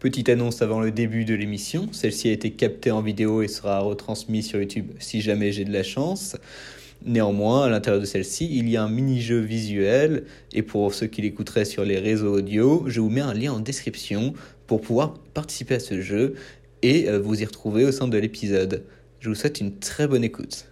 Petite annonce avant le début de l'émission, celle-ci a été captée en vidéo et sera retransmise sur YouTube si jamais j'ai de la chance. Néanmoins, à l'intérieur de celle-ci, il y a un mini-jeu visuel et pour ceux qui l'écouteraient sur les réseaux audio, je vous mets un lien en description pour pouvoir participer à ce jeu et euh, vous y retrouver au sein de l'épisode. Je vous souhaite une très bonne écoute.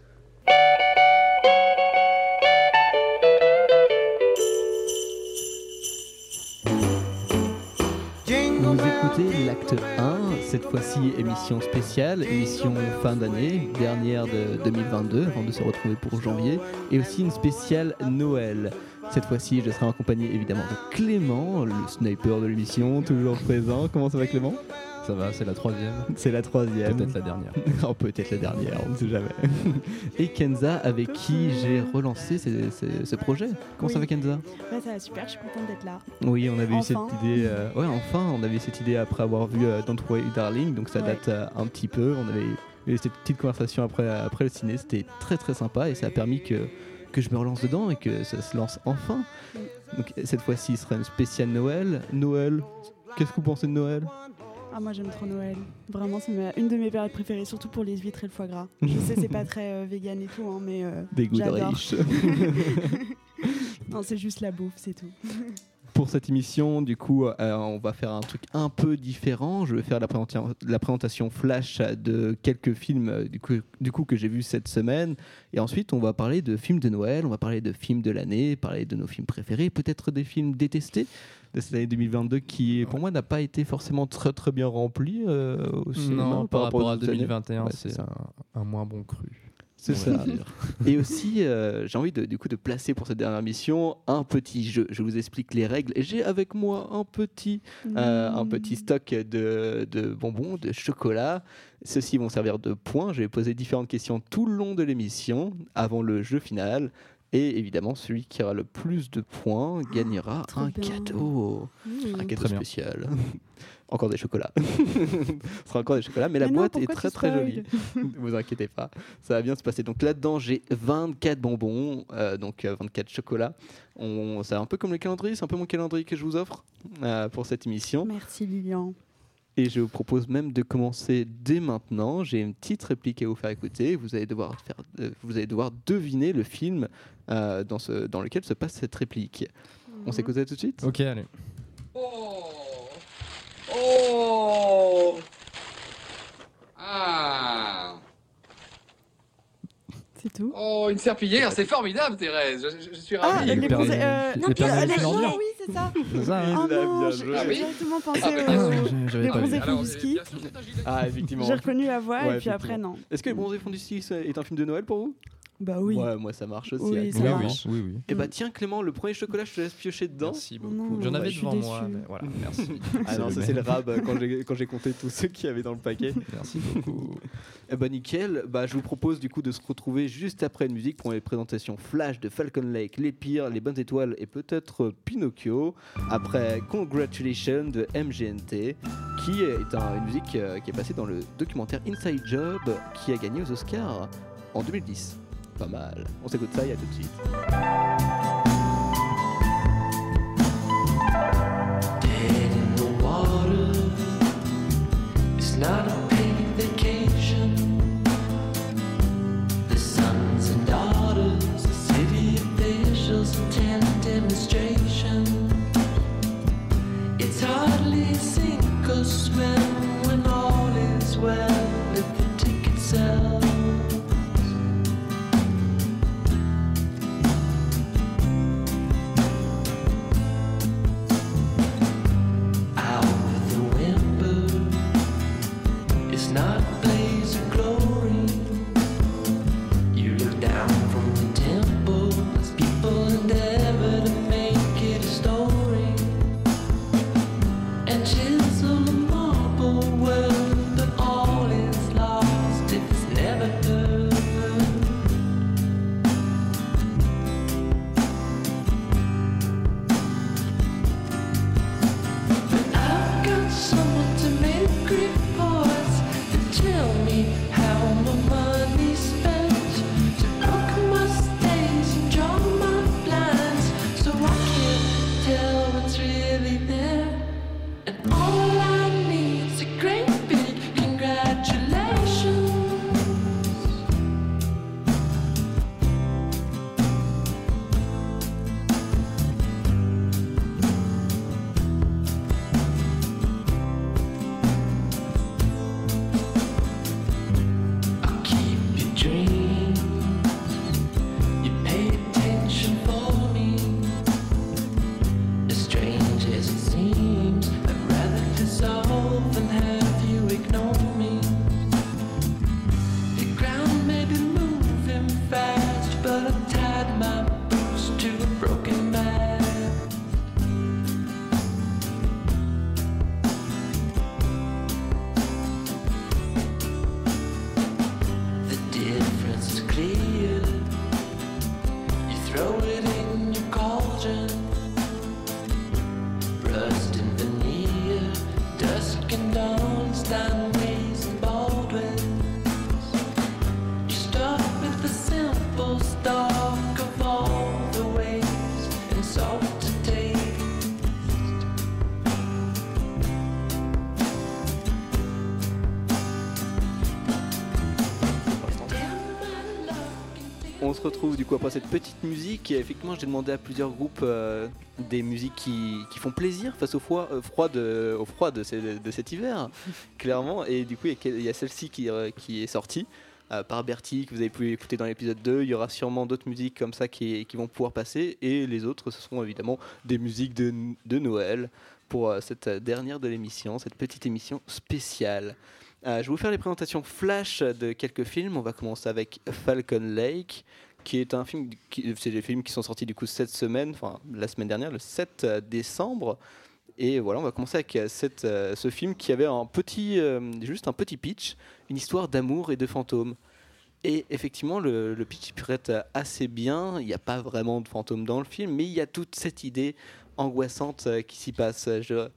Vous écoutez l'acte 1, cette fois-ci émission spéciale, émission fin d'année, dernière de 2022, avant de se retrouver pour janvier, et aussi une spéciale Noël. Cette fois-ci, je serai en compagnie évidemment de Clément, le sniper de l'émission, toujours présent. Comment ça va Clément? Ça va, c'est la troisième. C'est la troisième. Peut-être la dernière. oh, peut-être la dernière, on ne sait jamais. Et Kenza, avec qui j'ai relancé ce, projet. Comment ça va Kenza? Ouais, ça va super, je suis contente d'être là. Oui, on avait eu cette idée. euh, ouais, enfin, on avait eu cette idée après avoir vu euh, Don't Worry Darling, donc ça Ouais. date euh, un petit peu. On avait eu cette petite conversation après, après le ciné, c'était très très sympa et ça a permis que, que je me relance dedans et que ça se lance enfin. Donc cette fois-ci, ce sera une spéciale Noël. Noël, qu'est-ce que vous pensez de Noël? Ah, moi j'aime trop Noël. Vraiment, c'est ma- une de mes périodes préférées, surtout pour les huîtres et le foie gras. Je sais, c'est pas très euh, vegan et tout, hein, mais euh, Des goûts de j'adore. riche. Non, c'est juste la bouffe, c'est tout. Pour cette émission, du coup, euh, on va faire un truc un peu différent. Je vais faire la, présentation- la présentation flash de quelques films euh, du coup, du coup, que j'ai vus cette semaine. Et ensuite, on va parler de films de Noël, on va parler de films de l'année, parler de nos films préférés, peut-être des films détestés de cette année 2022 qui, pour moi, n'a pas été forcément très très bien rempli euh, au cinéma Non, par rapport à autres années. 2021, Ouais, c'est un moins bon cru. C'est ça. Et aussi, euh, j'ai envie de, du coup de placer pour cette dernière mission un petit jeu. Je vous explique les règles. J'ai avec moi un petit, euh, un Mm. petit stock de, de bonbons, de chocolat. Ceux-ci vont servir de points. Je vais poser différentes questions tout le long de l'émission, avant le jeu final. Et évidemment, celui qui aura le plus de points gagnera trop un bien. cadeau. Mmh. Un cadeau spécial. Encore des chocolats. Ce sera encore des chocolats, mais, la Mais non, boîte est très très jolie. vous inquiétez pas, ça va bien se passer. Donc là-dedans, j'ai 24 bonbons, euh, donc euh, 24 chocolats. On, c'est un peu comme le calendrier, c'est un peu mon calendrier que je vous offre euh, pour cette émission. Merci Lilian. Et je vous propose même de commencer dès maintenant. J'ai une petite réplique à vous faire écouter. Vous allez devoir, faire, euh, vous allez devoir deviner le film euh, dans, ce, dans lequel se passe cette réplique. On s'écoute ça tout de suite? Ok, allez. Oh Oh Ah C'est tout. Oh, une serpillière, c'est formidable, Thérèse. Je, je- je suis Ah, ravi. les les bronzés. euh, les non, euh, les- Finlandia. non, oui, c'est ça. C'est ça, hein Oh Bien non, j'ai Ah directement pensé Ah, bien sûr. J'avais les pas vu. bronzés Alors, bien sûr, c'est un gilet. Ah, effectivement. J'ai reconnu la voix Ouais, et puis après non. Est-ce que Les Bronzés font du ski est un film de Noël pour vous? Bah oui. Ouais, moi ça marche aussi. Oui, avec ça marche. oui, oui, oui. Et bah tiens Clément, le premier chocolat, je te laisse piocher dedans. Merci Oh beaucoup. J'en bah, avais devant moi, mais voilà, merci. Ah non, ça c'est le rab euh, quand j'ai quand j'ai compté tous ceux qu'il y avait dans le paquet. Merci beaucoup. Eh bah nickel, bah, je vous propose du coup de se retrouver juste après une musique pour les présentations flash de Falcon Lake, Les Pires, Les Bonnes Étoiles et peut-être Pinocchio, après Congratulations de MGNT, qui est un- une musique euh, qui est passée dans le documentaire Inside Job qui a gagné aux Oscars en 2010. Pas mal. On s'écoute ça et à tout de suite. Not retrouve du coup après cette petite musique. Et effectivement j'ai demandé à plusieurs groupes euh, des musiques qui, qui font plaisir face au froid, euh, froid, de, au froid de, ce- de cet hiver clairement. Et du coup il y a y celle-ci qui, euh, qui est sortie par Bertie que vous avez pu écouter dans l'épisode 2 il y aura sûrement d'autres musiques comme ça qui, qui vont pouvoir passer. Et les autres ce seront évidemment des musiques de, de Noël pour cette dernière de l'émission cette petite émission spéciale. Euh, je vais vous faire les présentations flash de quelques films. On va commencer avec Falcon Lake, qui est un film. C'est des films qui sont sortis du coup cette semaine, enfin la semaine dernière, le 7 décembre. Et voilà, on va commencer avec euh, euh, ce film qui avait un petit, euh, juste un petit pitch, une histoire d'amour et de fantômes. Et effectivement, le, le pitch prête assez bien. Il n'y a pas vraiment de fantômes dans le film, mais il y a toute cette idée angoissante euh, qui s'y passe. Je,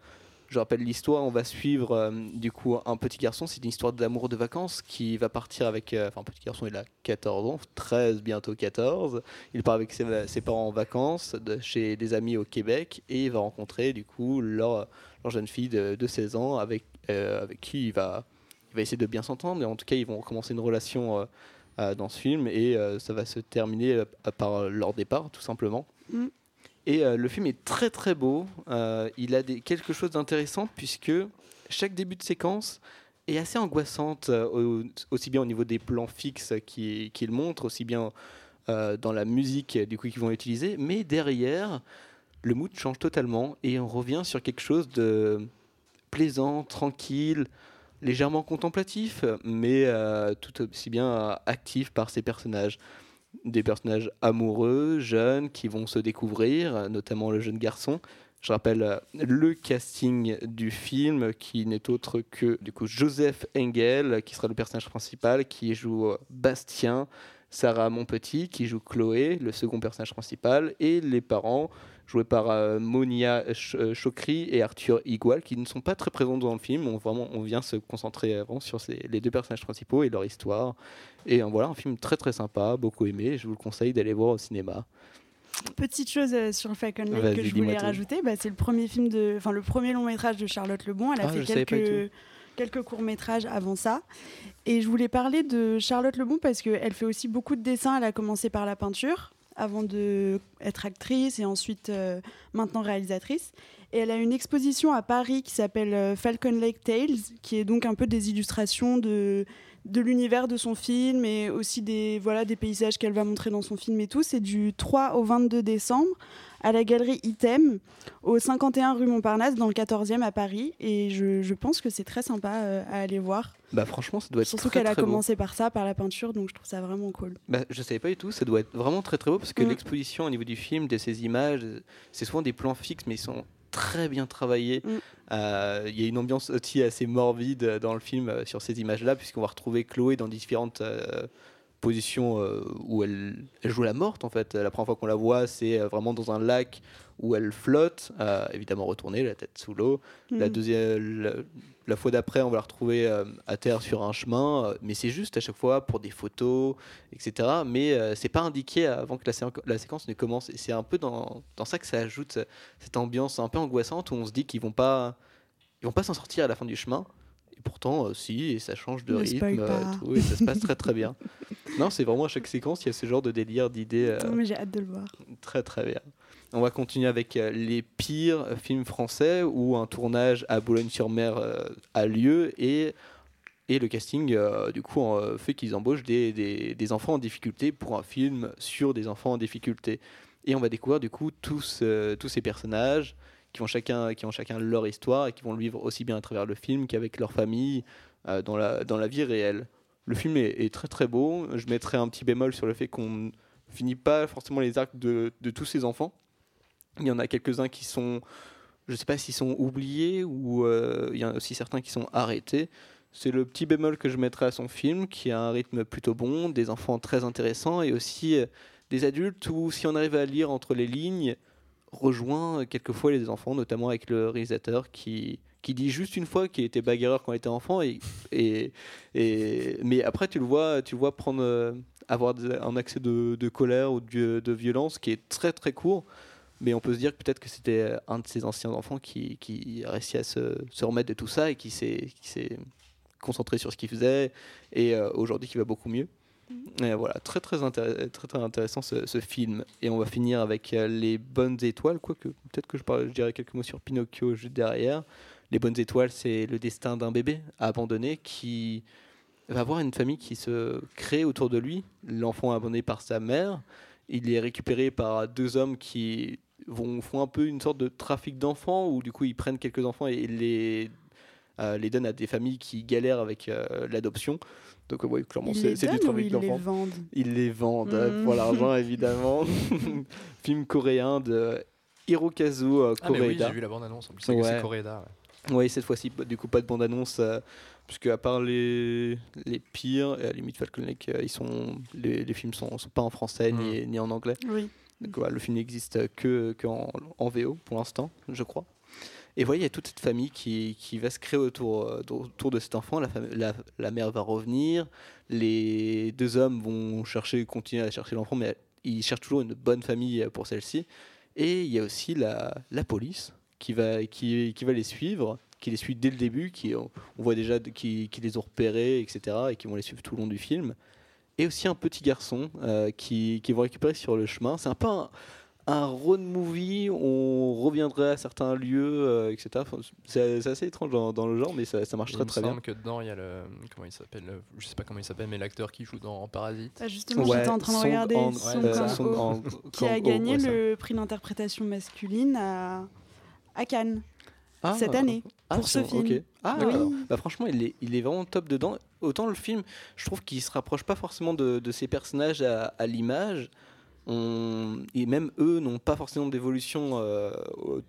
je rappelle l'histoire, on va suivre euh, du coup un petit garçon, c'est une histoire d'amour de vacances qui va partir avec, euh, enfin un petit garçon il a 14 ans, 13 bientôt 14, il part avec ses, parents en vacances chez des amis au Québec et il va rencontrer du coup leur, leur jeune fille de, de 16 ans avec, euh, avec qui il va, il va essayer de bien s'entendre en tout cas ils vont commencer une relation dans ce film et ça va se terminer par leur départ tout simplement. Mm. Et euh, le film est très très beau. Euh, il a quelque chose d'intéressant puisque chaque début de séquence est assez angoissante, euh, au- aussi bien au niveau des plans fixes qui- qu'il montre, aussi bien dans la musique du coup qu'ils vont utiliser, mais derrière, le mood change totalement et on revient sur quelque chose de plaisant, tranquille, légèrement contemplatif, mais tout aussi bien actif par ses personnages des personnages amoureux, jeunes, qui vont se découvrir, notamment le jeune garçon. Je rappelle euh, le casting du film, qui n'est autre que du Joseph Engel, qui sera le personnage principal, qui joue euh, Bastien, Sarah Monpetit, qui joue Chloé, le second personnage principal, et les parents, joués par euh, Monia Ch- euh, Chokri et Arthur Igual, qui ne sont pas très présents dans le film. On, vraiment, on vient se concentrer avant sur ces- les deux personnages principaux et leur histoire. Et euh, voilà, un film très très sympa, beaucoup aimé. Je vous le conseille d'aller voir au cinéma. Petite chose euh, sur Falcon Lake que je voulais rajouter, bah, c'est le premier film de, enfin le premier long métrage de Charlotte Lebon. Elle a Ah, fait quelques quelques courts métrages avant ça. Et je voulais parler de Charlotte Lebon parce qu'elle fait aussi beaucoup de dessins. Elle a commencé par la peinture avant de être actrice et ensuite euh, maintenant réalisatrice. Et elle a une exposition à Paris qui s'appelle euh, Falcon Lake Tales, qui est donc un peu des illustrations de de l'univers de son film et aussi des voilà des paysages qu'elle va montrer dans son film et tout. C'est du 3 au 22 décembre à la galerie Item au 51 rue Montparnasse dans le 14e à Paris et je, je pense que c'est très sympa euh, à aller voir. Bah franchement, ça doit être Surtout qu'elle a très beau. commencé par ça, par la peinture, donc je trouve ça vraiment cool. Bah, je savais pas du tout, ça doit être vraiment très très beau parce que Mm. l'exposition au niveau du film, de ces images, euh, c'est souvent des plans fixes mais ils sont très bien travaillés. Mm. Euh, Il y a une ambiance aussi assez morbide euh, dans le film euh, sur ces images-là puisqu'on va retrouver Chloé dans différentes euh, positions euh, où elle, elle joue la morte en fait. La première fois qu'on la voit, c'est euh, vraiment dans un lac où elle flotte, euh, évidemment retournée, la tête sous l'eau. La Mm. deuxième, la, la fois d'après, on va la retrouver euh, à terre sur un chemin, euh, mais c'est juste à chaque fois pour des photos, etc. Mais euh, c'est pas indiqué avant que la, la séquence ne commence. Et c'est un peu dans, dans ça que ça ajoute euh, cette ambiance un peu angoissante où on se dit qu'ils vont pas, ils vont pas s'en sortir à la fin du chemin. Et pourtant, euh, si, et ça change de Ne rythme, euh, tout, et ça se passe très très bien. Non, c'est vraiment à chaque séquence, il y a ce genre de délire, d'idées. euh, mais j'ai hâte de le voir. Très très bien. On va continuer avec euh, les pires films français où un tournage à Boulogne-sur-Mer a lieu et, et le casting du coup fait qu'ils embauchent des, des- des enfants en difficulté pour un film sur des enfants en difficulté. Et on va découvrir du coup tous, tous ces personnages qui, vont chacun, qui ont chacun leur histoire et qui vont le vivre aussi bien à travers le film qu'avec leur famille euh, dans, la, dans la vie réelle. Le film est, est très très beau. Je mettrai un petit bémol sur le fait qu'on finit pas forcément les arcs de, de tous ces enfants. Il y en a quelques-uns qui sont, je ne sais pas s'ils sont oubliés ou euh, il y en a aussi certains qui sont arrêtés. C'est le petit bémol que je mettrai à son film, qui a un rythme plutôt bon, des enfants très intéressants et aussi euh, des adultes où, si on arrive à lire entre les lignes, rejoint quelquefois les enfants, notamment avec le réalisateur qui, qui dit juste une fois qu'il était bagarreur quand il était enfant et, et, et mais après tu le vois tu le vois prendre euh, avoir un accès de, de colère ou de, de violence qui est très très court mais on peut se dire que peut-être que c'était un de ses anciens enfants qui, qui a réussi à se, se remettre de tout ça et qui s'est qui s'est concentré sur ce qu'il faisait et euh, aujourd'hui qui va beaucoup mieux et voilà, très très, très, très intéressant ce, film. Et on va finir avec euh, Les Bonnes Étoiles, quoique peut-être que je, parle, je dirais quelques mots sur Pinocchio juste derrière. Les Bonnes Étoiles, c'est le destin d'un bébé abandonné qui va avoir une famille qui se crée autour de lui. L'enfant abandonné par sa mère. Il est récupéré par deux hommes qui vont, font un peu une sorte de trafic d'enfants, où du coup ils prennent quelques enfants et les, les donnent à des familles qui galèrent avec euh, l'adoption. Donc, euh, ouais, clairement, c'est du donnent ou trafic ils les vendent Ils les vendent euh, Mm. pour l'argent, évidemment. Film coréen de Hirokazu euh, Ah, mais oui, Koreeda. j'ai vu la bande-annonce. En plus, Ouais. c'est Koreeda. ouais. Oui, cette fois-ci, pas- du coup, pas de bande-annonce, euh, puisque à part les, les pires, et à la limite Falcon Lake, euh, ils sont, les, les films sont, sont pas en français ni, ni en anglais. Oui. Donc, voilà, le film n'existe que, que en, en VO pour l'instant, je crois. Et voilà, il y a toute cette famille qui, qui va se créer autour, euh, autour de cet enfant. La, la, mère va revenir. Les deux hommes vont chercher, continuer à chercher l'enfant, mais ils cherchent toujours une bonne famille pour celle-ci. Et il y a aussi la, la police qui va, qui, qui va les suivre, qui les suit dès le début, qui, on on voit déjà qui, qui les ont repérés, etc., et qui vont les suivre tout le long du film. Et aussi un petit garçon euh, qui, qui vont récupérer sur le chemin. C'est un peu un, un road movie, on reviendrait à certains lieux, euh, etc. Enfin, c'est assez étrange dans, dans le genre, mais ça, ça marche Il très me très bien. semble que dedans, il y a le. Comment il s'appelle le- Je sais pas comment il s'appelle, mais l'acteur qui joue dans Parasite. Ah, justement, Ouais, j'étais en train de regarder ouais, euh, Han- qui a gagné ouais, le prix d'interprétation masculine à, à Cannes Ah, cette année ah, pour ce film. Ah, Oui. Bah, franchement, il est, il est vraiment top dedans. Autant le film, je trouve qu'il se rapproche pas forcément de, de ses personnages à, à l'image. Et même eux n'ont pas forcément d'évolution euh,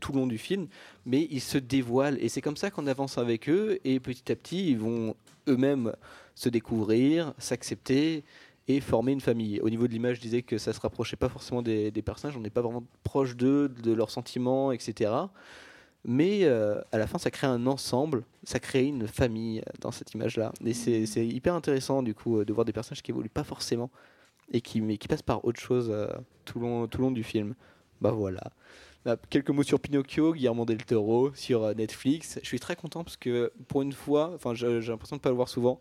tout le long du film, mais ils se dévoilent. Et c'est comme ça qu'on avance avec eux. Et petit à petit, ils vont eux-mêmes se découvrir, s'accepter et former une famille. Au niveau de l'image, je disais que ça se rapprochait pas forcément des, personnages. On n'est pas vraiment proche d'eux, de leurs sentiments, etc. Mais euh, à la fin, ça crée un ensemble, ça crée une famille dans cette image-là. Et c'est c'est hyper intéressant, du coup, euh, de voir des personnages qui évoluent pas forcément et qui, mais qui passent par autre chose euh, tout, long, long du film. Bah voilà. Là, quelques mots sur Pinocchio, Guillermo del Toro, sur euh, Netflix. Je suis très content parce que pour une fois, enfin, j'ai l'impression de pas le voir souvent.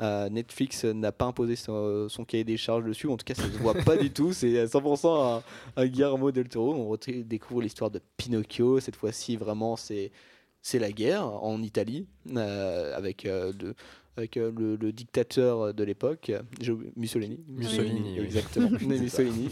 euh, Netflix n'a pas imposé son, son cahier des charges dessus, en tout cas ça se voit pas du tout, c'est à 100% un, Guillermo del Toro. On découvre l'histoire de Pinocchio, cette fois-ci vraiment c'est la guerre en Italie avec, avec euh, le, le dictateur de l'époque, Mussolini. Mussolini, oui. exactement. Mussolini.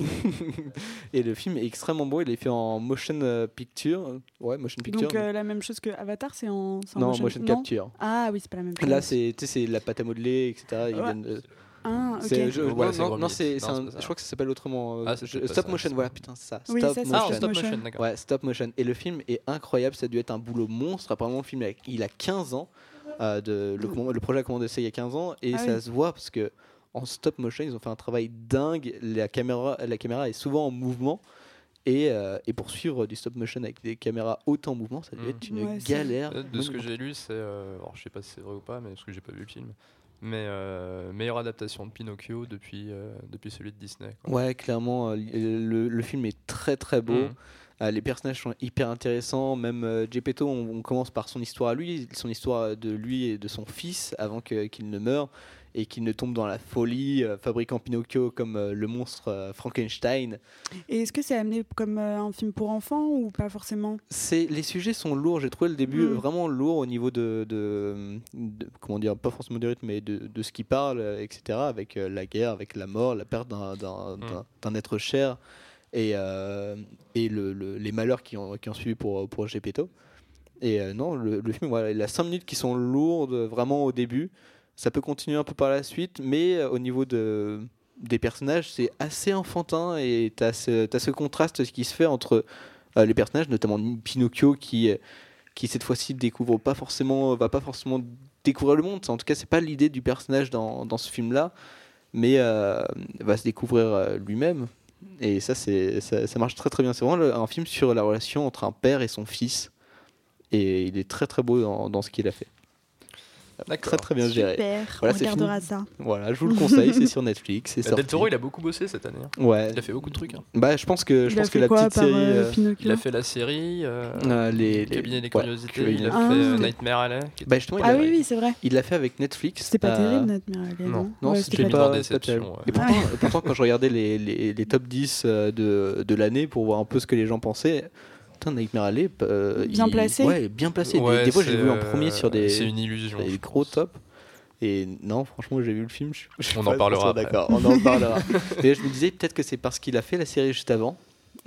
Et le film est extrêmement beau, il est fait en motion euh, picture. Ouais, motion picture. Donc euh, la même chose que Avatar, c'est en, en non, motion, motion non capture. Ah oui, c'est pas la même chose. Là, c'est tu sais, c'est la pâte à modeler, etc. Ouais. Ah, ok. c'est- je, Ouais, non, c'est non, non, c'est, je crois que ça s'appelle autrement. euh, Ah, je- stop ça, motion, voilà, putain, c'est ça. Oui, stop ça, c'est Ah, motion. stop motion. motion, d'accord. Ouais, stop motion. Et le film est incroyable, ça a dû être un boulot monstre. Apparemment, le film, il a 15 ans. Euh, de, le, le projet a commencé il y a 15 ans et Ah ça oui. se voit parce que en stop motion, ils ont fait un travail dingue. La caméra, la caméra est souvent en mouvement. Et, euh, et pour suivre du stop motion avec des caméras autant en mouvement, ça devait Mhm. être une Ouais, galère. Euh, De ce que j'ai lu, c'est. euh, alors, je sais pas si c'est vrai ou pas, mais parce que j'ai pas vu le film. Mais euh, meilleure adaptation de Pinocchio depuis, euh, depuis celui de Disney. quoi. Ouais, clairement, euh, le, le film est très très beau. Mhm. Euh, les personnages sont hyper intéressants. Même euh, Geppetto, on, on commence par son histoire à lui, son histoire de lui et de son fils avant qu'il ne meure et qu'il ne tombe dans la folie, euh, fabriquant Pinocchio comme euh, le monstre euh, Frankenstein. Et est-ce que c'est amené comme euh, un film pour enfants ou pas forcément? C'est les sujets sont lourds. J'ai trouvé le début Mm. vraiment lourd au niveau de, de- de- comment dire, pas forcément du rythme, mais de, de ce qui parle, etc. Avec euh, la guerre, avec la mort, la perte d'un- d'un être cher et, euh, et le- le- les malheurs qui ont, qui ont suivi pour, pour Geppetto. Et euh, non, le, film, voilà, il a 5 minutes qui sont lourdes vraiment au début. Ça peut continuer un peu par la suite, mais euh, au niveau de, des personnages, c'est assez enfantin et tu as, ce contraste qui se fait entre les personnages, notamment Pinocchio qui, qui cette fois-ci découvre pas forcément, va pas forcément découvrir le monde. En tout cas, c'est pas l'idée du personnage dans, dans ce film-là, mais va se découvrir lui-même. Et ça, ça, ça marche très très bien. C'est vraiment un film sur la relation entre un père et son fils. et il est très très beau dans, dans ce qu'il a fait. Très très bien géré. Super, Voilà, on regardera ça. Voilà, je vous le conseille, c'est sur Netflix. C'est Del sorti. Toro, il a beaucoup bossé cette année. hein. Ouais. Il a fait beaucoup de trucs. hein. Bah, je pense que je Il pense que la petite par série. euh, euh, Il a fait la série, euh, euh, les, les- Cabinet des curiosités, il a fait Ah. euh, Nightmare Alley. Bah, justement, il Ah oui, oui, c'est vrai. Il l'a fait avec Netflix. C'était pas euh, terrible, Nightmare Alley, non. non c'était pas, terrible. Et pourtant, et pourtant, quand je regardais les, les, les top 10 euh, de, de l'année pour voir un peu ce que les gens pensaient, putain, Nightmare Alley, euh, Bien il- placé. Ouais, bien placé. Des- Ouais, des, fois, j'ai vu en euh, premier sur des, C'est une illusion. des gros tops. Et non, franchement, j'ai vu le film. je- je suis On en parlera. D'accord, on en parlera. Mais je me disais peut-être que c'est parce qu'il a fait la série juste avant.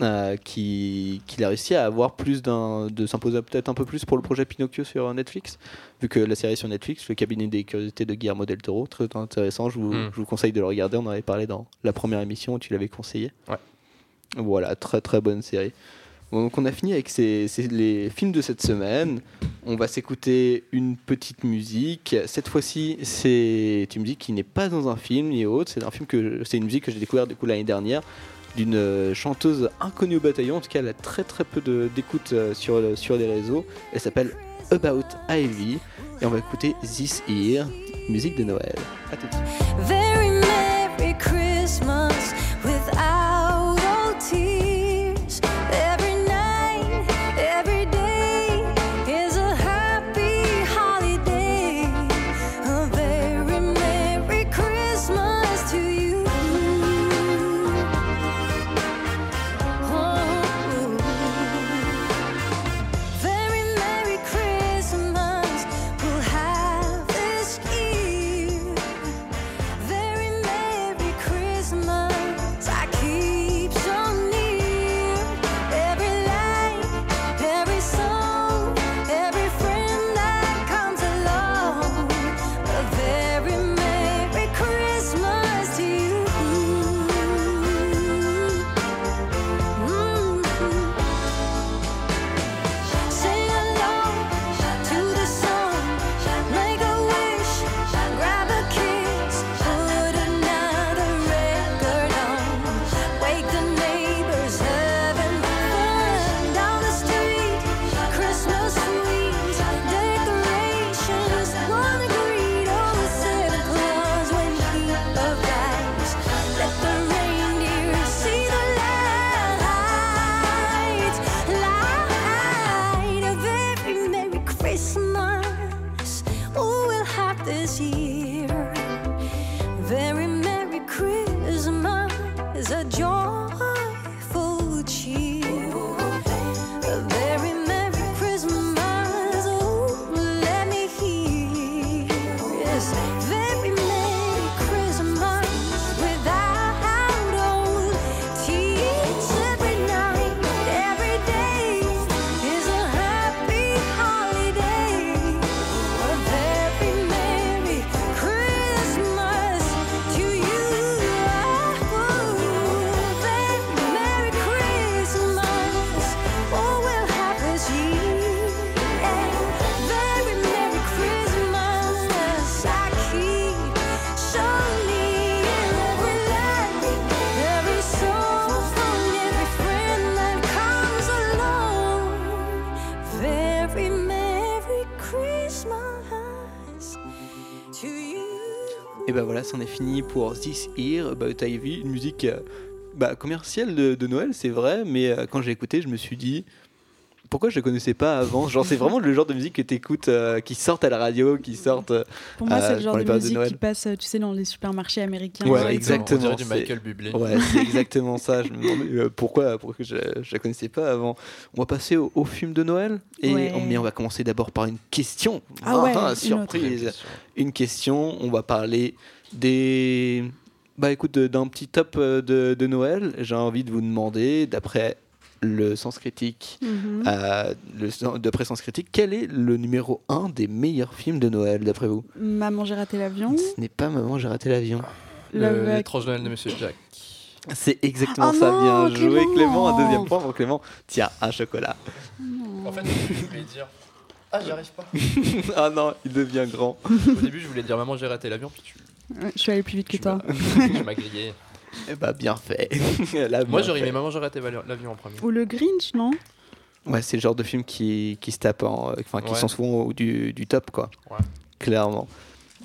euh, qui- qu'il a réussi à avoir plus d'un de s'imposer peut-être un peu plus pour le projet Pinocchio sur Netflix vu que la série est sur Netflix le cabinet des curiosités de Guillermo del Toro très intéressant je vous, Mm. je vous conseille de le regarder on en avait parlé dans la première émission où tu l'avais conseillé Ouais. voilà très très bonne série donc on a fini avec ces, les films de cette semaine on va s'écouter une petite musique. Cette fois-ci, c'est une musique qui n'est pas dans un film ni autre. C'est un film que c'est une musique que j'ai découvert du coup l'année dernière d'une euh, chanteuse inconnue au bataillon. En tout cas, elle a très très peu d'écoute euh, sur le- sur les réseaux. Elle s'appelle About Ivy et on va écouter This Year, musique de Noël. À tout de suite. Very Merry Christmas c'en est fini pour This Year About Ivy, une musique euh, bah, commerciale de, de Noël, c'est vrai, mais euh, quand j'ai écouté, je me suis dit pourquoi je la connaissais pas avant? Genre, c'est vraiment le genre de musique que t'écoutes, euh, qui sortent à la radio, qui sortent. euh, Pour moi, Euh, c'est le genre de musique Noël. qui passe, tu sais, dans les supermarchés américains. Ouais, On exactement, dirait du Michael Bublé. Ouais, c'est exactement ça. Je me demandais euh, pourquoi, pourquoi je, je la connaissais pas avant? On va passer au, au film de Noël. Et Ouais. on, mais on va commencer d'abord par une question. Ah ouais, une autre. surprise. Une question. On va parler des. Bah écoute, de- d'un petit top euh, de, de Noël. J'ai envie de vous demander, d'après le sens critique, Mhm. euh, le- d'après sens critique, quel est le numéro 1 des meilleurs films de Noël, d'après vous? Maman, j'ai raté l'avion. Ce n'est pas Maman, j'ai raté l'avion. L'étrange Noël de Monsieur Jack. C'est exactement Oh ça, non, bien joué Clément. Clément, un deuxième point pour Clément. Tiens, un chocolat. En fait, je voulais dire. Ah, j'y arrive pas. ah non, il devient grand. Au début, je voulais dire maman, j'ai raté l'avion, puis tu, Je suis allée plus vite que tu toi. tu m'as grillé. Eh bah bien fait. Moi, j'aurais aimé maman, j'ai raté l'avion en premier. Ou le Grinch, non Ouais, c'est le genre de film qui, qui se tape, en- enfin, qui Ouais. sont souvent au- du, du top, quoi. Ouais. Clairement.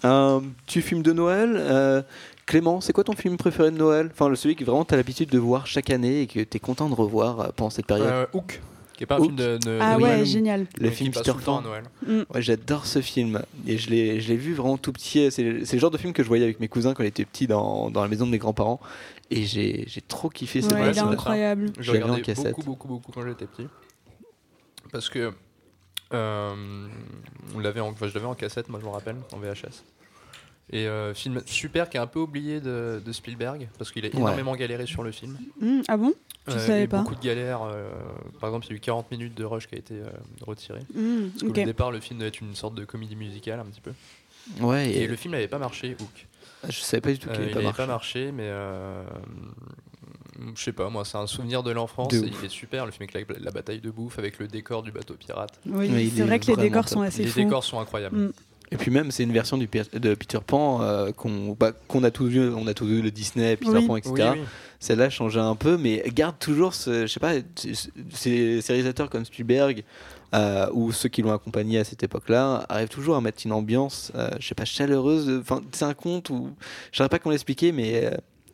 Un petit film de Noël. euh, Clément, c'est quoi ton film préféré de Noël? Enfin, le celui que vraiment tu as l'habitude de voir chaque année et que tu es content de revoir euh, pendant cette période? Euh, Hook, qui est pas un Hook. film de, de- Ah ouais, génial. le mais film qui passe Peter tout le temps à Pan. Noël. Ouais, j'adore ce film. Et je l'ai, je l'ai vu vraiment tout petit. C'est, c'est le genre de film que je voyais avec mes cousins quand ils étaient petits dans, dans la maison de mes grands-parents. Et j'ai, j'ai trop kiffé ce Ouais, film. il est incroyable. Je Je l'avais en cassette. beaucoup, beaucoup, beaucoup quand j'étais petit. Parce que euh, on l'avait en, enfin, je l'avais en cassette, moi je me rappelle, en VHS. Et euh, film super qui est un peu oublié de, de Spielberg parce qu'il a Ouais. énormément galéré sur le film. Hmm, ah bon? Je Euh, il y a savais eu pas? beaucoup de galères. euh, par exemple, il y a eu 40 minutes de rush qui a été euh, retiré. Hmm, Parce qu'au départ, le film devait être une sorte de comédie musicale un petit peu. Ouais, Et, et le film n'avait pas marché, Hook. je savais pas du tout qu'il il avait n'avait pas pas marché. marché, mais euh, je sais pas, moi, c'est un souvenir de l'enfance. Il est super, le film avec la, la bataille de bouffe, avec le décor du bateau pirate. Oui, Mais il c'est est vrai que les décors top. sont assez Les fous. décors sont incroyables. Mm. Et puis même, c'est une version du, de Peter Pan euh, qu'on, bah, qu'on a tous vu. On a tous vu le Disney, Peter Oui. Pan, etc. Oui, oui. Celle-là changeait un peu, mais garde toujours ce, je sais pas, ces ces réalisateurs comme Spielberg euh, ou ceux qui l'ont accompagné à cette époque-là arrivent toujours à mettre une ambiance, euh, je sais pas, chaleureuse. Enfin, c'est un conte où, je saurais pas comment l'expliquer, mais euh,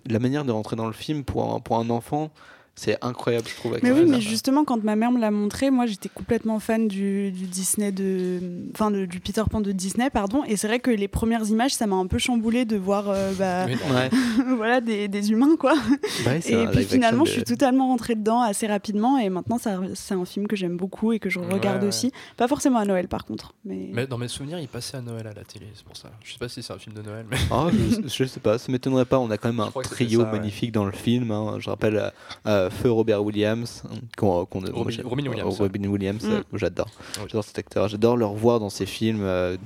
la manière de rentrer dans le film pour un, pour un enfant, c'est incroyable, je trouve. Mais oui, mais justement, quand ma mère me l'a montré, moi j'étais complètement fan du, du Disney de. Enfin, de- du Peter Pan de Disney, pardon. Et c'est vrai que les premières images, ça m'a un peu chamboulé de voir euh, bah, Oui, voilà, des, des humains, quoi. bah ouais, Et un puis finalement, je suis totalement rentrée dedans assez rapidement. Et maintenant, c'est un film que j'aime beaucoup et que je regarde ouais. aussi. Pas forcément à Noël, par contre. Mais... Mais dans mes souvenirs, il passait à Noël à la télé, c'est pour ça. Je sais pas si c'est un film de Noël, mais. Ah, je, je sais pas, ça m'étonnerait pas. On a quand même un trio ça, ouais. magnifique dans le film. hein. Je rappelle euh, euh, Feu Robert Williams, qu'on, qu'on- moi, Robin- Williams, Robin Williams, Mm. euh, j'adore. Oui. J'adore cet acteur. J'adore le revoir dans ses films euh,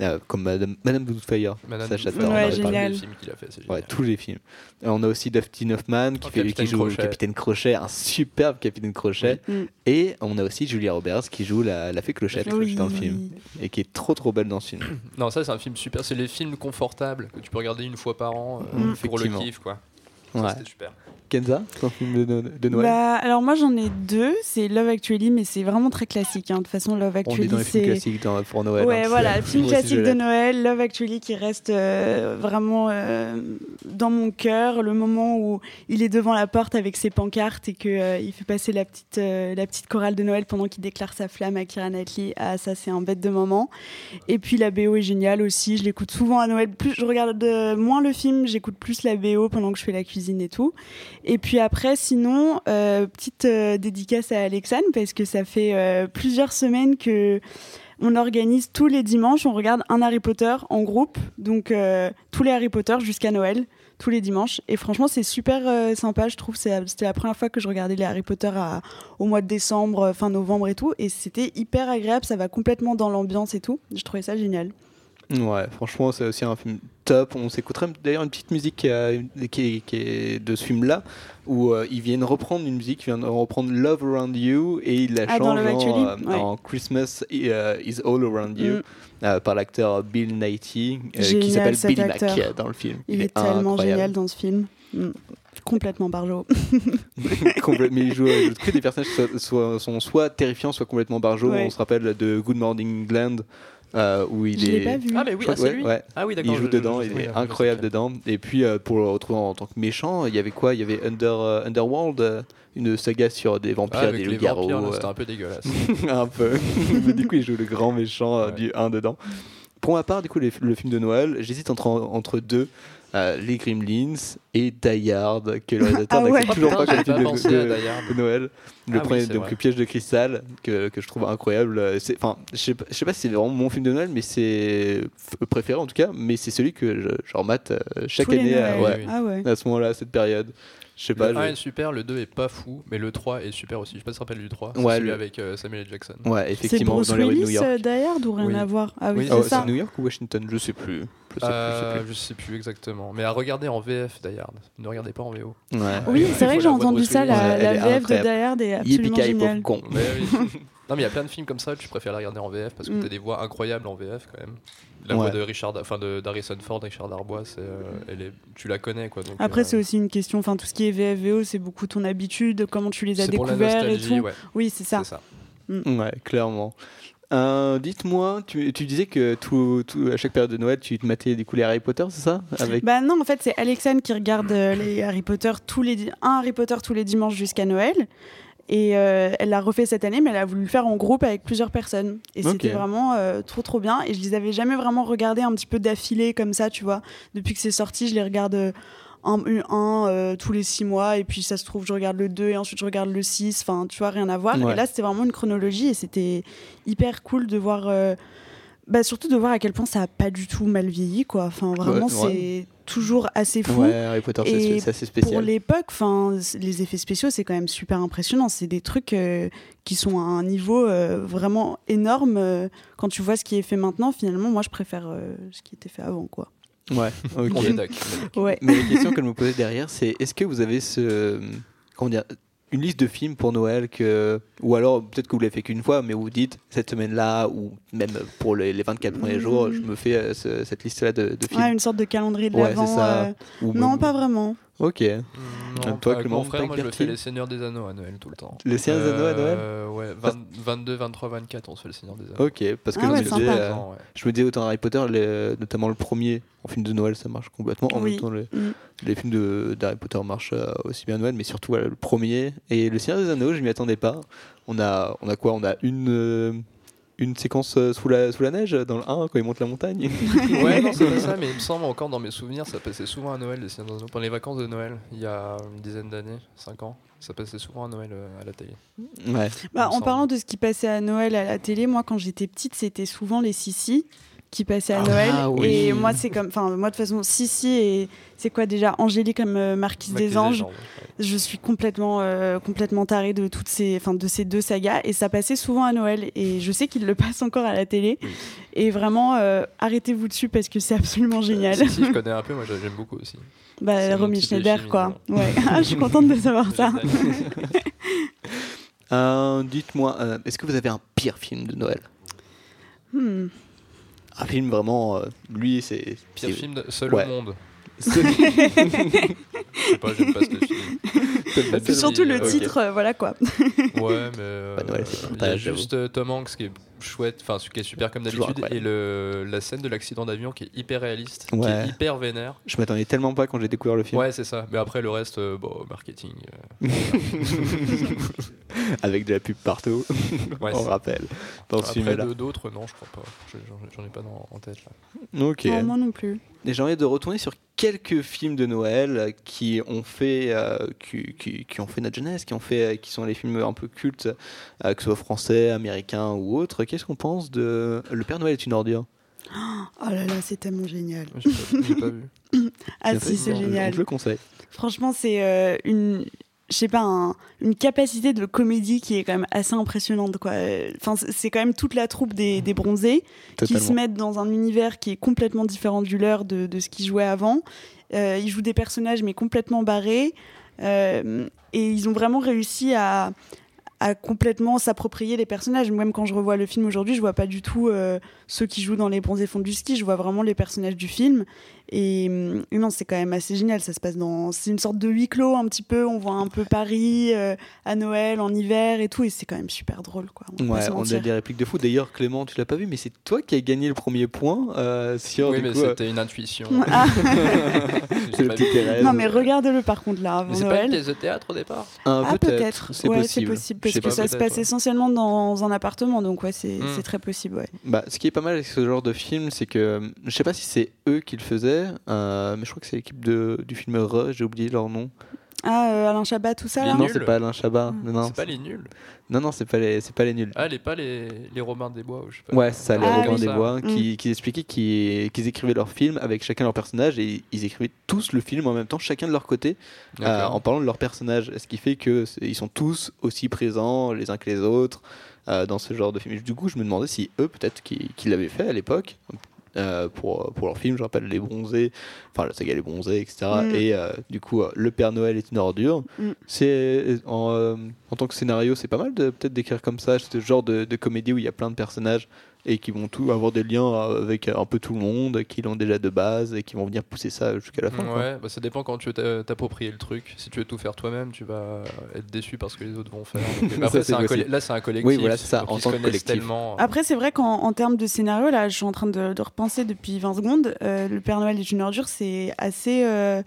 euh, comme Madame, Madame Doubtfire. Madame Ça, j'adore. Ouais, on a parlé génial. des films qu'il a fait, c'est Ouais, tous les films. Et on a aussi Dustin Hoffman qui, Oh, fait, qui Capitaine joue Crochet. le Capitaine Crochet, un superbe Capitaine Crochet. Mm. Et on a aussi Julia Roberts qui joue la, la fée Clochette Oui. dans le film et qui est trop trop belle dans ce film. Non, ça, c'est un film super. C'est les films confortables que tu peux regarder une fois par an euh, Mm. pour le kiff, quoi. Ouais. C'était super. Kenza, ton film de, de Noël Bah, alors moi j'en ai deux, c'est Love Actually, mais c'est vraiment très classique. hein. De toute façon, Love On est Actually, dans les films c'est classiques dans- pour Noël. Ouais, hein, voilà, c'est- le film classique de. Noël, Love Actually, qui reste euh, vraiment euh, dans mon cœur. Le moment où il est devant la porte avec ses pancartes et qu'il il fait passer la petite, euh, la petite chorale de Noël pendant qu'il déclare sa flamme à Kira Knightley. Ah, ça, c'est un bête de moment. Et puis la BO est géniale aussi. Je l'écoute souvent à Noël. Plus je regarde euh, moins le film, j'écoute plus la BO pendant que je fais la cuisine et puis après, sinon, euh, petite euh, dédicace à Alexandre parce que ça fait euh, plusieurs semaines que on organise tous les dimanches, on regarde un Harry Potter en groupe, donc tous les Harry Potter jusqu'à Noël, tous les dimanches. Et franchement, c'est super sympa, je trouve. C'était la première fois que je regardais les Harry Potter au mois de décembre, fin novembre et tout, et c'était hyper agréable. Ça va complètement dans l'ambiance et tout. Je trouvais ça génial. Ouais, franchement, c'est aussi un film top. On s'écouterait d'ailleurs une petite musique qui, a- qui est, qui est de ce film-là, où euh, ils viennent reprendre une musique, ils viennent reprendre Love Around You et ils la Ah, changent en, euh, Ouais. en Christmas euh, is All Around You Mm. euh, par l'acteur Bill Nighy, euh, qui s'appelle acteur. Mack dans le film. Il, est, tellement incroyable. génial dans ce film. Mm. Complètement barjo. Mais il joue euh, que des personnages qui sont soit terrifiants, soit complètement. Ouais. On se rappelle de Good Morning England, euh, où il Je est. l'ai pas vu. Ah, mais oui, ah, que- c'est ouais, lui. ouais. Ah oui, d'accord. Il joue je- je- dedans, je- il est incroyable dedans. Et puis euh, pour le retrouver en tant que méchant, il y avait quoi? Il y avait Under, euh, Underworld, euh, une saga sur des Ah, vampires, avec des loups-garous. euh, c'était un peu dégueulasse. un peu. Mais du coup, il joue le grand méchant euh, Ouais. du 1 dedans. Pour ma part, du coup, les- le film de Noël, j'hésite entre, entre deux. Euh, les Gremlins et Die Hard, que le réalisateur Ah ouais. n'accepte toujours pas comme film de, pensé de- de Noël. Le Ah oui, premier, c'est donc vrai. le piège de cristal, que, que je trouve incroyable. Euh, c'est- Enfin, je sais pas, je sais pas si c'est vraiment mon film de Noël, mais c'est f- préféré en tout cas. Mais c'est celui que je, je remate euh, chaque Tous année à, ouais, oui. Ah ouais. à ce moment-là, à cette période. Je sais pas. Le 1 je- est super, le 2 est pas fou, mais le 3 est super aussi. Je sais pas si tu te rappelles du 3. C'est Ouais, celui le- avec euh, Samuel L. Jackson. Ouais, C'est effectivement, Bruce dans les rues de New York. euh, Die Hard ou rien Oui. à voir? Ah oui, Oui, c'est ça. c'est New York ou Washington? Je sais plus. Je sais Euh, plus, je sais je sais plus exactement. Mais à regarder en VF, Die Hard. Ne regardez pas en VO. Ouais. Oui, c'est vrai que j'ai la entendu ça, la, la VF de Hard est absolument géniale. con. Mais oui. Non, mais il y a plein de films comme ça, tu préfères les regarder en VF parce que Mm. t'as des voix incroyables en VF quand même. La Ouais. voix de Richard, enfin de d'Harrison Ford, Richard Darbois, euh, elle est, tu la connais quoi. Donc, Après, euh, c'est aussi une question, enfin, tout ce qui est VFVO, c'est beaucoup ton habitude, comment tu les as la découverts et tout. ouais, Oui, c'est ça. c'est ça. Ouais, clairement. Euh, Dites-moi, tu, tu disais que tout, tout- à chaque période de Noël, tu te matais du coup les Harry Potter, c'est ça Avec... Bah non, en fait, c'est Alexandre qui regarde euh, les Harry Potter tous les un Harry Potter tous les dimanches jusqu'à Noël. Et euh, elle l'a refait cette année, mais elle a voulu le faire en groupe avec plusieurs personnes. Et c'était vraiment euh, trop trop bien. Et je les avais jamais vraiment regardés un petit peu d'affilée comme ça, tu vois. Depuis que c'est sorti, je les regarde un, un, euh, tous les six mois. Et puis ça se trouve, je regarde le 2 et ensuite je regarde le 6. Enfin, tu vois, rien à voir. Ouais. Et là, c'était vraiment une chronologie et c'était hyper cool de voir. euh, bah, surtout de voir à quel point ça a pas du tout mal vieilli, quoi. Enfin, vraiment, Ouais, ouais. c'est toujours assez fou. Ouais, Harry Potter, c'est Et c'est assez Pour spécial. l'époque, enfin, les effets spéciaux, c'est quand même super impressionnant. C'est des trucs euh, qui sont à un niveau euh, vraiment énorme. quand tu vois ce qui est fait maintenant, finalement, moi, je préfère euh, ce qui était fait avant, quoi. Ouais, ok. On est d'accord. Ouais. Mais la question que je me posais derrière, c'est est-ce que vous avez ce, comment dire, une liste de films pour Noël que, ou alors peut-être que vous l'avez fait qu'une fois, mais vous dites cette semaine-là ou même pour les, les 24 premiers Mhm. jours, je me fais euh, ce- cette liste-là de, de films. Ouais, une sorte de calendrier de Ouais, l'avant. c'est ça. euh, Non, même- pas vraiment. Ok. Non, toi, pas avec mon frère, moi je fais les Seigneurs des Anneaux à Noël tout le temps. Les Seigneurs des Anneaux à Noël Euh, Ouais, 20 22, 23, 24, on se fait les Seigneurs des Anneaux. Ok, parce que Ah je, ouais, me disais, euh, Ouais. je me disais autant Harry Potter, les- notamment le premier en film de Noël, ça marche complètement. En Oui. même temps, les, Mm. les films de- d'Harry Potter marchent euh, aussi bien à Noël, mais surtout voilà, le premier. Et le Seigneur des Anneaux, je m'y attendais pas. On a, on a quoi? On a une, euh, une séquence euh, sous la, sous la neige dans le 1 quand il monte la montagne. Ouais, non, c'est pas ça, mais il me semble encore dans mes souvenirs, ça passait souvent à Noël, les Seigneurs des Anneaux. Pendant les vacances de Noël, il y a une dizaine d'années, 5 ans, ça passait souvent à Noël euh, à la télé. ouais. Bah, en semble. parlant de ce qui passait à Noël à la télé, moi, quand j'étais petite, c'était souvent les Sissi qui passaient à Ah, Noël. oui. Et moi, c'est comme. Enfin, moi, de toute façon, Sissi et. C'est quoi déjà Angélique comme euh, Marquise des Anges. ouais. Je suis complètement, euh, complètement tarée de toutes ces, enfin, de ces deux sagas et ça passait souvent à Noël et je sais qu'il le passe encore à la télé Oui. et vraiment euh, arrêtez-vous dessus parce que c'est absolument génial. Si, si, je connais un peu, moi j'aime beaucoup aussi. bah, Romy Schneider quoi. Ouais. Ah, je suis contente de savoir ça. Euh, Dites-moi, euh, est-ce que vous avez un pire film de Noël? Hmm. Un film vraiment, euh, lui, c'est. Pire film de Seul Ouais. au monde. C'est- Je sais pas, j'aime pas ce Puis surtout le Ok. titre, euh, voilà quoi. Ouais, mais. euh, Pas Noël, c'est il y sympa, a j'avoue. juste euh, Tom Hanks qui est chouette, enfin, qui est super comme d'habitude, et le, la scène de l'accident d'avion qui est hyper réaliste, qui est hyper vénère. Je m'attendais tellement pas quand j'ai découvert le film. Ouais, c'est ça. Mais après, le reste, euh, bon, marketing. euh, Avec de la pub partout, ouais, on c'est- rappelle. Dans ce film-là. d'autres, non, je crois pas. Je- J'en j'en ai pas dans- en tête là. Ok. Non, moi non plus. Et j'ai envie de retourner sur quelques films de Noël qui ont fait, euh, qui, qui- qui ont fait notre jeunesse, qui ont fait, euh, qui sont les films un peu cultes, euh, que ce soit français, américains ou autres. Qu'est-ce qu'on pense de Le Père Noël est une ordure? Oh là là, c'est tellement génial. J'ai pas, vu. Ah si, c'est génial. Je le conseille. Franchement, c'est euh, une, je sais pas, un- une capacité de comédie qui est quand même assez impressionnante. Quoi. Enfin, c'est- quand même toute la troupe des, des bronzés qui se mettent dans un univers qui est complètement différent du leur de, de ce qu'ils jouaient avant. Euh, ils jouent des personnages mais complètement barrés Euh, et ils ont vraiment réussi à à complètement s'approprier les personnages. Même quand je revois le film aujourd'hui, je vois pas du tout euh, ceux qui jouent dans Les Bronzés Fonds du Ski, je vois vraiment les personnages du film. Et, et non, c'est quand même assez génial. Ça se passe dans. C'est une sorte de huis clos un petit peu. On voit un peu Paris euh, à Noël, en hiver et tout. Et c'est quand même super drôle. Quoi. On Ouais, a des répliques de fou. D'ailleurs, Clément, tu l'as pas vu, mais c'est toi qui as gagné le premier point euh, sur. Oui, du mais euh, c'était une intuition. Ah, non, mais regarde-le par contre là, avant Mais c'est pas une Noël. pièce de théâtre au départ Ah, peut-être. C'est ouais, possible. Parce que pas, ça se passe ouais. essentiellement dans un appartement. Donc, ouais, c'est c'est très possible. Ouais. Bah, ce qui est pas mal avec ce genre de film, c'est que je sais pas si c'est eux qui le faisaient, euh, mais je crois que c'est l'équipe de, du film Re, j'ai oublié leur nom. Ah, euh, Alain Chabat, tout ça Les là non, c'est pas Alain Chabat. Non, non, C'est pas les nuls. non, non, c'est pas les, c'est pas les nuls. Ah, les, pas les, les Robins des Bois, ou je sais pas. Ouais, c'est ça, les Ah, oui. des. Bois, qui, qui expliquaient qu'ils qu'ils écrivaient leur film avec chacun leur personnage et ils écrivaient tous le film en même temps, chacun de leur côté, euh, en parlant de leur personnage. Ce qui fait que c'est- ils sont tous aussi présents les uns que les autres euh, dans ce genre de film. Du coup, je me demandais si eux, peut-être, qui, qui l'avaient fait à l'époque, euh, pour, pour leur film. Je rappelle Les Bronzés, enfin la saga Les Bronzés, etc. Mm. Et euh, du coup, euh, Le Père Noël est une ordure. Mm. C'est en, en tant que scénario, c'est pas mal de peut-être d'écrire comme ça, ce genre de, de comédie où il y a plein de personnages et qui vont tout avoir des liens avec un peu tout le monde, qui l'ont déjà de base et qui vont venir pousser ça jusqu'à la fin. Ouais, bah ça dépend quand tu veux t'a- t'approprier le truc. Si tu veux tout faire toi-même, tu vas être déçu parce que les autres vont faire. Donc, après, un là, c'est un collectif. Oui, voilà, c'est ça, en tant que collectif. tellement. Après, c'est vrai qu'en en termes de scénario, là, je suis en train de, de repenser depuis 20 secondes. euh, le Père Noël est une ordure, c'est assez. euh,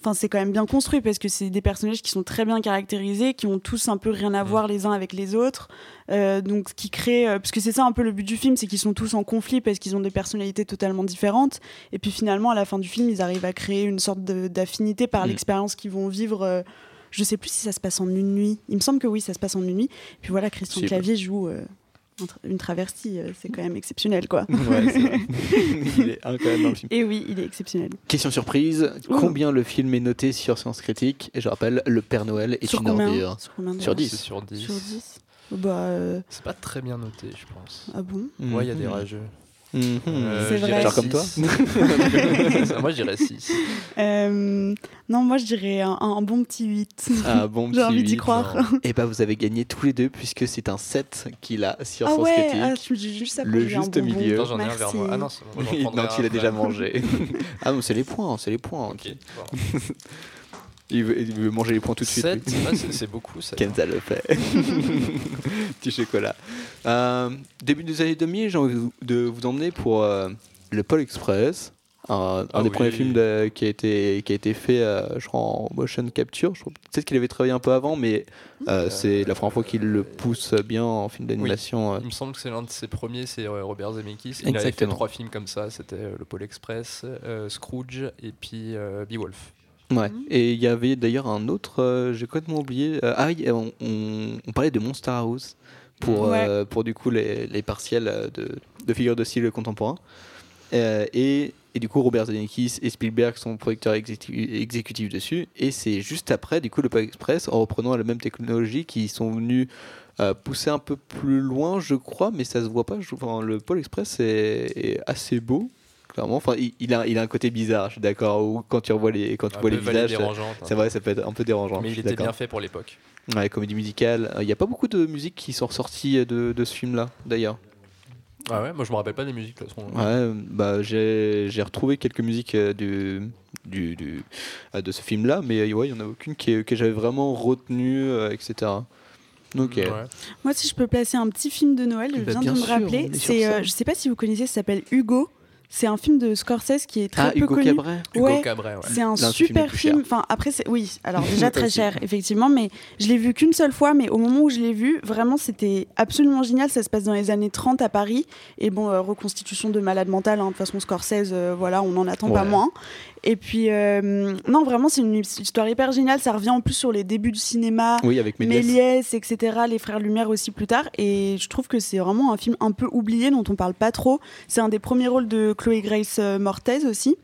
Enfin, c'est quand même bien construit parce que c'est des personnages qui sont très bien caractérisés, qui ont tous un peu rien à Mm. voir les uns avec les autres. Euh, donc, ce qui crée. euh, parce que c'est ça un peu le but du film, c'est qu'ils sont tous en conflit parce qu'ils ont des personnalités totalement différentes. Et puis finalement, à la fin du film, ils arrivent à créer une sorte d'affinité par Mm. l'expérience qu'ils vont vivre. euh, je sais plus si ça se passe en une nuit. Il me semble que oui, ça se passe en une nuit. Et puis voilà, Christian. Clavier joue euh, une traversée. euh, c'est quand même exceptionnel, quoi. Ouais, c'est vrai. il est incroyable dans le film. Et oui, il est exceptionnel. Question surprise, Ouh. combien le film est noté sur Science Critique Et je rappelle, Le Père Noël est Sur une combien ordure. Sur Sur 10. C'est sur 10. Sur 10 Bah. euh, C'est pas très bien noté, je pense. ah bon Ouais, il y a des Mhm. Mhm. Euh, C'est vrai. Genre comme toi six. Moi, je dirais 6. Euh, Non, moi je dirais un, un bon petit 8. Ah bon, J'ai petit envie d'y huit. croire. Et bah vous avez gagné tous les deux puisque c'est un 7 qu'il a sur Ah Science ouais, Critique. ah, je me dis juste ça Le juste milieu. Attends, j'en ai un vers moi. Ah non, c'est bon. il a déjà mangé. ah non, c'est les points, c'est les points. Ok. bon. Il, veut, il veut manger les points tout de suite. 7, lui. c'est c'est beaucoup ça. Kenza le fait. Petit chocolat. Euh, début des années 2000, j'ai envie de vous- emmener pour euh, le Pôle Express. Un, un Ah des oui. premiers films de- qui, a été, qui a été fait, euh, je crois, en motion capture. Je crois peut-être qu'il avait travaillé un peu avant, mais euh, Euh, c'est la première fois qu'il le pousse bien en film d'animation. euh. Il me semble que c'est l'un de ses premiers, c'est Robert Zemeckis. Il avait fait Exactement. trois films comme ça. C'était Le Pôle Express, euh, Scrooge et puis euh, Beowulf. Ouais. Et il y avait d'ailleurs un autre, euh, j'ai complètement oublié. euh, ah oui, on, on- on parlait de Monster House pour, Ouais. euh, pour du coup les, les partiels de, de figures de style contemporain. Et, et du coup, Robert Zemeckis et Spielberg sont producteurs exécu- exécutifs dessus. Et c'est juste après, du coup, le Pôle Express, en reprenant la même technologie, qui sont venus pousser un peu plus loin, je crois, mais ça se voit pas. Je- enfin, le Pôle Express est, est assez beau. Clairement, enfin, il, il a, il a un côté bizarre, je suis d'accord. Ou quand tu revois les, quand tu Un vois les visages, c'est vrai, ça peut être un peu dérangeant. Mais il était bien fait pour l'époque. Ouais, comédie musicale. Il n'y a pas beaucoup de musiques qui sont ressorties de, de ce film-là, d'ailleurs. Ah ouais, moi je me rappelle pas des musiques de toute façon. Ouais, bah j'ai j'ai retrouvé quelques musiques euh, du, du, du- euh, de ce film-là, mais euh, ouais, il n'y en a aucune qui est- que j'avais vraiment retenue, euh, etc. Ok. Ouais. Moi, si je peux placer un petit film de Noël, je Bah, viens de me sûr, rappeler. C'est, euh, je sais pas si vous connaissez, ça s'appelle Hugo. C'est un film de Scorsese qui est très Ah, peu Hugo connu. Cabret Hugo Ouais. Cabret, ouais. C'est un super film. Enfin, après, c'est oui. Alors déjà très cher, effectivement, mais je l'ai vu qu'une seule fois. Mais au moment où je l'ai vu, vraiment, c'était absolument génial. Ça se passe dans les années 30 à Paris. Et bon, euh, reconstitution de malade mental. hein. De toute façon, Scorsese, euh, voilà, on n'en attend pas moins. Et puis, euh, non, vraiment, c'est une histoire hyper géniale. Ça revient en plus sur les débuts du cinéma. Oui, avec Méliès. Méliès, etc., les frères Lumière aussi plus tard. Et je trouve que c'est vraiment un film un peu oublié, dont on parle pas trop. C'est un des premiers rôles de Chloé Grace euh, Mortez aussi.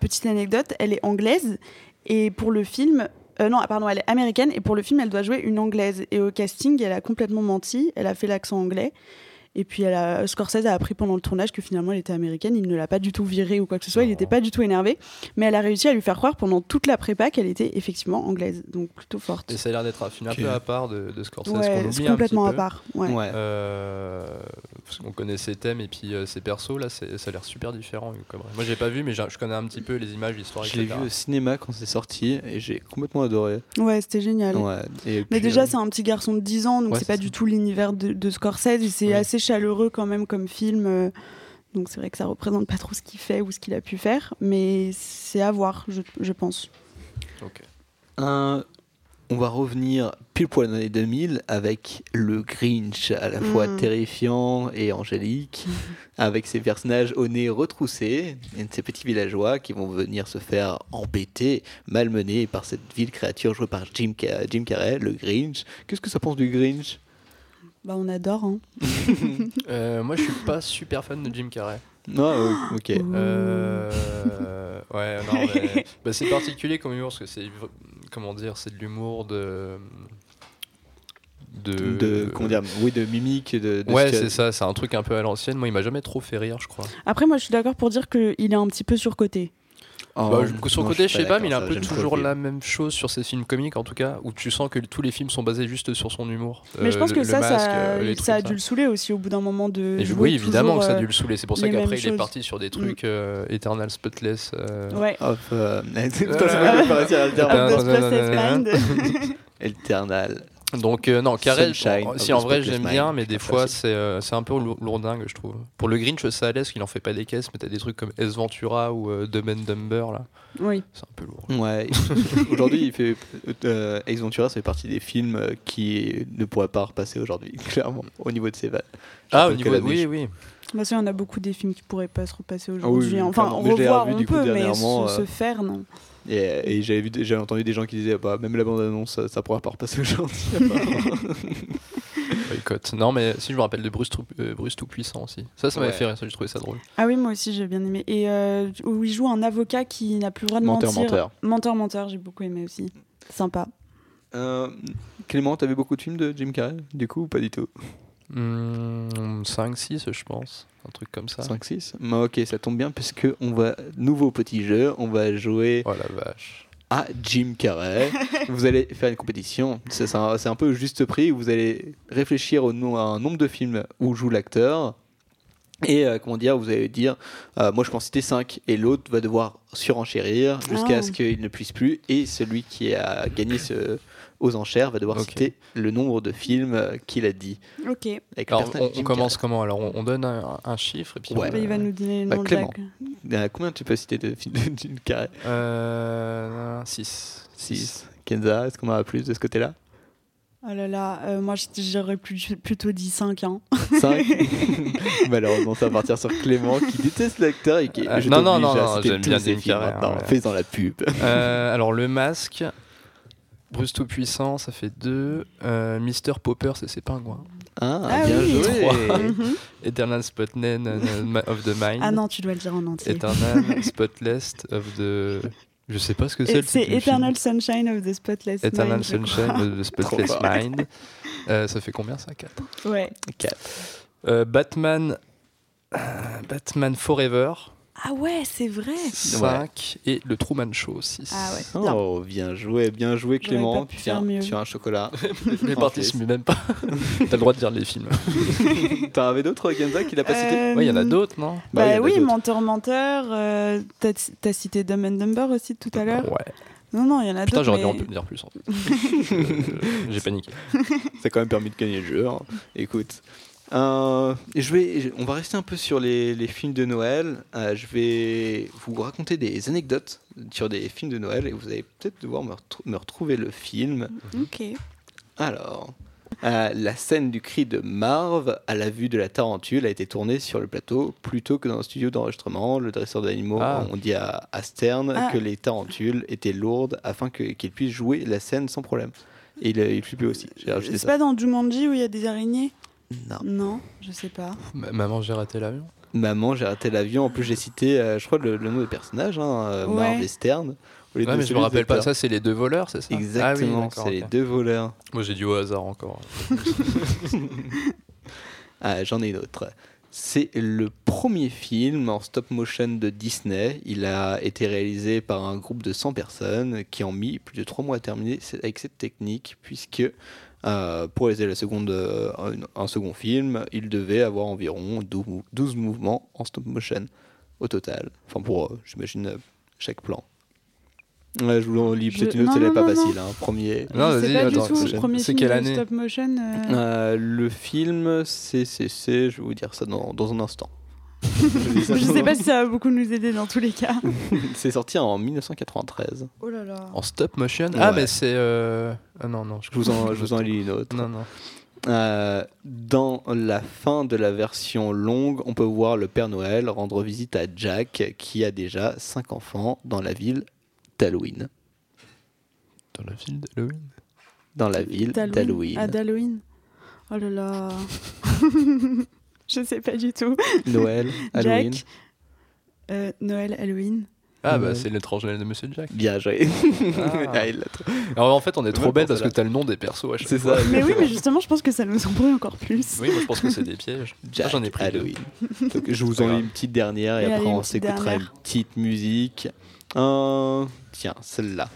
Petite anecdote, elle est anglaise. Et pour le film. euh, non, pardon, elle est américaine. Et pour le film, elle doit jouer une anglaise. Et au casting, elle a complètement menti. Elle a fait l'accent anglais. Et puis elle a, Scorsese a appris pendant le tournage que finalement elle était américaine, il ne l'a pas du tout virée ou quoi que ce soit, il n'était pas du tout énervé, mais elle a réussi à lui faire croire pendant toute la prépa qu'elle était effectivement anglaise, donc plutôt forte. Et ça a l'air d'être un film un peu à part de, de Scorsese qu'on Ouais, c'est un complètement à part. Ouais. Ouais. Euh, parce qu'on connaît ses thèmes et puis euh, ses persos là, c'est- ça a l'air super différent. Cabret. Moi j'ai pas vu, mais je connais un petit peu les images, l'histoire, Je l'ai vu au cinéma quand c'est sorti et j'ai complètement adoré. Ouais, c'était génial. Ouais. Et Mais puis, déjà, euh, c'est un petit garçon de 10 ans, donc Ouais, c'est pas ça. du tout l'univers de, de Scorsese. et C'est assez chaleureux quand même comme film. euh, donc c'est vrai que ça représente pas trop ce qu'il fait ou ce qu'il a pu faire, mais c'est à voir, je, je pense. Un- on va revenir pile poil dans les 2000 avec le Grinch, à la fois Mm. terrifiant et angélique, avec ses personnages au nez retroussé, et ces petits villageois qui vont venir se faire embêter, malmenés par cette ville créature jouée par Jim Carrey, le Grinch. Qu'est-ce que ça pense du Grinch? Bah, on adore. Hein. Euh, moi je suis pas super fan de Jim Carrey. Non, euh, ok. Euh, ouais, non, mais bah, c'est particulier comme humour parce que c'est comment dire, c'est de l'humour de de. de comment dire oui de mimique de, de Ouais, c'est ça, c'est un truc un peu à l'ancienne. Moi, il m'a jamais trop fait rire, je crois. Après, moi, je suis d'accord pour dire qu'il est un petit peu surcoté. Oh, Bah, je- sur le non, côté, je sais pas, mais il a un peu toujours la même chose sur ses films comiques, en tout cas, où tu sens que tous les films sont basés juste sur son humour. Mais je Euh, pense que le ça, masque, ça, euh, trucs ça a dû le saouler aussi au bout d'un moment de. Et je- jouer oui, évidemment que ça a euh, dû le saouler. C'est pour ça qu'après, il est parti sur des trucs euh, Eternal Spotless. euh, Ouais. Euh. Euh, non, Mind. Eternal. Donc, euh, non, Carrel, Sunshine si the en vrai j'aime bien, mais des fois c'est euh, c'est un peu lour- lourdingue, je trouve. Pour le Grinch, ça allait, parce qu'il en fait pas des caisses, mais t'as des trucs comme S Ventura ou euh, Dumb and Dumber, là. Oui. C'est un peu lourd. Ouais. Aujourd'hui, il fait euh, Ace Ventura, ça fait partie des films euh, qui ne pourraient pas repasser aujourd'hui, clairement, au niveau de ses vannes. Ah, au niveau. la Oui, oui. Bah, y en a beaucoup des films qui pourraient pas se repasser oui, aujourd'hui. oui, enfin, revoir, on peut, mais se, euh, se faire, non. Et, et j'avais vu, j'avais entendu des gens qui disaient, bah, même la bande-annonce, ça, ça pourra pas repasser aujourd'hui. Boycott. Non, mais si je me rappelle de Bruce, euh, Bruce Tout Puissant aussi. Ça, ça m'avait Ouais. fait rire, ça, j'ai trouvé ça drôle. Ah oui, moi aussi, j'ai bien aimé. Et euh, où il joue un avocat qui n'a plus le droit de Menteur, mentir. menteur. Menteur, menteur, j'ai beaucoup aimé aussi. Sympa. Euh, Clément, vu beaucoup de films de Jim Carrey, du coup, ou pas du tout? 5-6, je pense. Un truc comme ça. 5-6 Ok, ça tombe bien, puisque on va, nouveau petit jeu, on va jouer Oh la vache. à Jim Carrey. vous allez faire une compétition. C'est c'est un, un peu juste prix. Vous allez réfléchir au nom, à un nombre de films où joue l'acteur. Et euh, comment dire, vous allez dire, euh, moi je peux en citer 5 et l'autre va devoir surenchérir jusqu'à Ah. ce qu'il ne puisse plus. Et celui qui a gagné ce, aux enchères va devoir citer le nombre de films euh, qu'il a dit. Ok. Alors, on, on commence comment Alors, on, on donne un, un chiffre et puis. Ouais. on- Bah, il va nous donner le Bah, nom de Clément. la- Carrey. Euh, combien tu peux citer de films de Jim Carrey Euh. 6. 6. Kenza, est-ce qu'on en a plus de ce côté-là Oh là là, euh, moi j'aurais plutôt dit 5. Hein. 5 Malheureusement, ça va partir sur Clément qui déteste l'acteur et qui. Euh, je non, non, non, non, j'aime tous bien ses Jim films Carrey, maintenant. hein, ouais. Fais dans la pub. Euh, alors, le masque. Bruce Tout-Puissant, ça fait 2. Mister Popper, c'est ses pingouins. Ah, Ah bien oui. joué. Mhm. Eternal Spotnet of the Mind. Ah non, tu dois le dire en entier. Eternal Spotless of the. Je sais pas ce que c'est. C'est Eternal film. Sunshine of the Spotless Eternal Mind, crois. Sunshine of the Spotless. Mind. Euh, ça fait combien ça 4 Ouais. Batman. euh, Batman Forever. Ah ouais, c'est vrai. 5. Et le Truman Show 6. Ah ouais. Bien. Oh, bien joué, bien joué Clément. pas pu Tiens, faire mieux. tu as un chocolat. Les plus. même pas. T'as le droit de dire les films. T'en avais d'autres, Kenza, qui l'a pas cité Euh, Ouais, il y en a d'autres, non? Bah, Bah, a oui, menteur, menteur. euh, T'as cité Dumb and Dumber aussi tout à l'heure. Ouais. Non, non, il y en a Putain, d'autres. j'aurais dû en dire plus. en fait. Euh, J'ai paniqué. Ça a quand même permis de gagner le jeu. hein. Écoute. Euh, je vais, je- on va rester un peu sur les, les films de Noël. Euh, je vais vous raconter des anecdotes sur des films de Noël et vous allez peut-être devoir me, retrou- me retrouver le film. Ok. Alors, euh, la scène du cri de Marv à la vue de la tarentule a été tournée sur le plateau plutôt que dans un studio d'enregistrement. Le dresseur d'animaux Ah. on dit à, à Stern Ah. que les tarentules étaient lourdes afin que- qu'il puisse jouer la scène sans problème. Et il, il flippait aussi. C'est ça. pas dans Jumanji où il y a des araignées? Non. Non, je sais pas. Ma- Maman, j'ai raté l'avion. Maman, j'ai raté l'avion. En plus, j'ai cité, euh, je crois, le, le nom des personnages, hein, euh, Marv et Stern. Ouais, mais je me rappelle pas. Peur. Ça, c'est les deux voleurs, c'est ça? Ah oui, Exactement, c'est les deux voleurs. Moi, j'ai dit au hasard encore. Ah, J'en ai une autre. C'est le premier film en stop motion de Disney. Il a été réalisé par un groupe de 100 personnes qui ont mis plus de 3 mois à terminer avec cette technique, puisque euh, pour réaliser la seconde, euh, un, un second film, il devait avoir environ 12, mou- 12 mouvements en stop motion au total. Enfin, pour, euh, j'imagine, euh, chaque plan. Ouais, je vous en lis Je- peut-être une autre, non, c'est non, pas non, facile. Hein. Premier. Non, vas-y, pas attends, du tout. c'est- Le premier c'est film quelle de année stop motion. euh, Euh, le film, c'est, c'est, c'est, je vais vous dire ça dans, dans un instant. Je sais pas si ça va beaucoup nous aider dans tous les cas. C'est sorti en 1993. Oh là là. En stop motion Ah, Ouais. mais c'est. euh, Ah non, non. Je vous en, je vous en lis une autre. Non, non. Euh, dans la fin de la version longue, on peut voir le Père Noël rendre visite à Jack, qui a déjà 5 enfants dans la ville d'Halloween. Dans la ville d'Halloween? Dans la ville d'Halloween. Ah, d'Halloween. Oh là là. je sais pas du tout. Noël, Halloween. Jack. euh, Noël, Halloween. Ah bah c'est l'étrange Noël de Monsieur Jack. Bien joué. Ah. Ah, il l'a trop- Alors en fait on est trop bête parce que là. t'as le nom des persos à chaque C'est fois. ça. Mais oui, mais justement, je pense que ça nous embrouille encore plus. Oui, moi je pense que c'est des pièges. Jack J'en ai pris. Halloween. Donc, je vous en grave. une petite dernière et, Et après on s'écoutera une petite musique. Euh, Tiens, celle-là.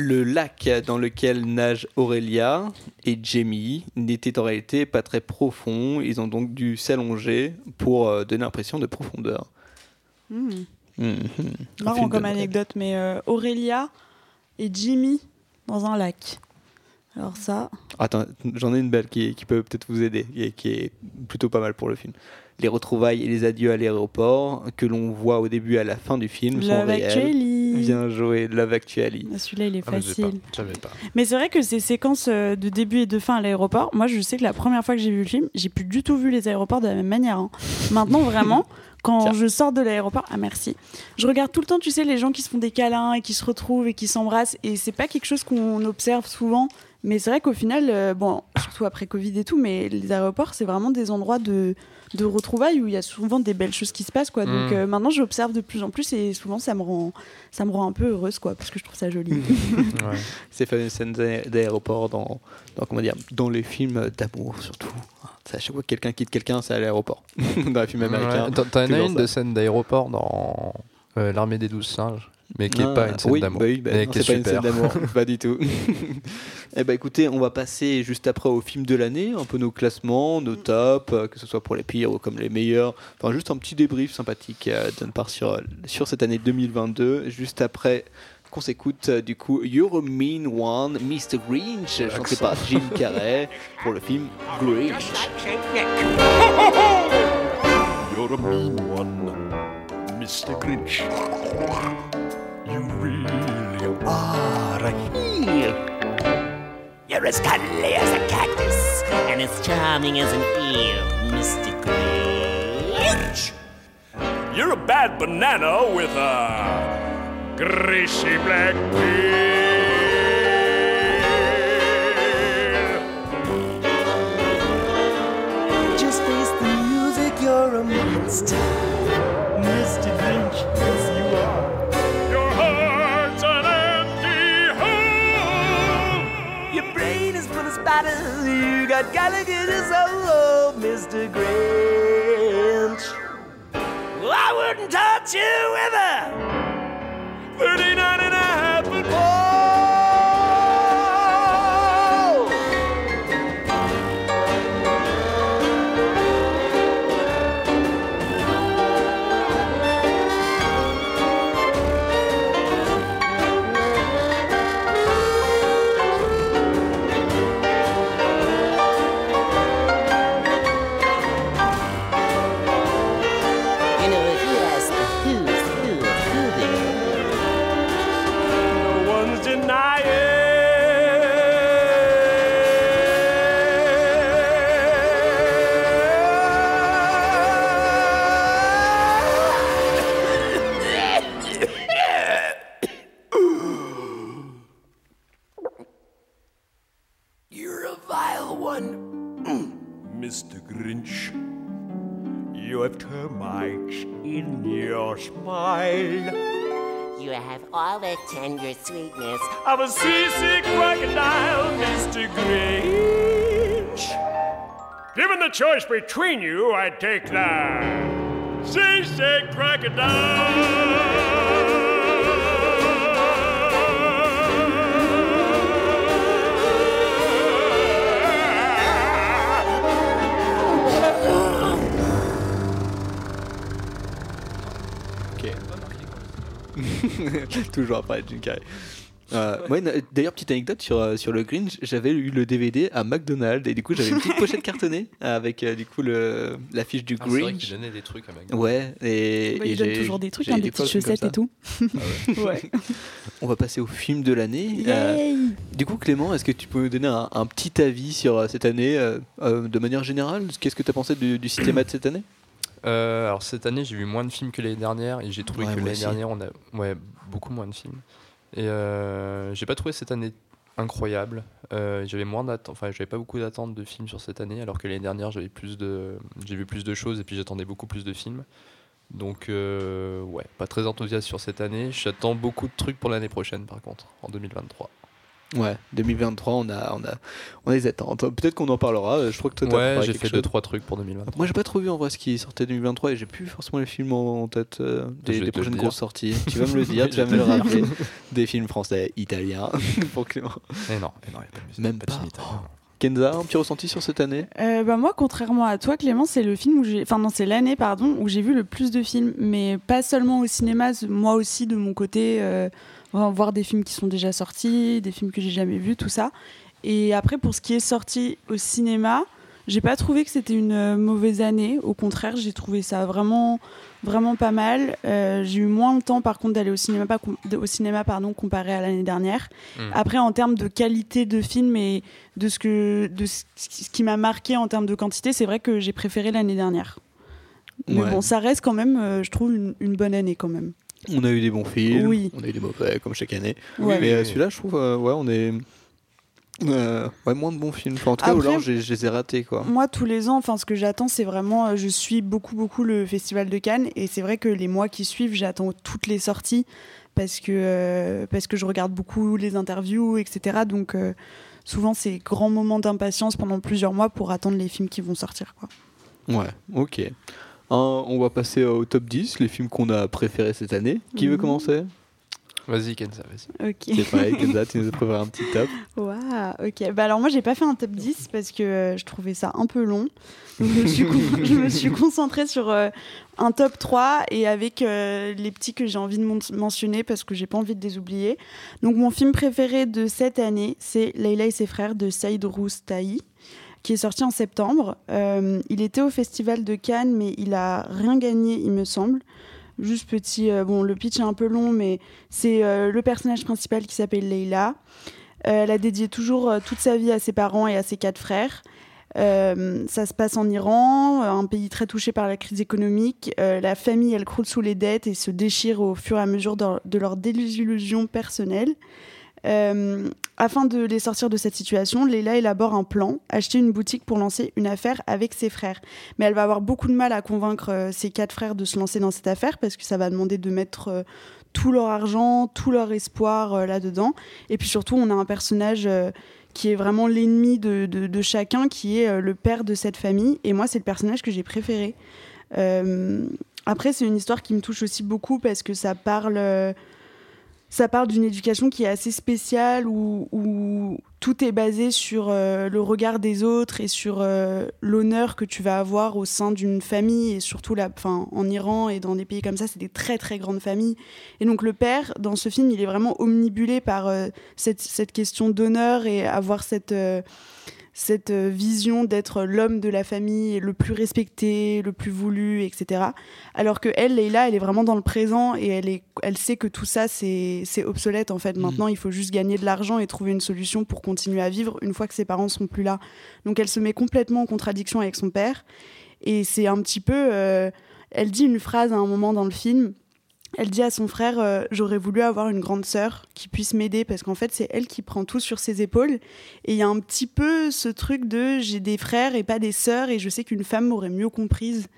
Le lac dans lequel nage Aurélia et Jamie n'était en réalité pas très profond. Ils ont donc dû s'allonger pour euh, donner l'impression de profondeur. Un Marrant comme anecdote, mais euh, Aurélia et Jimmy dans un lac. Alors ça, Attends, j'en ai une belle qui, qui peut peut-être vous aider et qui est plutôt pas mal pour le film. Les retrouvailles et les adieux à l'aéroport que l'on voit au début et à la fin du film sont Love réels. Actually. Bien joué, Love Actually. Ah, Celui-là, il est Ah, mais j'ai pas. facile. Pas. Mais c'est vrai que ces séquences euh, de début et de fin à l'aéroport, moi je sais que la première fois que j'ai vu le film, j'ai plus du tout vu les aéroports de la même manière. hein. Maintenant vraiment, quand Tiens. je sors de l'aéroport, ah merci, je regarde tout le temps, tu sais, les gens qui se font des câlins et qui se retrouvent et qui s'embrassent, et c'est pas quelque chose qu'on observe souvent. Mais c'est vrai qu'au final, euh, bon, surtout après Covid et tout, mais les aéroports, c'est vraiment des endroits de, de retrouvailles où il y a souvent des belles choses qui se passent, quoi. Donc Mm. euh, maintenant, j'observe de plus en plus et souvent, ça me rend, ça me rend un peu heureuse, quoi, parce que je trouve ça joli. Ouais. Ces fameuses scènes d'a- d'aéroport dans, dans, comment dire, dans les films d'amour surtout. À chaque fois que quelqu'un quitte quelqu'un, c'est à l'aéroport. dans les films américains. Ouais. T'en- as une ça. de scène d'aéroport dans euh, L'armée des douze singes, mais qui est Ah, pas une scène oui, d'amour. bah oui, bah mais non, qui est pas une scène d'amour, pas du tout. eh ben écoutez, on va passer juste après au film de l'année, un peu nos classements, nos tops, euh, que ce soit pour les pires ou comme les meilleurs. Enfin, juste un petit débrief sympathique euh, de notre part sur, sur cette année 2022. Juste après qu'on s'écoute euh, du coup You're a Mean One, Mr. Grinch, chanté par Jim Carrey pour le film Grinch. You're a mean one, Mr. Grinch. You really are a heel. You're as cuddly as a cactus and as charming as an eel, Mr. Grinch. You're a bad banana with a greasy black peel. Just face the music, you're a monster. Your is full of spiders, you got Gallagher's soul, Mr. Grinch. Well, I wouldn't touch you with a 39 and tender sweetness. of a seasick crocodile, Mr. Grinch. Given the choice between you, I'd take the seasick crocodile. Toujours après Jim Carrey. Euh, ouais, D'ailleurs, petite anecdote sur, euh, sur le Grinch, j'avais eu le DVD à McDonald's et du coup j'avais une petite pochette cartonnée avec euh, du coup le- l'affiche du Ah, c'est vrai qu'il Grinch. donnait des trucs à McDo. Ouais, et, Bah, et il donne j'ai- toujours des trucs, hein, des fois petites chaussettes et tout. ouais. On va passer au film de l'année. Euh, du coup, Clément, est-ce que tu peux me donner un, un petit avis sur euh, cette année de manière générale? Qu'est-ce que tu as pensé du, du cinéma de cette année? Euh, alors cette année, j'ai vu moins de films que l'année dernière et j'ai trouvé Ouais, que l'année dernière, on a ouais, beaucoup moins de films. Et euh, j'ai pas trouvé cette année incroyable. Euh, j'avais moins enfin j'avais pas beaucoup d'attentes de films sur cette année, alors que l'année dernière, j'avais plus de, j'ai vu plus de choses et puis j'attendais beaucoup plus de films. Donc, ouais, pas très enthousiaste sur cette année. J'attends beaucoup de trucs pour l'année prochaine, par contre, en 2023. Ouais, 2023, on a, on a, on a des attentes. Peut-être qu'on en parlera. Je crois que toi, t'as Ouais, j'ai fait chose. deux trois trucs pour 2023. Moi, j'ai pas trop vu en vrai ce qui sortait 2023 et j'ai plus forcément les films en tête euh, des, des prochaines grosses sorties. tu vas me le dire, tu vas me le rappeler. Des films français, italiens. pour Clément. Mais non, mais non, y a pas de musique, Même de pas. film italien. Kenza, un petit ressenti sur cette année? Euh, bah moi, contrairement à toi, Clément, c'est le film où j'ai, enfin non, c'est l'année, pardon, où j'ai vu le plus de films, mais pas seulement au cinéma, moi aussi de mon côté, euh, voir des films qui sont déjà sortis, des films que j'ai jamais vus, tout ça. Et après, pour ce qui est sorti au cinéma, j'ai pas trouvé que c'était une euh, mauvaise année. Au contraire, j'ai trouvé ça vraiment, vraiment pas mal. Euh, j'ai eu moins le temps, par contre, d'aller au cinéma, pas au cinéma, pardon, comparé à l'année dernière. Mm. Après, en termes de qualité de film et de ce, que, de ce ce qui m'a marqué en termes de quantité, c'est vrai que j'ai préféré l'année dernière. Mais Ouais. bon, ça reste quand même, euh, je trouve, une, une bonne année quand même. On a eu des bons films, Oui. on a eu des mauvais, comme chaque année. Ouais. Mais euh, celui-là, je trouve, euh, ouais, on est. euh, ouais, moins de bons films. Enfin, en tout cas, Après- alors, j'ai- je les ai ratés, quoi. Moi, tous les ans, enfin, ce que j'attends, c'est vraiment, je suis beaucoup, beaucoup le Festival de Cannes, et c'est vrai que les mois qui suivent, j'attends toutes les sorties parce que euh, parce que je regarde beaucoup les interviews, etc. Donc euh, souvent, c'est grands moments d'impatience pendant plusieurs mois pour attendre les films qui vont sortir, quoi. Ouais, ok. Hein, on va passer au top 10, les films qu'on a préférés cette année. Qui veut Mhm. commencer? Vas-y, Kenza, vas-y. Ok. C'est pareil, Kenza, tu nous as préparé un petit top. Waouh, ok. Bah alors moi j'ai pas fait un top 10 parce que euh, je trouvais ça un peu long. Donc je me suis, con- je me suis concentrée sur euh, un top 3 et avec euh, les petits que j'ai envie de mentionner parce que j'ai pas envie de les oublier. Donc mon film préféré de cette année c'est Leila et ses frères de Saïd Roustahi qui est sorti en septembre. Euh, il était au festival de Cannes mais il a rien gagné il me semble. Juste petit, euh, bon le pitch est un peu long mais c'est euh, le personnage principal qui s'appelle Leila. Elle a dédié toujours toute sa vie à ses parents et à ses quatre frères. Ça se passe en Iran, un pays très touché par la crise économique. La famille, elle croule sous les dettes et se déchire au fur et à mesure de, de leur désillusion personnelle. Afin de les sortir de cette situation, Leila élabore un plan, acheter une boutique pour lancer une affaire avec ses frères. Mais elle va avoir beaucoup de mal à convaincre euh, ses quatre frères de se lancer dans cette affaire parce que ça va demander de mettre euh, tout leur argent, tout leur espoir euh, là-dedans. Et puis surtout, on a un personnage qui est vraiment l'ennemi de, chacun, qui est le père de cette famille. Et moi, c'est le personnage que j'ai préféré. Après, c'est une histoire qui me touche aussi beaucoup parce que ça parle, ça parle d'une éducation qui est assez spéciale où, tout est basé sur euh, le regard des autres et sur euh, l'honneur que tu vas avoir au sein d'une famille et surtout en Iran et dans des pays comme ça, c'est des très très grandes familles. Et donc le père, dans ce film, il est vraiment omnibulé par euh, cette, question d'honneur et avoir cette, cette euh, vision d'être l'homme de la famille le plus respecté, le plus voulu, etc. Alors que elle, Leila, elle est vraiment dans le présent et elle, est, elle sait que tout ça, c'est obsolète en fait. Maintenant, il faut juste gagner de l'argent et trouver une solution pour continuer à vivre une fois que ses parents sont plus là. Donc elle se met complètement en contradiction avec son père. Et c'est un petit peu... euh, elle dit une phrase à un moment dans le film. Elle dit à son frère euh, J'aurais voulu avoir une grande sœur qui puisse m'aider parce qu'en fait, c'est elle qui prend tout sur ses épaules. Et il y a un petit peu ce truc de J'ai des frères et pas des sœurs et je sais qu'une femme m'aurait mieux comprise.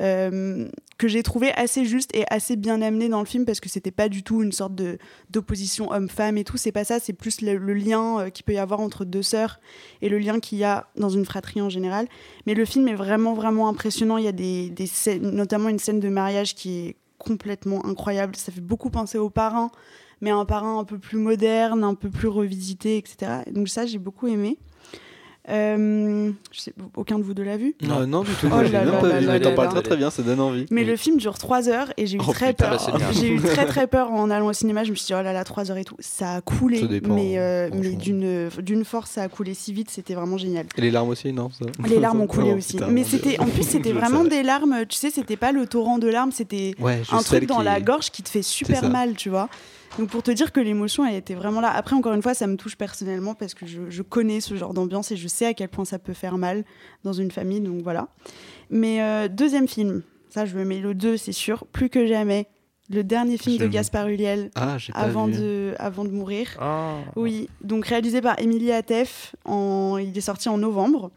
euh, que j'ai trouvé assez juste et assez bien amené dans le film parce que c'était pas du tout une sorte de d'opposition homme-femme et tout c'est pas ça c'est plus le, lien euh, qu'il peut y avoir entre deux sœurs et le lien qu'il y a dans une fratrie en général mais le film est vraiment vraiment impressionnant il y a des, des scènes notamment une scène de mariage qui est complètement incroyable. Ça fait beaucoup penser au parrain mais un parrain un peu plus moderne un peu plus revisité etc Et donc ça j'ai beaucoup aimé Euh, je sais, aucun de vous deux l'a vu Non, non du tout. Oh là même là pas vu, mais t'en parles très très bien, ça donne envie. mais Oui. le film dure 3 heures et j'ai eu Oh, très putain, peur. bah, j'ai eu très très peur en allant au cinéma. Je me suis dit, oh là là, 3 heures et tout. Ça a coulé. Ça dépend, mais euh, mais franchement. d'une force, ça a coulé si vite. C'était vraiment génial. Et les larmes aussi, non ça Les larmes ont coulé Oh, aussi. putain, mais c'était en plus, c'était vraiment des larmes. Tu sais, c'était pas le torrent de larmes. C'était Ouais, un truc dans qui- la gorge qui te fait super mal, tu vois. Donc pour te dire que l'émotion, elle était vraiment là. Après, encore une fois, ça me touche personnellement parce que je, je connais ce genre d'ambiance et je sais à quel point ça peut faire mal dans une famille. Donc voilà. Mais euh, deuxième film, ça je me mets le 2, c'est sûr, plus que jamais. Le dernier film de. Gaspard Ulliel Ah, avant vu. de, avant de mourir. Ah. Oui, donc réalisé par Émilie Atef, en... il est sorti en novembre.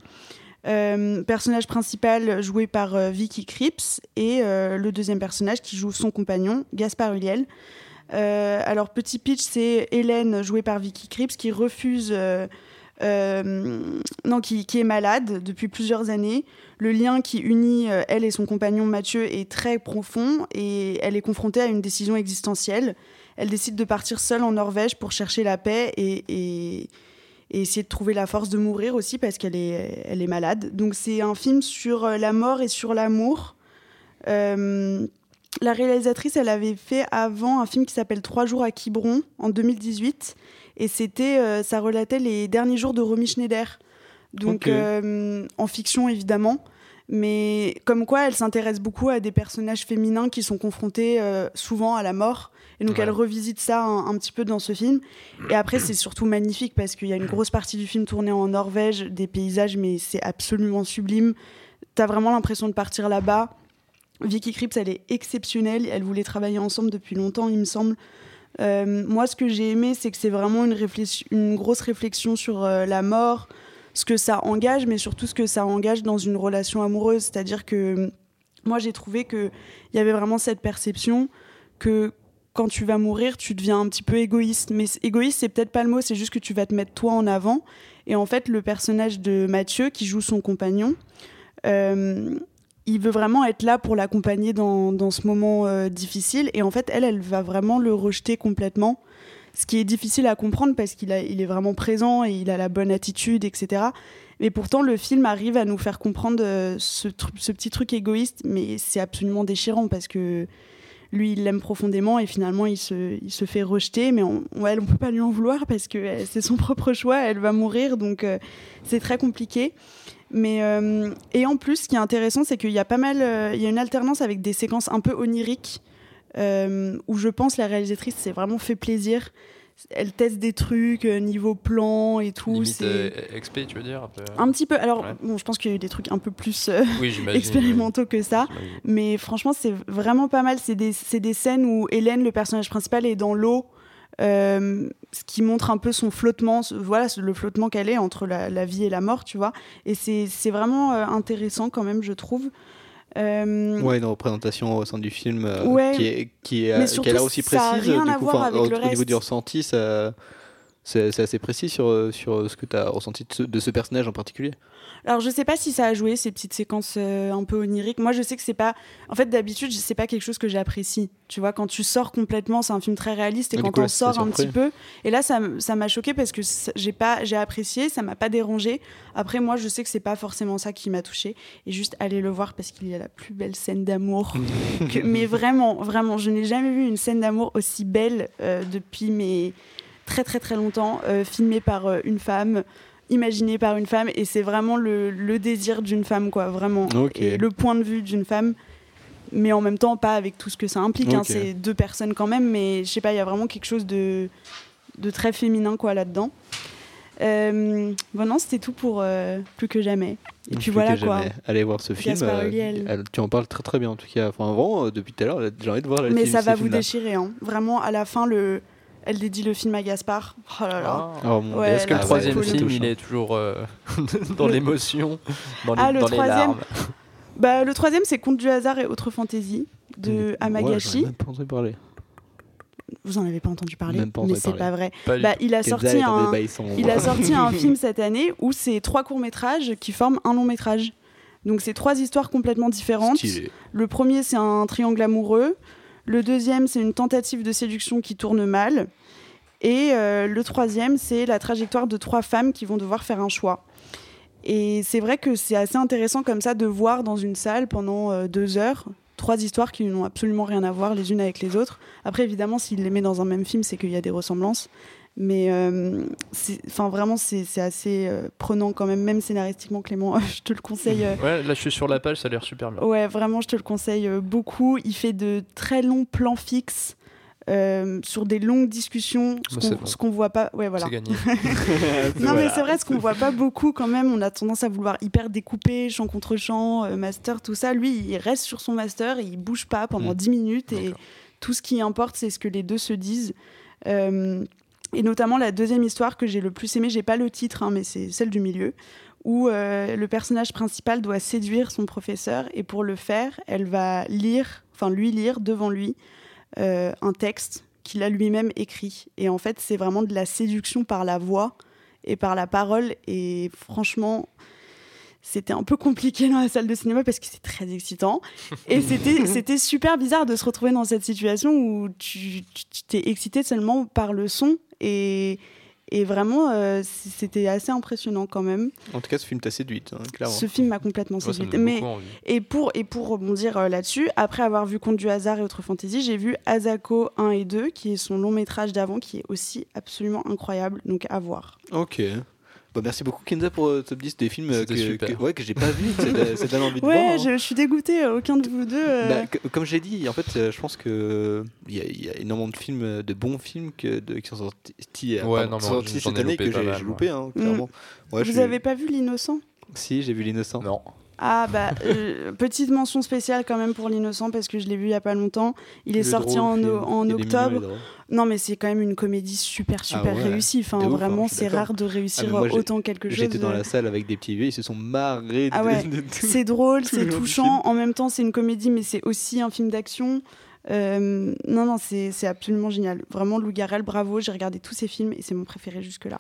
Euh, personnage principal joué par euh, Vicky Krieps et euh, le deuxième personnage qui joue son compagnon, Gaspard Ulliel. Euh, alors, petit pitch, c'est Hélène, jouée par Vicky Krieps, qui refuse. euh, euh, non, qui, qui est malade depuis plusieurs années. Le lien qui unit elle et son compagnon Mathieu est très profond et elle est confrontée à une décision existentielle. Elle décide de partir seule en Norvège pour chercher la paix et, essayer de trouver la force de mourir aussi parce qu'elle est, malade. Donc c'est un film sur la mort et sur l'amour. La réalisatrice, elle avait fait avant un film qui s'appelle Trois jours à Quiberon en 2018 et c'était, euh, ça relatait les derniers jours de Romy Schneider. Donc euh, en fiction évidemment, mais comme quoi elle s'intéresse beaucoup à des personnages féminins qui sont confrontés euh, souvent à la mort. Et donc Ouais. elle revisite ça un, un petit peu dans ce film. Et après c'est surtout magnifique parce qu'il y a une grosse partie du film tournée en Norvège, des paysages, mais c'est absolument sublime. T'as vraiment l'impression de partir là-bas. Vicky Krieps, elle est exceptionnelle. Elle voulait travailler ensemble depuis longtemps, il me semble. Euh, moi, ce que j'ai aimé, c'est que c'est vraiment une, grosse réflexion sur euh, la mort, ce que ça engage, mais surtout ce que ça engage dans une relation amoureuse. C'est-à-dire que euh, moi, j'ai trouvé qu'il y avait vraiment cette perception que quand tu vas mourir, tu deviens un petit peu égoïste. Mais égoïste, c'est peut-être pas le mot, c'est juste que tu vas te mettre toi en avant. Et en fait, le personnage de Mathieu, qui joue son compagnon, euh, il veut vraiment être là pour l'accompagner dans, dans ce moment euh, difficile. Et en fait, elle, elle va vraiment le rejeter complètement. Ce qui est difficile à comprendre parce qu'il il est vraiment présent et il a la bonne attitude, etc. Mais pourtant, le film arrive à nous faire comprendre euh, ce petit truc égoïste, mais c'est absolument déchirant parce que lui, il l'aime profondément et finalement, il se, il se fait rejeter. Mais on, ouais, elle, on peut pas lui en vouloir parce que euh, c'est son propre choix, elle va mourir, donc euh, c'est très compliqué. Mais euh, et en plus, ce qui est intéressant, c'est qu'il y a pas mal, il y a une alternance avec des séquences un peu oniriques où je pense la réalisatrice s'est vraiment fait plaisir. Elle teste des trucs euh, niveau plan et tout. C'est euh, XP, tu veux dire un peu un petit peu. Alors Ouais. bon, je pense qu'il y a eu des trucs un peu plus euh, Oui, expérimentaux que ça. Mais franchement, c'est vraiment pas mal. C'est des, des scènes où Hélène, le personnage principal, est dans l'eau, euh, ce qui montre un peu son flottement, voilà, le flottement qu'elle est entre la, la vie et la mort, tu vois. Et c'est c'est vraiment euh, intéressant quand même, je trouve. Euh, Ouais, une représentation au sein du film euh, Ouais. qui est qui est euh, surtout, qui l'air aussi ça précise rien du à coup, voir enfin, avec au, le au niveau du ressenti ça c'est assez précis sur sur ce que tu as ressenti de ce, de ce personnage en particulier. Alors je sais pas si ça a joué ces petites séquences euh, un peu oniriques. Moi je sais que c'est pas. En fait d'habitude c'est pas quelque chose que j'apprécie. Tu vois quand tu sors complètement c'est un film très réaliste et du quand coup, on sort un surpris. petit peu et là ça m'a choqué parce que j'ai pas j'ai apprécié ça m'a pas dérangé. Après moi je sais que c'est pas forcément ça qui m'a touché et juste aller le voir parce qu'il y a la plus belle scène d'amour. que- mais vraiment vraiment je n'ai jamais vu une scène d'amour aussi belle euh, depuis mes très très très longtemps euh, filmée par une femme imaginé par une femme et c'est vraiment le, le désir d'une femme quoi vraiment et le point de vue d'une femme mais en même temps pas avec tout ce que ça implique hein. C'est deux personnes quand même mais je sais pas il y a vraiment quelque chose de de très féminin quoi là dedans euh, bon non c'était tout pour euh, plus que jamais et puis Plus voilà quoi jamais. Allez voir ce film. Euh, tu en parles très très bien en tout cas. Enfin euh, depuis tout à l'heure j'ai envie de voir le mais film, ça va vous déchirer hein. vraiment à la fin le elle dédie le film à Gaspard oh là là Ah. Oh mon Ouais, Est-ce que le troisième cool. film, il est toujours euh, dans l'émotion, dans les, Ah, le dans les troisième, larmes? Bah le troisième c'est Conte du hasard et autres fantaisies de Ouais, Amagashi même pas entendu parler. vous en avez pas entendu parler Même pas mais entendu c'est parler. pas vrai Pas bah, il a sorti un. Il a sorti un film cette année où c'est trois courts-métrages qui forment un long-métrage. Donc c'est trois histoires complètement différentes. Stylé. Le premier, c'est un triangle amoureux. Le deuxième, c'est une tentative de séduction qui tourne mal. Et euh, le troisième, c'est la trajectoire de trois femmes qui vont devoir faire un choix. Et c'est vrai que c'est assez intéressant comme ça de voir dans une salle pendant euh, deux heures trois histoires qui n'ont absolument rien à voir les unes avec les autres. Après, évidemment, s'il les met dans un même film, c'est qu'il y a des ressemblances. Mais euh, enfin, vraiment, c'est c'est assez euh, prenant quand même, même scénaristiquement, Clément. je te le conseille. euh, Ouais, là je suis sur la page, ça a l'air super bien. Ouais, vraiment, je te le conseille euh, beaucoup. Il fait de très longs plans fixes euh, sur des longues discussions, ce Bah, qu'on bon. voit pas. Ouais, voilà. Gagné. Non, mais c'est vrai, ce qu'on voit pas beaucoup quand même. On a tendance à vouloir hyper découper, chant contre chant, euh, master, tout ça. Lui, il reste sur son master, et il bouge pas pendant Mm. 10 minutes et tout ce qui importe, c'est ce que les deux se disent. Euh, et notamment la deuxième histoire que j'ai le plus aimée, j'ai pas le titre, hein, mais c'est celle du milieu, où euh, le personnage principal doit séduire son professeur et pour le faire, elle va lire, enfin lui lire devant lui euh, un texte qu'il a lui-même écrit. Et en fait, c'est vraiment de la séduction par la voix et par la parole. Et franchement, c'était un peu compliqué dans la salle de cinéma parce que c'est très excitant. Et c'était c'était super bizarre de se retrouver dans cette situation où tu tu- tu t'es excité seulement par le son. Et, et vraiment, euh, c'était assez impressionnant quand même. En tout cas, ce film t'a séduite, hein, clairement. Ce film m'a complètement me séduite. Mais et pour, et pour rebondir euh, là-dessus, après avoir vu Conte du hasard et autres fantaisies, j'ai vu Azako 1 et 2, qui est son long métrage d'avant, qui est aussi absolument incroyable, donc à voir. Ok. Bah, merci beaucoup Kenza pour euh, top 10 des films euh, que, ouais, que j'ai pas vu. Ça ça donne envie de Ouais, voir. hein. je, je suis dégoûtée, euh, aucun de vous deux. euh, Bah, comme j'ai dit, en fait, je pense que il y, a- y a énormément de films, de bons films que, de- qui sont sortis, Ouais, non, sortis cette année que j'ai loupé, hein, clairement. Ouais, vous suis- avez pas vu L'Innocent? Si, j'ai vu l'innocent. Non. Ah bah, euh, petite mention spéciale quand même pour L'Innocent, parce que je l'ai vu il y a pas longtemps. Il est Le sorti drôle en, o- en octobre. Non mais c'est quand même une comédie super super Ah ouais, réussie. Enfin, ouf, hein, vraiment, c'est d'accord. rare de réussir Ah, moi, autant quelque chose. J'étais dans la salle avec des petits vieux, ils se sont marrés. Ah ouais, de tout. c'est drôle, tout c'est touchant. En même temps, c'est une comédie, mais c'est aussi un film d'action. Euh, non, non, c'est c'est absolument génial. Vraiment, Lou Garrel, bravo. J'ai regardé tous ses films et c'est mon préféré jusque-là.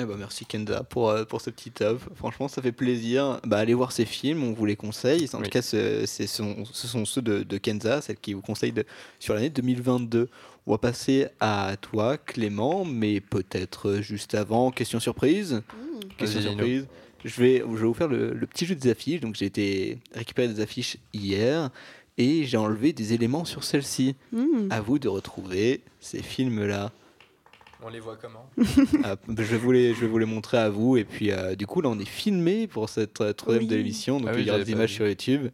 Eh ben, merci Kenza pour, euh, pour ce petit top. Franchement, ça fait plaisir. Bah, allez voir ces films, on vous les conseille. En Oui. tout cas, ce, c'est son- ce sont ceux de, de Kenza, celle qui vous conseille de, sur l'année 2022. On va passer à toi, Clément, mais peut-être euh, juste avant, question surprise. Question Vas-y, Lino. surprise. Je vais, je vais vous faire le, le petit jeu des affiches. Donc, j'ai été récupérer des affiches hier et j'ai enlevé des éléments sur celle-ci. Hmm. À vous de retrouver ces films-là. On les voit comment Ah, bah, je, vais vous les, je les montrer à vous. Et puis, euh, du coup, là, on est filmé pour cette euh, troisième Oui. de l'émission. Donc, Ah oui, il y aura des images vu. sur YouTube.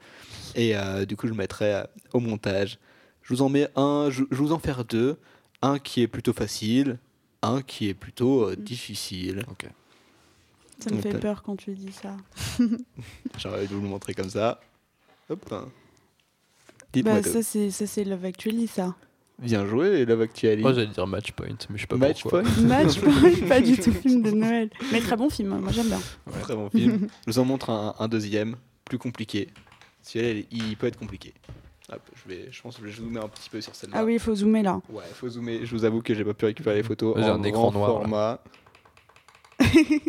Et euh, du coup, je le mettrai euh, au montage. Je vous en mets un, je, je vous en faire deux. Un qui est plutôt facile, un qui est plutôt euh, difficile. Ok. Ça me Donc, fait peur quand tu dis ça. J'aurais dû vous le montrer comme ça. Hop. hein. Dites-moi Bah, tout. ça, c'est ça, c'est Love Actually, ça. Bien joué, Love Actually. Moi, j'allais dire Match Point, mais je sais pas Match pourquoi. Point. Match Point, pas du tout film de Noël. Mais très bon film, moi j'aime bien. Très bon film. Je vous en montre un, un deuxième, plus compliqué. Celui-là, il, il peut être compliqué. Hop, je, vais, je pense que je vais zoomer un petit peu sur celle-là. Ah oui, il faut zoomer là. Ouais, faut zoomer. Je vous avoue que j'ai pas pu récupérer les photos J'ai en un écran grand noir, format.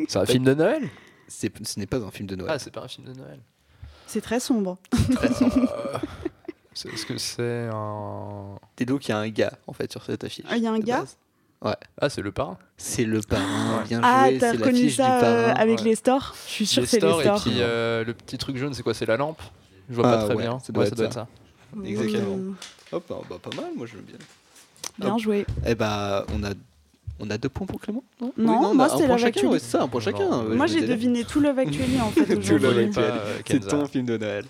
C'est un film de Noël? C'est, ce n'est pas un film de Noël. Ah, c'est pas un film de Noël. C'est très sombre. Euh, c'est- Est-ce que c'est un. T'es donc il y a un gars en fait sur cette affiche. Ah, il y a un gars base. Ouais, Ah, c'est le parrain c'est le parrain. Bien Ah, joué, t'as c'est reconnu ça euh, avec ouais. les stores Je suis sûre Les que c'est les stores, et puis euh, le petit truc jaune, c'est quoi? C'est la lampe? Je vois Ah, pas très ouais, bien. ça doit Ouais, être ça doit ça. être ça. Exactement. Mmh, Hop, bah, bah, pas mal, moi je l'aime bien. Bien Hop. joué. Eh bah, on a, on a deux points pour Clément Non, Non, Oui, moi, c'était Love chacun, Actually. ouais, c'est ça, un point Non. chacun. ouais, Moi j'ai deviné tout Love Actually en fait Tout Love Actually. euh, C'est ton film de Noël.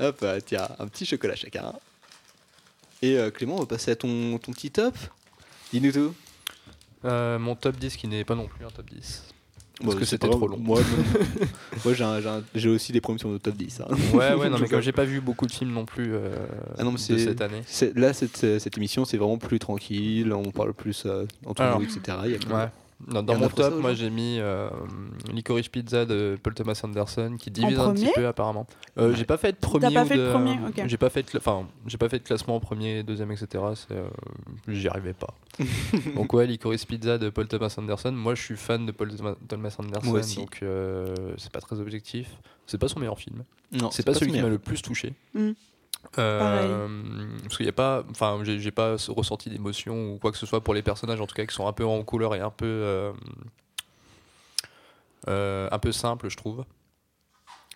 Hop, euh, tiens, un petit chocolat chacun. Et euh, Clément, on va passer à ton, ton petit top. Dis-nous tout. Euh, mon top 10 qui n'est pas non plus un top 10. Parce Bon, que c'était trop long. Moi. Moi, j'ai aussi des problèmes sur top 10. hein. Ouais, ouais, non, mais comme j'ai pas vu beaucoup de films non plus euh, Ah non, de cette année. Là, cette, cette émission, c'est vraiment plus tranquille. On parle plus entre Alors, nous, etc. Y a Ouais. Dans, mon top, moi j'ai mis euh, Licorice Pizza de Paul Thomas Anderson qui divise En un petit peu apparemment. Euh, J'ai pas fait de premier. pas ou fait de de- premier, ok. J'ai pas fait enfin, j'ai pas fait de classement en premier, deuxième, etc. c'est, euh, J'y arrivais pas. donc ouais, Licorice Pizza de Paul Thomas Anderson. Moi, je suis fan de Paul Thoma- Thomas Anderson, Moi aussi. donc euh, c'est pas très objectif. C'est pas son meilleur film. Non, C'est pas, celui qui m'a le plus touché. Mm. Euh, parce qu'il n'y a pas, enfin, j'ai pas ressenti d'émotion ou quoi que ce soit pour les personnages, en tout cas, qui sont un peu en couleur et un peu, euh, euh, un peu simple, je trouve.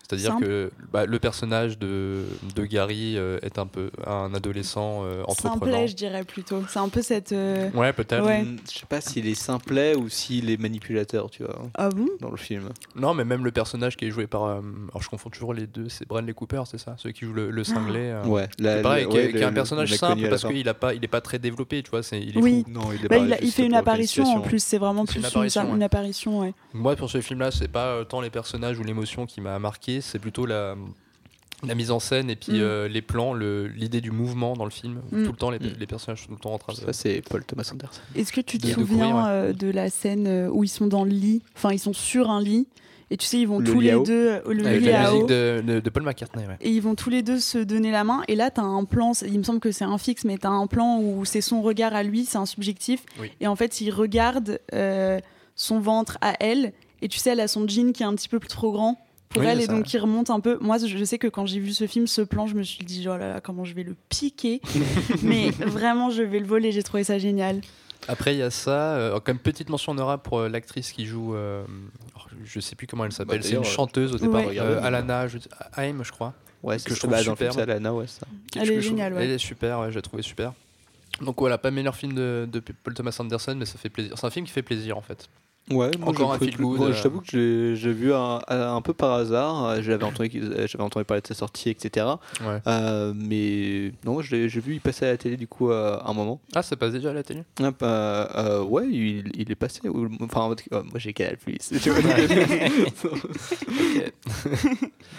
C'est-à-dire que bah, le personnage de, de Gary euh, est un peu un adolescent euh, entreprenant. Simplet, je dirais plutôt. C'est un peu cette. euh, Ouais, peut-être. Ouais. Hmm, Je sais pas s'il est simplet ou s'il est manipulateur, tu vois, Ah bon? dans le film. Non, mais même le personnage qui est joué par. euh, alors, je confonds toujours les deux. C'est Bradley Cooper, c'est ça? Celui qui joue le, le cinglé. euh. Ouais, pareil, le- qui, est- ouais, qui est le- un personnage simple parce qu'il a pas, il est pas très développé, tu vois. C'est, il est Oui. fou. Non, il est Bah, pas il, a- il juste fait une apparition en plus, c'est vraiment plus une une, apparition, une ouais. apparition, ouais. Moi, pour ce film-là, c'est pas tant les personnages ou l'émotion qui m'a marqué, c'est plutôt la, la mise en scène et puis Mm. euh, les plans, le- l'idée du mouvement dans le film. Mm. Tout le temps, les, Mm. les personnages sont tout le temps en train de. Ça, c'est Paul Thomas Anderson. Est-ce que tu te De- de souviens courir, ouais. euh, de la scène euh, où ils sont dans le lit, enfin ils sont sur un lit Et tu sais, ils vont Le tous les deux, euh, le Avec la musique de, de- de Paul McCartney. Ouais. Et ils vont tous les deux se donner la main. Et là, tu as un plan, il me semble que c'est un fixe, mais tu as un plan où c'est son regard à lui, c'est un subjectif. Oui. Et en fait, il regarde euh, son ventre à elle. Et tu sais, elle a son jean qui est un petit peu plus trop grand pour Oui, elle. Et donc, il remonte un peu. Moi, je sais que quand j'ai vu ce film, ce plan, je me suis dit, oh là là, comment je vais le piquer. mais vraiment, je vais le voler. J'ai trouvé ça génial. Après, il y a ça. euh, comme petite mention honorable pour euh, l'actrice qui joue. euh, alors, je sais plus comment elle s'appelle. Bah, c'est une d'ailleurs, chanteuse au départ. Ouais. Euh, Alana je- Haim, je crois. Ouais, que c'est je trouve bah, film, Alana, ouais, ça. Elle je- est géniale, ouais. Elle est super, ouais, je l'ai trouvé super. Donc voilà, pas meilleur film de, de Paul Thomas Anderson, mais ça fait plaisir. C'est un film qui fait plaisir en fait. Ouais, moi, Encore un feel good, moi, euh. Je t'avoue que j'ai vu un, un peu par hasard. euh, J'avais entendu, euh, j'avais entendu parler de sa sortie, etc. Ouais. Euh, mais non, j'ai vu il passer à la télé du coup à un moment. Ah, ça passe déjà à la télé? Ah, bah, euh, ouais, il, il est passé. Enfin, en tout cas, moi j'ai Canal Plus.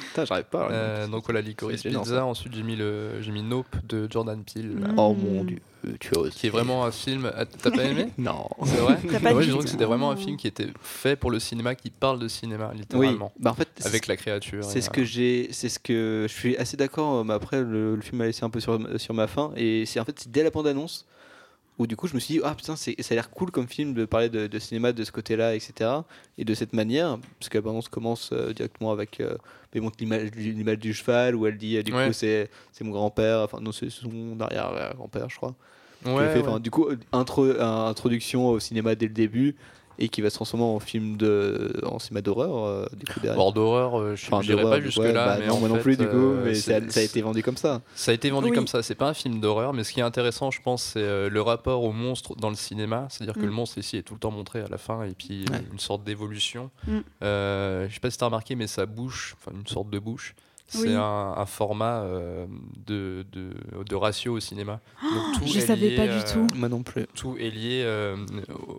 Putain, j'arrive pas. là. Euh, donc voilà, Licorice Pizza. Ensuite, j'ai mis, le, j'ai mis Nope de Jordan Peele, Mm. Oh mon dieu, tu qui est vraiment un film. Ah, T'as pas aimé? Non. C'est vrai? Moi, dit je trouve que c'était vraiment un film qui était fait pour le cinéma, qui parle de cinéma, Oui, littéralement. bah en fait, Avec la créature. C'est ce euh, que j'ai, c'est ce que je suis assez d'accord. Mais après, le, le film m'a laissé un peu sur, sur ma faim. Et c'est en fait dès la bande annonce où du coup je me suis dit ah putain ça a l'air cool comme film de parler de, de cinéma de ce côté-là, etc. Et de cette manière, parce que la bande annonce commence euh, directement avec euh, il montre l'image, du- l'image du cheval où elle dit euh, du Ouais. coup c'est, c'est mon grand-père, enfin non c'est son arrière grand-père je crois. Ouais, fait. Du coup, intro, euh, introduction au cinéma dès le début et qui va se transformer en film de, en cinéma d'horreur. euh, du coup, derrière. Hors d'horreur, euh, je Enfin, dirais pas jusque ouais, là. bah mais non, en moi non plus, du coup, euh, mais ça, a été vendu comme ça. Ça a été vendu Oui. comme ça. C'est pas un film d'horreur, mais ce qui est intéressant, je pense, c'est euh, le rapport au monstre dans le cinéma. C'est-à-dire que Mm. le monstre ici est tout le temps montré à la fin, et puis Ouais. une sorte d'évolution. Mm. Euh, je sais pas si t'as remarqué, mais sa bouche, enfin une sorte de bouche, c'est Oui. un, un format euh, de, de, de ratio au cinéma. Donc, tout je est savais lié, pas du euh, tout. Moi non plus. Tout est lié euh,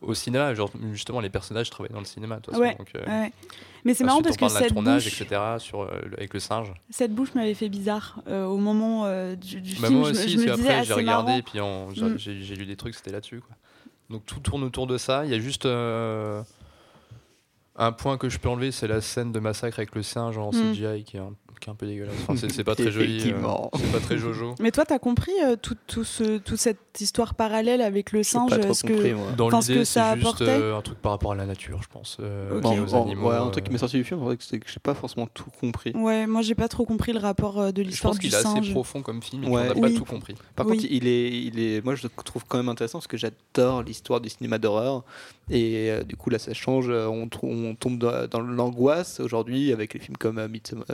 au, au cinéma. Genre, justement, les personnages travaillent dans le cinéma. de toute façon, Ouais, donc, euh, Ouais. Mais c'est marrant parce que parle de la cette tournage, bouche, etc. Sur, euh, avec le singe. cette bouche m'avait fait bizarre euh, au moment euh, du, du Bah, film. moi je, me- aussi, je me parce disais, qu'après ah, j'ai c'est regardé marrant. et puis Mm. j'ai- lu des trucs, c'était là-dessus. Donc tout tourne autour de ça. Il y a juste euh, un point que je peux enlever, c'est la scène de massacre avec le singe en Mm. CGI qui est un, qui est un peu dégueulasse. Enfin, c'est c'est pas très joli. euh, c'est pas très jojo. Mais toi, t'as compris euh, tout, tout ce, toute cette histoire parallèle avec le singe pas trop ce compris, que... moi. Dans l'idée, c'est juste apportait. euh, un truc par rapport à la nature, je pense. euh, Ok. Bon, lié aux bon, animaux. ouais, un truc qui m'est sorti du film, c'est que j'ai pas forcément tout compris. Ouais, moi j'ai pas trop compris le rapport euh, de Je l'histoire pense du qu'il est assez singe. profond comme film et Ouais. qu'on n'a pas tout compris. Par Oui. contre, il est, il est, moi je le trouve quand même intéressant parce que j'adore l'histoire du cinéma d'horreur. Et euh, du coup, là, ça change. On, on tombe dans, dans l'angoisse aujourd'hui avec les films comme euh, Midsommar,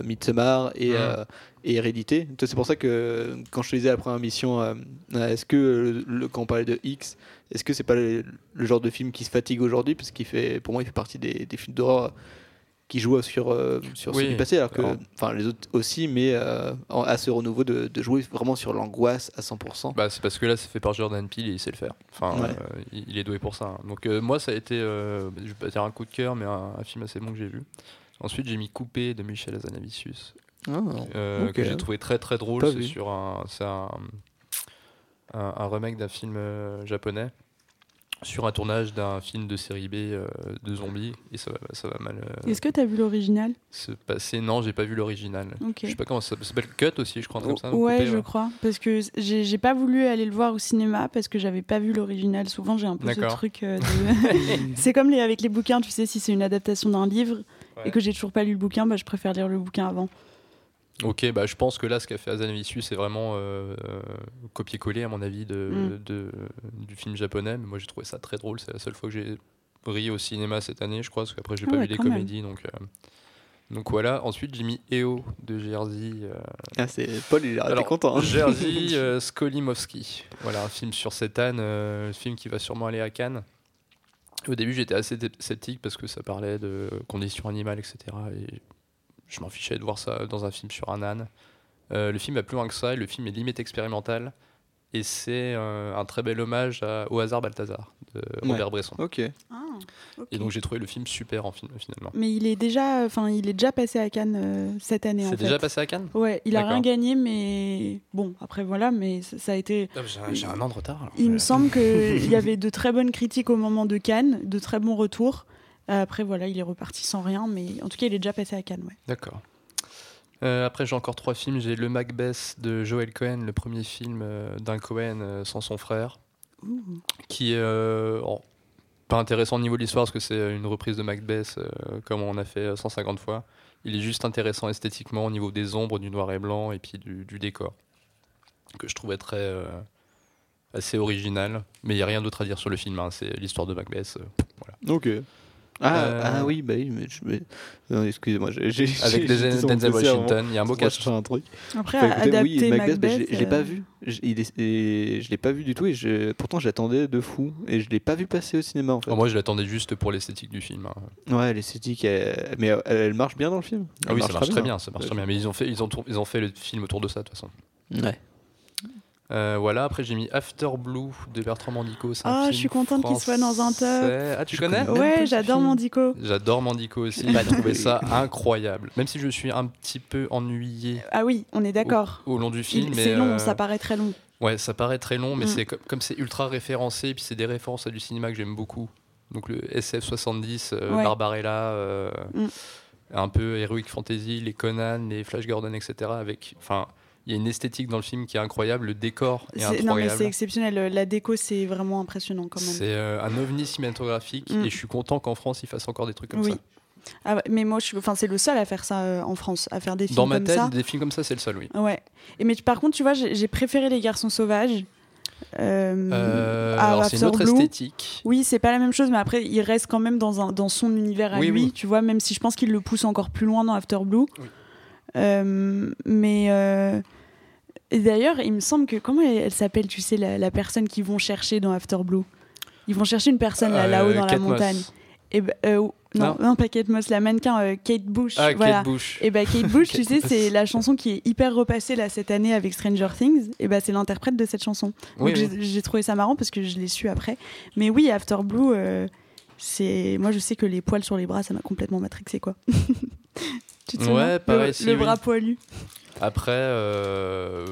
Midsommar et, euh, et Hérédité. C'est pour ça que quand je te disais à la première mission, euh, euh, est-ce que le- quand on parlait de X, est-ce que c'est pas le, le genre de film qui se fatigue aujourd'hui? Parce qu'il fait, pour moi, il fait partie des, des films d'horreur qui jouent sur, euh, sur Oui. ceux du passé, alors que, enfin, les autres aussi, mais euh, à ce renouveau de, de jouer vraiment sur l'angoisse à 100%. Bah, c'est parce que là, c'est fait par Jordan Peele et il sait le faire. Enfin, Ouais. il, il est doué pour ça. hein. Donc, moi, ça a été, je vais pas dire un coup de cœur, mais un, un film assez bon que j'ai vu. Ensuite, j'ai mis Coupé de Michel Hazanavicius, Ah, euh, que j'ai trouvé très très drôle. C'est sur un, c'est un, un, un remake d'un film euh, japonais sur un tournage d'un film de série B euh, de zombies et ça va, ça va mal euh, Est-ce que t'as vu l'original? se passer. Non, j'ai pas vu l'original. Ok. Je sais pas comment ça, ça s'appelle Cut aussi, je crois, comme ça. Ouais, Coupé, je crois. Parce que j'ai pas voulu aller le voir au cinéma parce que j'avais pas vu l'original. Souvent, j'ai un peu ce truc euh, de. c'est comme les, avec les bouquins, tu sais, si c'est une adaptation d'un livre Ouais. et que j'ai toujours pas lu le bouquin, bah, je préfère lire le bouquin avant. Ok, bah, je pense que là, ce qu'a fait Hazanavicius, c'est vraiment euh, euh, copier-coller, à mon avis, de, Mm. de- du film japonais. Mais moi, j'ai trouvé ça très drôle. C'est la seule fois que j'ai ri au cinéma cette année, je crois, parce qu'après, j'ai Ah pas ouais, vu les même. comédies. Donc, euh, donc voilà. Ensuite, j'ai mis EO de Jerzy. euh, Ah, c'est Paul, il a été content. hein. Jerzy euh, Skolimowski. Voilà, un film sur cette Anne, euh, film qui va sûrement aller à Cannes. Au début, j'étais assez sceptique parce que ça parlait de conditions animales, etc. Et je m'en fichais de voir ça dans un film sur un âne. Euh, le film va plus loin que ça, et le film est limite expérimental. Et c'est euh, un très bel hommage à- au hasard Balthazar de Robert Bresson. Ok. Ah, ok. Et donc j'ai trouvé le film super en film, finalement. Mais il est déjà, enfin, il est déjà passé à Cannes euh, cette année. C'est fait. déjà passé à Cannes? Ouais, il a rien gagné, mais bon, après voilà, mais ça, ça a été. Ah, J'ai un an de retard. alors. Il me semble qu'il y avait de très bonnes critiques au moment de Cannes, de très bons retours. Après, voilà, il est reparti sans rien, mais en tout cas, il est déjà passé à Cannes. Ouais. D'accord. Euh, après, j'ai encore trois films. J'ai Le Macbeth de Joel Cohen, le premier film euh, d'un Cohen euh, sans son frère, Ouh. qui euh, en- pas intéressant au niveau de l'histoire parce que c'est une reprise de Macbeth euh, comme on a fait 150 fois. Il est juste intéressant esthétiquement au niveau des ombres, du noir et blanc et puis du, décor, que je trouvais très euh, assez original. Mais il n'y a rien d'autre à dire sur le film. hein. C'est l'histoire de Macbeth. euh, voilà. Ok. Ah, Euh, ah oui, bah oui, mais, mais- non, excusez-moi, j'ai j'ai- Avec Denzel Washington, il y a un beau chercher un truc. Après, Enfin, écoutez, adapter oui, Macbeth. bah, je l'ai- pas euh, vu. Je, il est- et je l'ai pas vu du tout et je, pourtant j'attendais de fou et je l'ai pas vu passer au cinéma en fait. Alors moi, je l'attendais juste pour l'esthétique du film. hein. Ouais, l'esthétique, elle- mais elle, elle marche bien dans le film. Ah oui, ça marche très bien, ça marche très bien. Mais ils ont fait, ils ont, ils ont fait le film autour de ça de toute façon. Ouais. Euh, voilà. Après, j'ai mis After Blue de Bertrand Mandico. Ah, je suis contente qu'il soit dans un top. français. Ah, tu Je connais Ouais, j'adore. Mandico. J'adore Mandico aussi. J'ai trouvé ça incroyable. Même si je suis un petit peu ennuyé Ah oui, on est d'accord. au long du film. C'est long, euh, ça paraît très long. Ouais, ça paraît très long, mais Mm. c'est co- comme c'est ultra référencé, et puis c'est des références à du cinéma que j'aime beaucoup. Donc le SF70, euh, Ouais. Barbarella, euh, Mm. un peu Heroic Fantasy, les Conan, les Flash Gordon, etc. Avec, enfin, il y a une esthétique dans le film qui est incroyable, le décor est, C'est- Non, mais incroyable. c'est exceptionnel. La déco, c'est vraiment impressionnant quand même. C'est euh, un ovni cinématographique Mm. et je suis content qu'en France ils fassent encore des trucs comme Oui. ça. Ah mais moi, enfin, c'est le seul à faire ça euh, en France, à faire des films Dans ma comme tête, ça. des films comme ça, c'est le seul, oui. Ouais. Et mais par contre, tu vois, j'ai préféré Les Garçons Sauvages. euh, Euh, alors c'est une After autre Blue. esthétique. Oui, c'est pas la même chose, mais après, il reste quand même dans, un, dans son univers à Oui, lui, oui. tu vois, même si je pense qu'il le pousse encore plus loin dans After Blue. Oui. Euh, mais. euh, et d'ailleurs, il me semble que. Comment elle, elle s'appelle, tu sais, la, la personne qu'ils vont chercher dans After Blue? Ils vont chercher une personne là- là-haut Euh, dans la Moss. montagne. Et ben, non, Non. non, pas Kate Moss, la mannequin Kate Bush. Ah, voilà. Kate Bush. Et bah Kate Bush, tu sais, c'est la chanson qui est hyper repassée là cette année avec Stranger Things. Et bah c'est l'interprète de cette chanson. Oui, Donc oui. j'ai- j'ai trouvé ça marrant parce que je l'ai su après. Mais oui, After Blue, c'est moi je sais que les poils sur les bras, ça m'a complètement matrixé quoi. tu te Ouais, pareil, le, si, le oui. bras poilu. Après, euh,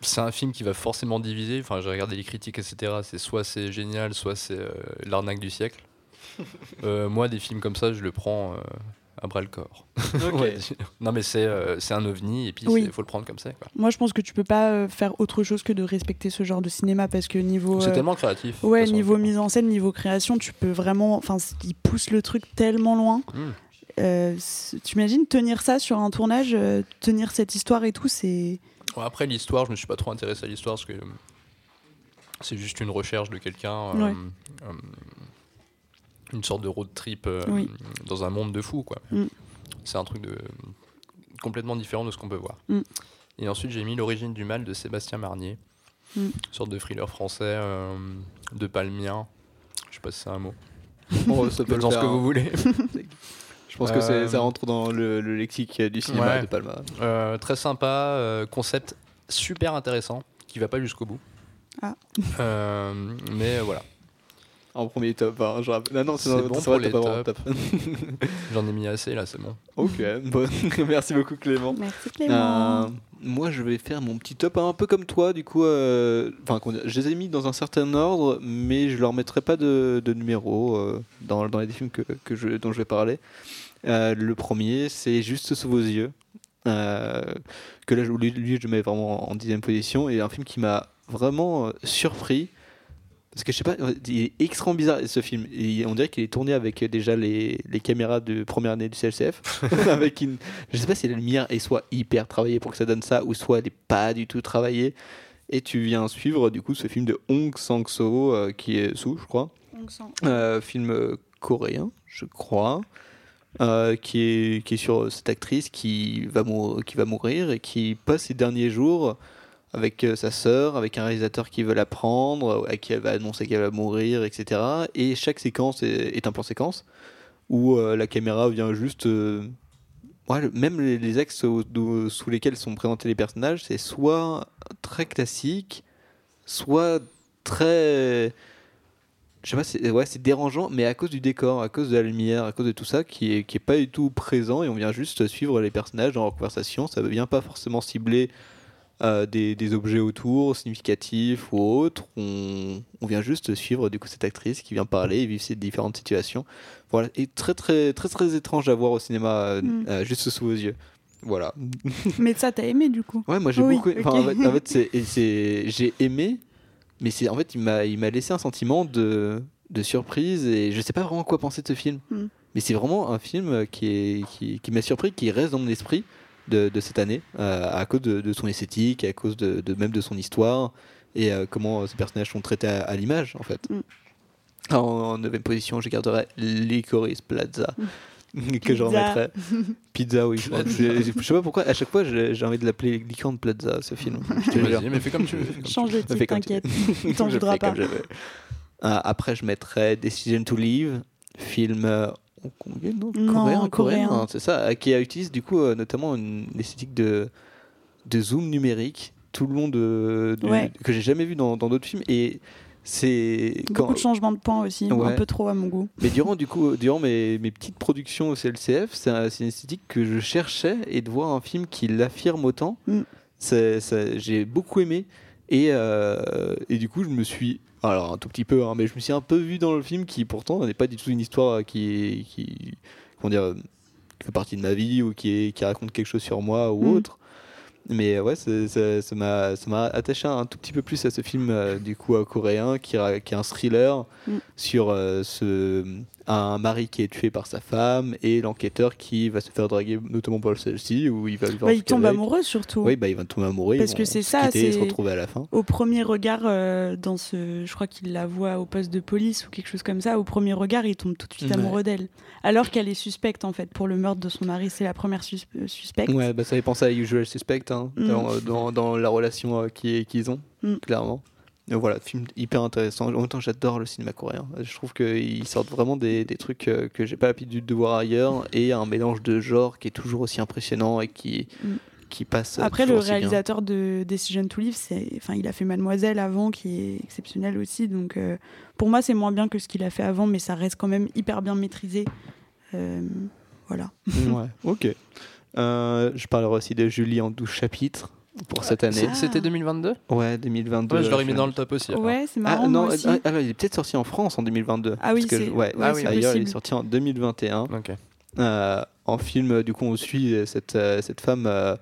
c'est un film qui va forcément diviser. Enfin, j'ai regardé les critiques, etc. C'est soit c'est génial, soit c'est euh, l'arnaque du siècle. Euh, moi, des films comme ça, je le prends à bras le corps. Ouais. Non, mais c'est un ovni et puis il Oui. faut le prendre comme ça. quoi. Moi je pense que tu peux pas faire autre chose que de respecter ce genre de cinéma parce que niveau C'est tellement créatif. ouais façon. niveau mise en scène, niveau création, tu peux vraiment, enfin il pousse le truc tellement loin. Mm. Euh, tu imagines tenir ça sur un tournage, euh, tenir cette histoire et tout, c'est Bon, après, l'histoire, je me suis pas trop intéressé à l'histoire parce que euh, c'est juste une recherche de quelqu'un. euh, Ouais. euh, une sorte de road trip euh, Oui. dans un monde de fous, quoi. Mm. C'est un truc de complètement différent de ce qu'on peut voir. Mm. Et ensuite, j'ai mis L'origine du mal de Sébastien Marnier, Mm. une sorte de thriller français euh, de palmien. Je sais pas si c'est un mot. Bon, ça peut le Dans ce que hein. vous voulez. Je pense que c'est- Euh, ça rentre dans le, le lexique du cinéma Ouais. de Palma. Euh, très sympa, euh, concept super intéressant, qui va pas jusqu'au bout. Ah. Euh, mais voilà, En premier top, hein, je rappelle. Ah non, c'est bon pour les tops. top. j'en ai mis assez là, c'est bon. ok, bon. merci beaucoup Clément. Merci Clément. Euh, moi, je vais faire mon petit top un peu comme toi, du coup. Enfin, je les ai mis dans un certain ordre, mais je leur mettrai pas de, de numéro euh, dans, dans les films que, que je, dont je vais parler. Euh, le premier, c'est Juste sous vos yeux. euh, que là, je- lui, lui, je mets vraiment en dixième position. Et un film qui m'a vraiment euh, surpris. Parce que je sais pas, il est extrêmement bizarre ce film. Et on dirait qu'il est tourné avec déjà les, les caméras de première année du CLCF. avec une, je sais pas si la lumière est soit hyper travaillée pour que ça donne ça, ou soit elle n'est pas du tout travaillée. Et tu viens suivre du coup ce film de Hong Sang-so, euh, qui est sous, je crois. On sent. Euh, film coréen, je crois, euh, qui, est, sur cette actrice qui va, qui va mourir et qui passe ses derniers jours avec euh, sa sœur, avec un réalisateur qui veut la prendre, à qui elle va annoncer qu'elle va mourir, etc. Et chaque séquence est, un plan séquence où euh, la caméra vient juste. euh, même les, axes sous lesquels sont présentés les personnages, c'est soit très classique, soit très je sais pas, c'est ouais, dérangeant, mais à cause du décor, à cause de la lumière, à cause de tout ça, qui est, qui est pas du tout présent, et on vient juste suivre les personnages dans leur conversation. Ça ne vient pas forcément cibler euh, des, des objets autour, significatifs ou autres. On, on vient juste suivre du coup cette actrice qui vient parler et vivre ces différentes situations. Voilà, et très très très très étrange à voir au cinéma euh, Mm. euh, juste sous vos yeux. Voilà. Mais ça, t'as aimé du coup Ouais, moi j'ai Oui, beaucoup. enfin, ok. en fait, en fait, j'ai aimé, mais c'est en fait il m'a il m'a laissé un sentiment de de surprise et je sais pas vraiment quoi penser de ce film. Mm. Mais c'est vraiment un film qui est qui, qui m'a surpris, qui reste dans mon esprit de, de cette année euh, à cause de, de son esthétique, à cause de, de même de son histoire et euh, comment ces personnages sont traités à, à l'image en fait. Mm. En, en neuvième position, je garderai Licorice Plaza. que je Pizza. remettrai. Pizza, oui. Je, je sais pas pourquoi, à chaque fois j'ai envie de l'appeler Licorne Plaza, ce film. Je te jure. Vas-y, mais fais comme tu veux. Change de titre, tu t'inquiète. T'en voudras pas. Euh, après, je mettrais Decision to Leave, film euh, hongkongais, non, Non, coréen, coréen. c'est ça, euh, qui utilise du coup euh, notamment une esthétique de, de zoom numérique tout le long de, Ouais. que j'ai jamais vu dans dans d'autres films et c'est Beaucoup de changements de points aussi, Ouais. un peu trop à mon goût. mais durant, du coup, durant mes, mes petites productions au CLCF, c'est un- une esthétique que je cherchais et de voir un film qui l'affirme autant, Mm. j'ai beaucoup aimé. Et, euh, et du coup, je me suis. Alors, un tout petit peu, hein, mais je me suis un peu vu dans le film qui, pourtant, n'est pas du tout une histoire qui. qui comment dire qui fait partie de ma vie ou qui, est- qui raconte quelque chose sur moi ou Mm. autre. Mais ouais, c'est- c'est- ça m'a attaché un tout petit peu plus à ce film euh, du coup euh, coréen qui, est un thriller Mm. sur euh, ce, un mari qui est tué par sa femme et l'enquêteur qui va se faire draguer notamment par celle-ci où il va lui Bah, il tombe amoureux surtout. Oui, bah, il va tomber amoureux. Parce que c'est ça, et se c'est- retrouver à la fin. Au premier regard, euh, dans ce, je crois qu'il la voit au poste de police ou quelque chose comme ça. Au premier regard, il tombe tout de suite Ouais. amoureux d'elle, alors qu'elle est suspecte en fait pour le meurtre de son mari. C'est la première sus- euh, suspecte. Ouais, bah, ça fait penser à Usual Suspect hein, Mm. dans, dans, dans la relation euh, qui- qu'ils ont, Mm. clairement. Voilà, film hyper intéressant. En même temps, j'adore le cinéma coréen. Je trouve qu'ils sortent vraiment des, des trucs euh, que j'ai pas l'habitude de voir ailleurs et un mélange de genres qui est toujours aussi impressionnant et qui, Mm. qui passe. euh, Après, le réalisateur de Decision to Live, c'est, enfin, il a fait Mademoiselle avant, qui est exceptionnel aussi. Donc, euh, pour moi, c'est moins bien que ce qu'il a fait avant, mais ça reste quand même hyper bien maîtrisé. Euh, voilà. Ouais, ok. Euh, je parlerai aussi de Julie en 12 chapitres pour cette année. C'était 2022 Ouais, 2022. Ouais, je l'aurais mis dans le top aussi. alors. Ouais, c'est Ah marrant. non, moi aussi. ah, alors, il est peut-être sorti en France en 2022. Ah oui, parce que c'est- je- ouais, ouais, Ah oui, ailleurs il est sorti en 2021. Ok. Euh, en film, du coup, on suit cette, cette femme. euh,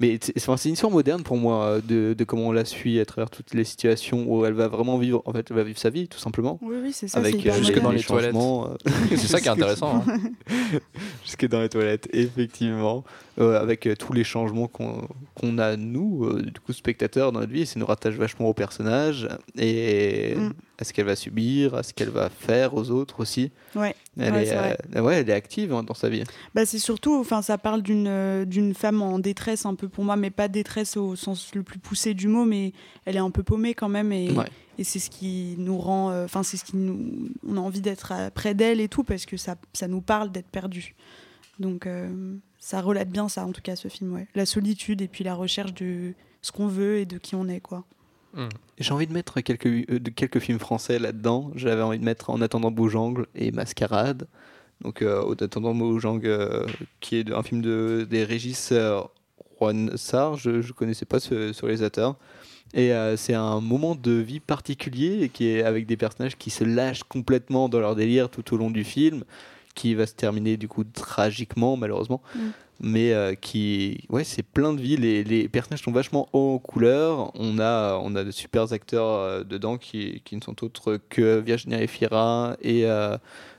mais c'est une histoire moderne pour moi euh, de, de comment on la suit à travers toutes les situations où elle va vraiment vivre. En fait, elle va vivre sa vie, tout simplement. Oui, oui, c'est ça. Avec euh, jusque dans les toilettes. euh, C'est ça qui est intéressant. hein. jusque dans les toilettes, effectivement, Euh, avec euh, tous les changements qu'on qu'on a nous, euh, du coup spectateurs dans notre vie, ça nous rattache vachement au personnage et Mm. À ce qu'elle va subir, à ce qu'elle va faire aux autres aussi. Ouais. Elle Ouais, est, euh, ouais, elle est active hein, dans sa vie. Bah, c'est surtout, enfin, ça parle d'une euh, d'une femme en détresse un peu pour moi, mais pas détresse au sens le plus poussé du mot, mais elle est un peu paumée quand même, et, Ouais. et c'est ce qui nous rend, euh, enfin, c'est ce qui nous, on a envie d'être près d'elle et tout, parce que ça, ça nous parle d'être perdu. Donc, ça relate bien ça, en tout cas, ce film, ouais. La solitude et puis la recherche de ce qu'on veut et de qui on est, quoi. J'ai envie de mettre quelques, euh, quelques films français là-dedans. J'avais envie de mettre En attendant Boujangle et Mascarade. Donc, euh, En attendant Boujangle, euh, qui est un film de, des régisseurs Juan Sarr, je ne connaissais pas ce, réalisateur. Et euh, c'est un moment de vie particulier qui est avec des personnages qui se lâchent complètement dans leur délire tout au long du film, qui va se terminer du coup tragiquement malheureusement, Mm. mais euh, qui, ouais, c'est plein de vie. Les, les personnages sont vachement hauts en couleur. On a, on a de super acteurs euh, dedans qui, qui ne sont autres que Virginia Efira et euh,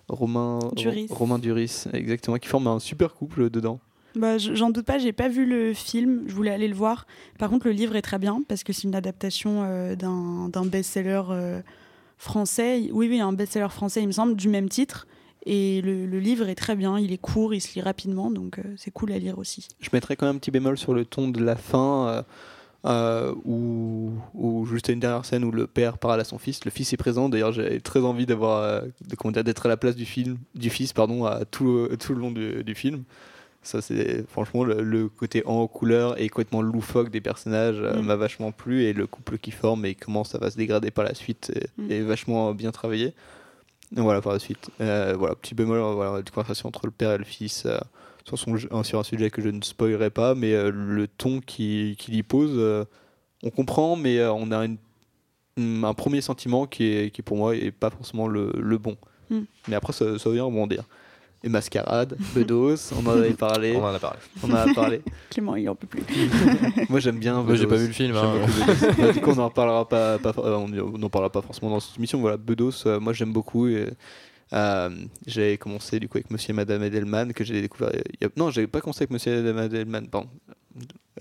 Romain Duris. Romain Duris, exactement, qui forment un super couple dedans. Bah, j'en doute pas, j'ai pas vu le film, je voulais aller le voir. Par contre, le livre est très bien parce que c'est une adaptation euh, d'un d'un best-seller euh, français. Oui, oui, un best-seller français, il me semble, du même titre. Et le, le livre est très bien, il est court, il se lit rapidement, donc euh, c'est cool à lire aussi. Je mettrais quand même un petit bémol sur le ton de la fin, euh, euh, où, où juste à une dernière scène où le père parle à son fils. Le fils est présent. D'ailleurs, j'avais très envie d'avoir, euh, d'être à la place du film, du fils, pardon, à tout, tout le long du, du film. Ça, c'est franchement le, le côté en couleur et complètement loufoque des personnages euh, Mm. m'a vachement plu et le couple qui forme et comment ça va se dégrader par la suite est, Mm. est vachement bien travaillé. Voilà, par la suite. Euh, voilà, petit bémol, euh, voilà, une conversation entre le père et le fils. euh, sur, son, un- sur un sujet que je ne spoilerai pas, mais le ton qu'il qu'il y pose, on comprend, mais on a une- une- un premier sentiment qui, est, qui pour moi est pas forcément le, le bon. Mm. Mais après, ça, ça vient rebondir. Et Mascarade, Bedos, on en avait parlé. On en a parlé. On en a parlé. Clément, il en peut plus. Moi j'aime bien. Moi, j'ai Bedos. pas vu le film, hein. Bah, du coup, on en reparlera pas. pas- euh, on on n'en parlera pas forcément dans cette émission. Voilà, Bedos, euh, moi j'aime beaucoup. Et, euh, j'ai commencé du coup avec Monsieur et Madame Edelman que j'ai découvert. il y a- Non, j'ai pas commencé avec Monsieur et Madame Edelman. Pardon.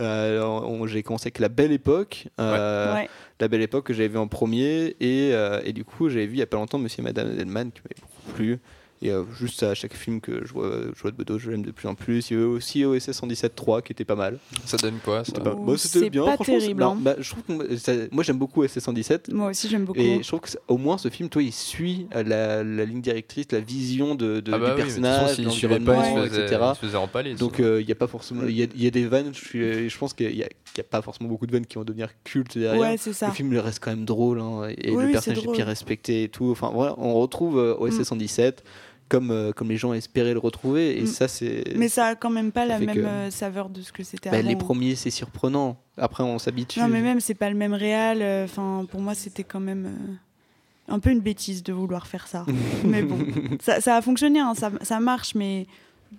Euh, j'ai commencé avec La Belle Époque. euh, Ouais. La Belle Époque que j'avais vu en premier et, euh, et du coup j'avais vu il y a pas longtemps Monsieur et Madame Edelman qui m'avait beaucoup plu. Et euh, juste à chaque film que je vois, je vois de Bedos, je l'aime de plus en plus. Il y avait aussi OSS 117.3 qui était pas mal. Ça donne quoi ça C'était pas- bah, c'était c'est bien, pas franchement, terrible, non, hein. bah, je trouve que ça- moi j'aime beaucoup SS 117 Moi aussi, j'aime beaucoup. et je trouve que ça- au moins ce film, toi, il suit euh, la, la ligne directrice, la vision de, de- Ah bah du oui, personnage, suivait l'environnement, pas, il se faisait- etc. il se faisait empaler, Donc euh, il y a pas forcément, il y, a- il y a des vannes. Je, pense qu'il y, a- pas forcément beaucoup de vannes qui vont devenir cultes derrière. Ouais, c'est ça. Le film il reste quand même drôle hein, et Oui, le personnage est bien respecté et tout. Enfin voilà, on retrouve euh, OSS Mm. 117 comme euh, comme les gens espéraient le retrouver et Mm. ça c'est. Mais ça a quand même pas ça la même que- euh, saveur de ce que c'était Bah, avant. les premiers c'est surprenant. Après on s'habitue. Non, mais même, c'est pas le même réal. euh, Enfin, pour moi, c'était quand même euh, un peu une bêtise de vouloir faire ça. mais bon, ça, ça a fonctionné, hein, ça, ça marche, mais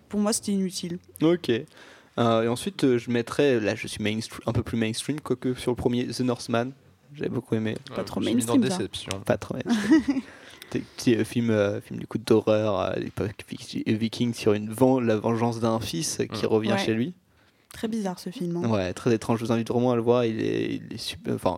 pour moi, c'était inutile. Ok. Euh, et ensuite, euh, je mettrais, là je suis mainstream, un peu plus mainstream, quoique sur le premier, The Northman, j'avais beaucoup aimé. Pas trop mainstream, ça. Pas trop mainstream. Petit euh, film, euh, film du coup d'horreur à l'époque vi- viking sur une ven- la vengeance d'un fils euh, qui Mm. revient Ouais. chez lui. Très bizarre ce film. hein. Ouais, très étrange. Je vous invite vraiment à le voir. Il est, il est super. Enfin,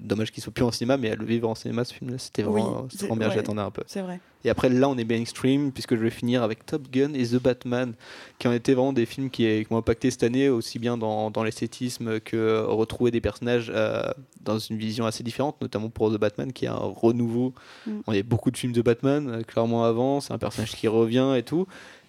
dommage qu'il soit plus en cinéma, mais à le vivre en cinéma, ce film-là, c'était Oui, vraiment, c'est- vraiment bien. ouais. J'attendais un peu. C'est vrai. Et après, là, on est mainstream, puisque je vais finir avec Top Gun et The Batman, qui ont été vraiment des films qui, qui m'ont impacté cette année, aussi bien dans, dans l'esthétisme que euh, retrouver des personnages euh, dans une vision assez différente, notamment pour The Batman, qui est un renouveau. Mm. On a beaucoup de films de Batman, euh, clairement avant, c'est un personnage qui revient et tout.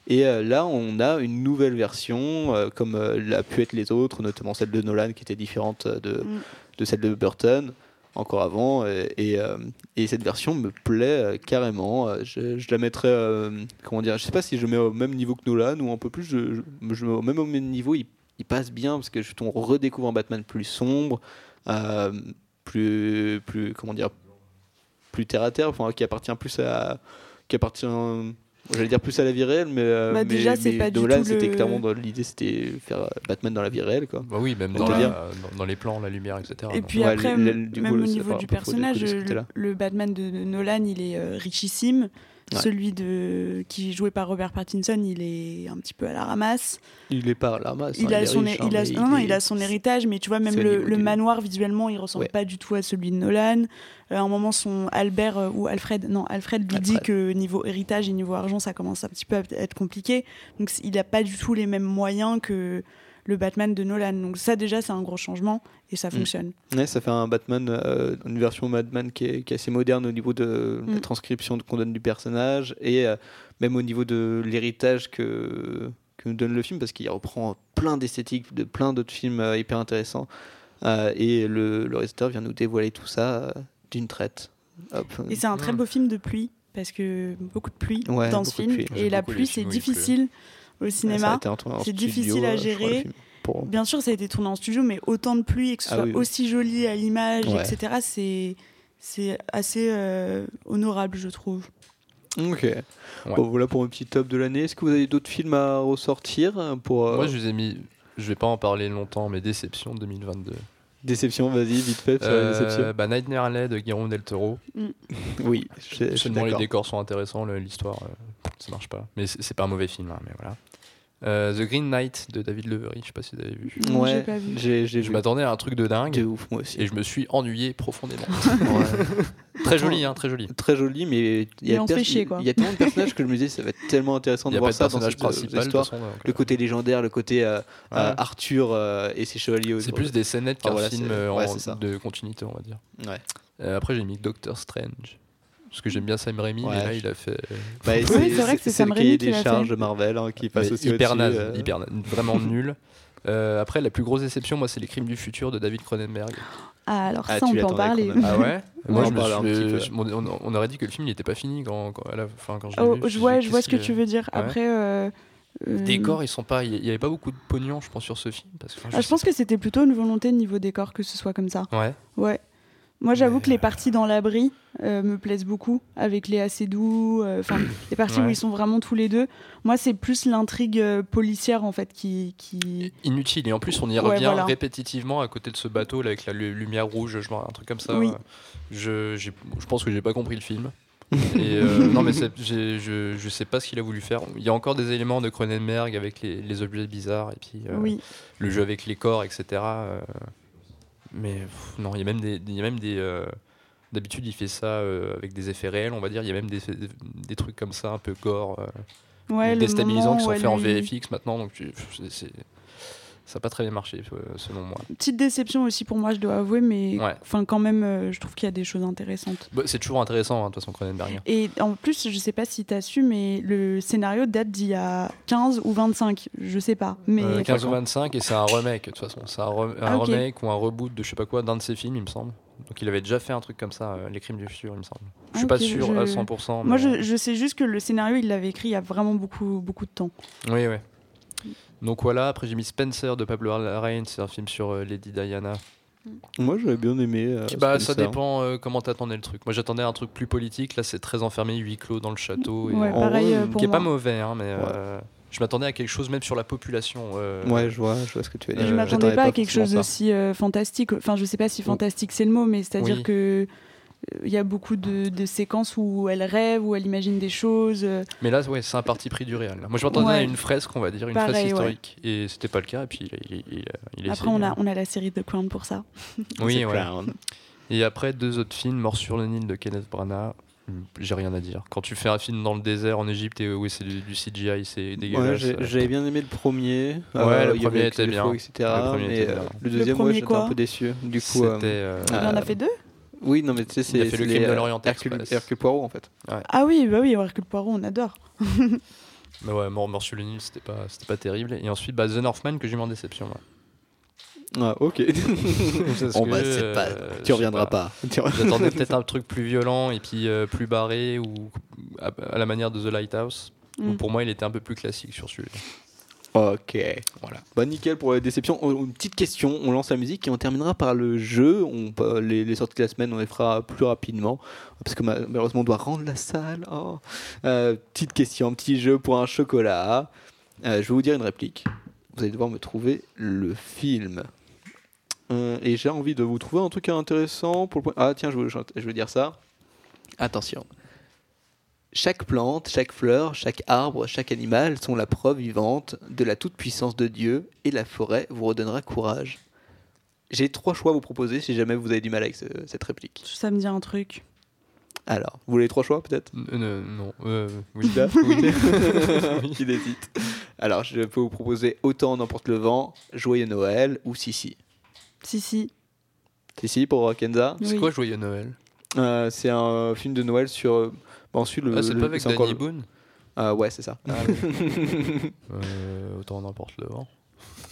Et euh, là, on a une nouvelle version, euh, comme euh, l'a pu être les autres, notamment celle de Nolan, qui était différente euh, de, Mm. De celle de Burton encore avant et, et, euh, et cette version me plaît euh, carrément. Euh, je, je la mettrais comment dire je sais pas si je mets au même niveau que Nolan ou un peu plus je, au même au même niveau il, passe bien parce que on redécouvre un Batman plus sombre plus plus comment dire plus terre à terre enfin qui appartient plus à qui appartient j'allais dire plus à la vie réelle mais, euh, Bah, mais- déjà, c'est mais pas du Nolan tout c'était le- clairement dans l'idée c'était faire euh, Batman dans la vie réelle quoi Bah oui, même dans, peut la- dire. dans, dans les plans, la lumière, etc. Et donc. puis Ouais, après, même coup, au niveau du personnage, le Batman de Nolan, il est euh, richissime. Ouais. Celui de, qui est joué par Robert Pattinson, il est un petit peu à la ramasse. il est pas à la ramasse Il hein, a, son, riche, hein, il, a, non, est- il a son héritage, mais tu vois, même le, manoir, visuellement, il ressemble Ouais. pas du tout à celui de Nolan. Euh, à un moment, son Albert, euh, ou Alfred, non, Alfred lui dit que niveau héritage et niveau argent, ça commence un petit peu à être compliqué. Donc, il a pas du tout les mêmes moyens que le Batman de Nolan. Donc, ça, déjà, c'est un gros changement et ça Mm. fonctionne. Ouais, ça fait un Batman, euh, une version Batman qui est, qui est assez moderne au niveau de la Mm. transcription qu'on donne du personnage et euh, même au niveau de l'héritage que, que nous donne le film parce qu'il reprend plein d'esthétiques de plein d'autres films euh, hyper intéressants Euh, et le, le réalisateur vient nous dévoiler tout ça euh, d'une traite. Hop. Et c'est un très beau film de pluie, parce que beaucoup de pluie Ouais, dans ce film. Et la pluie, c'est pleut. Au cinéma. c'est difficile à gérer. pour- Bien sûr, ça a été tourné en studio, mais autant de pluie et que ce Ah soit oui, oui. aussi joli à l'image, Ouais. etc., c'est c'est assez euh, honorable, je trouve. Ok. Bon, voilà pour mon petit top de l'année. Est-ce que vous avez d'autres films à ressortir euh, pour euh, Moi, je vous ai mis. Je vais pas en parler longtemps, mais Déception 2022. Déception Vas-y, vite fait sur Euh, déception. bah, Nightmare Alley de Guillermo del Toro. Oui, je, Seulement les décors sont intéressants, l'histoire, euh, ça marche pas. Mais c'est c'est pas un mauvais film, hein, mais voilà. Euh, The Green Knight de David Levery, je sais pas si vous avez vu. J'ai Ouais, pas vu. j'ai j'ai Je vu. m'attendais à un truc de dingue De ouf, moi aussi. et je me suis ennuyé profondément. Ouais. très joli, hein, très joli. Très joli, mais il y, a y tellement de personnages que je me disais, ça va être tellement intéressant de n'y a voir pas ça dans personnage cette euh, principal de histoire. toute façon, donc, Le euh, côté légendaire, le côté euh, ouais. euh, Arthur euh, et ses chevaliers. C'est plus de- des scénettes Ah, qu'un voilà, film euh, en- de continuité, on va dire. Ouais. Euh, après, j'ai mis Doctor Strange. Parce que j'aime bien Sam Raimi, Ouais. mais là, il a fait. Bah, Oui, c'est vrai que c'est Sam Raimi qui des charges de Marvel hein, qui passe mais aussi hyper naze, euh. hyper naze, vraiment nul. Euh, après, la plus grosse déception, moi, c'est Les Crimes du futur de David Cronenberg. Ah, alors Ah, ça, tu on peut en parler. Ah ouais? On Moi, en je me parle un suis- petit peu. je- on, on- on aurait dit que le film n'était pas fini quand, quand, à la fin, quand je Oh, vu. je vois, je vois ce que tu veux dire. Ouais? Après, euh, Euh, Décors, ils sont pas. Il y avait pas beaucoup de pognon, je pense, sur ce film. Parce que, enfin, ah, je pense que c'était plutôt une volonté niveau décor que ce soit comme ça. Ouais. Ouais. Moi, j'avoue que les parties dans l'abri euh, me plaisent beaucoup, avec Léa Seydoux, euh, enfin les parties où ils sont vraiment tous les deux. Moi, c'est plus l'intrigue euh, policière en fait qui. qui... Inutile. Et en plus, on y Ouais, revient voilà. répétitivement à côté de ce bateau là, avec la lu- lumière rouge, je vois, un truc comme ça. Oui. Je, je pense que j'ai pas compris le film. Et non, mais je, je sais pas ce qu'il a voulu faire. Il y a encore des éléments de Cronenberg avec les, les objets bizarres et puis Oui. le jeu avec les corps, etc. mais pff, non, il y a même des. il y a même des euh, D'habitude, il fait ça euh, avec des effets réels, on va dire. Il y a même des, des trucs comme ça, un peu gore, euh, Ouais, déstabilisants qui sont faits en VFX maintenant. Donc, tu- c'est- ça n'a pas très bien marché, euh, selon moi. Petite déception aussi pour moi, je dois avouer, mais Ouais. quand même, euh, je trouve qu'il y a des choses intéressantes. Bah, c'est toujours intéressant, hein, de toute façon, Cronenberg. Et en plus, je sais pas si tu as su, mais le scénario date d'il y a 15 ou 25, je sais pas. Mais Euh, 15 ou 25, et c'est un remake, de toute façon. C'est un, re- un Ah, remake ou un reboot de je sais pas quoi, d'un de ses films, il me semble. Donc il avait déjà fait un truc comme ça, euh, Les Crimes du futur, il me semble. Je suis Ah, pas sûr je- à 100%. Moi, mais- je, je sais juste que le scénario, il l'avait écrit il y a vraiment beaucoup, beaucoup de temps. Oui, oui. Donc voilà, après j'ai mis Spencer de Pablo Larraín, c'est un film sur euh, Lady Diana. Moi, j'avais bien aimé. euh, bah ça dépend euh, comment t'attendais le truc. Moi j'attendais un truc plus politique, là c'est très enfermé, huis clos dans le château. Et, Ouais, euh, pareil euh, qui est moi. pas mauvais, hein, mais euh, je m'attendais à quelque chose même sur la population. euh, Ouais, je vois, je vois ce que tu veux dire. Je Euh, m'attendais pas pas à quelque chose ça. aussi euh, fantastique. Enfin, je sais pas si fantastique c'est le mot, mais c'est-à-dire Oui. que euh, il y a beaucoup de, de séquences où elle rêve, où elle imagine des choses. euh, Mais là, ouais, c'est un parti pris du réel. Moi, je m'attendais à Ouais. une fresque, on va dire, une Pareil, fresque ouais. historique. Et c'était pas le cas. Et puis, il, il, il, il a Après, essayé, on a, hein. on a la série The Crown pour ça. Oui, The ouais. Crown. Et après, deux autres films, Mort sur le Nil de Kenneth Branagh. Hmm, J'ai rien à dire. Quand tu fais un film dans le désert en Égypte et où c'est du, du CGI, c'est Ouais, dégueulasse. euh, j'avais bien aimé le premier. Ouais, le y premier était bien. défauts, etc. Le premier mais était euh, bien. le deuxième, premier ouais, j'étais un peu déçu. Du coup, euh, euh, Il en a fait deux oui, non, mais tu sais, c'est Il a fait le crime de euh, l'Orient Hercule. Hercule Poirot en fait. Ah oui, bah oui, Hercule Poirot, on adore. Mais ouais, Mort, Mort sur le Nil, c'était pas, c'était pas terrible. Et ensuite, bah, The Northman, que j'ai mis en déception. moi. Ah, ok. Bon, bah, que, pas. euh, Tu reviendras pas. Tu re- J'attendais peut-être un truc plus violent et puis euh, plus barré ou à, à la manière de The Lighthouse. Mm. Pour moi, il était un peu plus classique sur celui-là. Ok, voilà. Bah nickel pour la déception. Oh, Une petite question, on lance la musique et on terminera par le jeu. On, peut- les, sorties de la semaine, on les fera plus rapidement parce que ma- malheureusement on doit rendre la salle. Oh. Euh, petite question, petit jeu pour un chocolat. Euh, je vais vous dire une réplique. Vous allez devoir me trouver le film. Euh, et j'ai envie de vous trouver un truc intéressant pour le point. Ah tiens, je veux, je dire ça. Attention. Chaque plante, chaque fleur, chaque arbre, chaque animal sont la preuve vivante de la toute-puissance de Dieu et la forêt vous redonnera courage. J'ai trois choix à vous proposer si jamais vous avez du mal avec ce- cette réplique. Ça me dit un truc. Alors, vous voulez trois choix peut-être? Euh, non, euh, oui. Là Oui. Il hésite. Alors, je peux vous proposer Autant n'emporte le vent, Joyeux Noël ou Sissi. Si, si. Sissi pour euh, Kenza? C'est Oui. quoi Joyeux Noël? Euh, C'est un film de Noël sur. euh, bah, ensuite, le, Ah, c'est le- pas avec Danny Boone Ah, ouais, c'est ça. Euh, Autant n'importe le vent.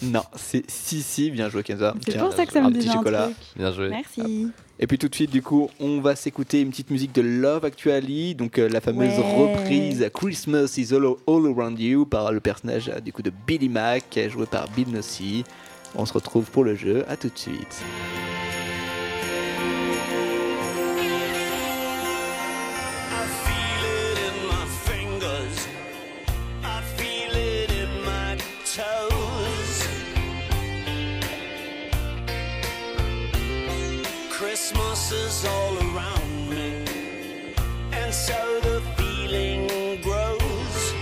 non, c'est Sissi. Bien joué, Kenza. C'est pour ça que ça me un dit petit un chocolat. truc. Bien joué. Merci. Et puis tout de suite, du coup, on va s'écouter une petite musique de Love Actually, donc euh, la fameuse Ouais. reprise Christmas is all, all Around You par le personnage euh, du coup de Billy Mack, joué par Bill Nossi. On se retrouve pour le jeu, à tout de suite. Christmas is all around me, and so the feeling grows.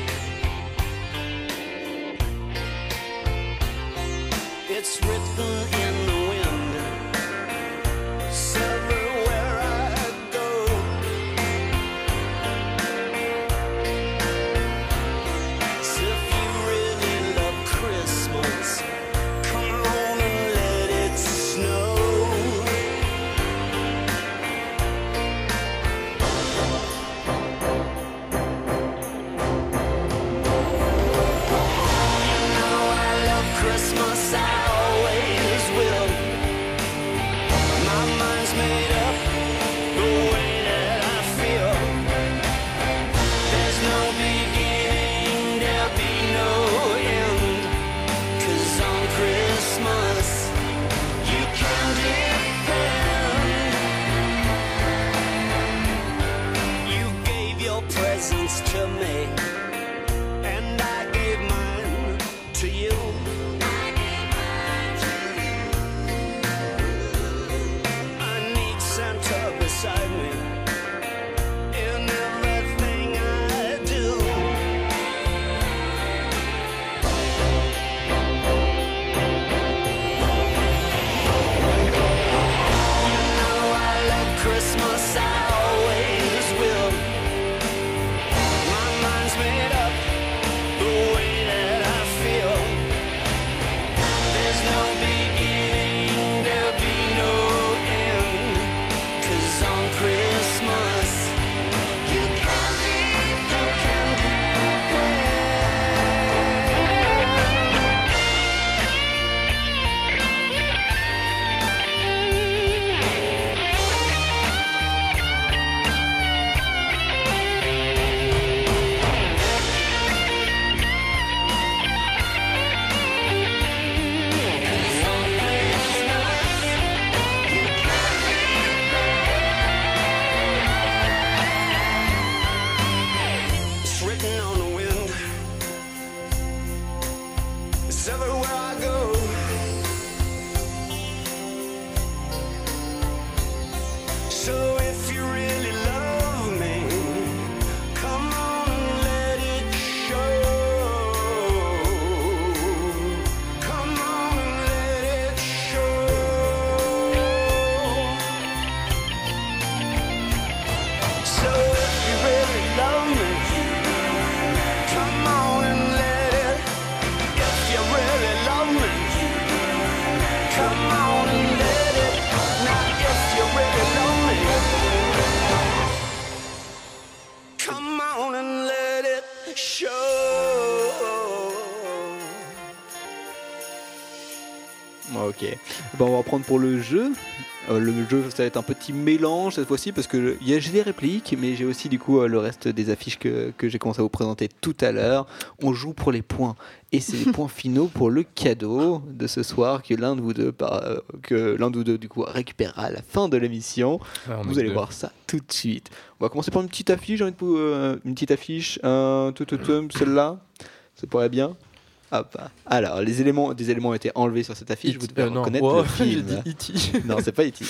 It's written in prendre pour le jeu. Euh, le jeu, ça va être un petit mélange cette fois-ci parce que j'ai des répliques, mais j'ai aussi du coup euh, le reste des affiches que, que j'ai commencé à vous présenter tout à l'heure. On joue pour les points et c'est les points finaux pour le cadeau de ce soir que l'un de vous deux, par- euh, que l'un de vous deux du coup récupérera à la fin de l'émission. Est Vous allez deux. voir ça tout de suite. On va commencer par une petite affiche. J'ai envie de vous, une petite affiche. Un tout, tout, tout, celle-là. Ça pourrait bien. Hop. Alors, les éléments, des éléments ont été enlevés sur cette affiche. It- vous devez euh, non. reconnaître Oh, le j'ai film. dit E.T.. non, c'est pas E E.T.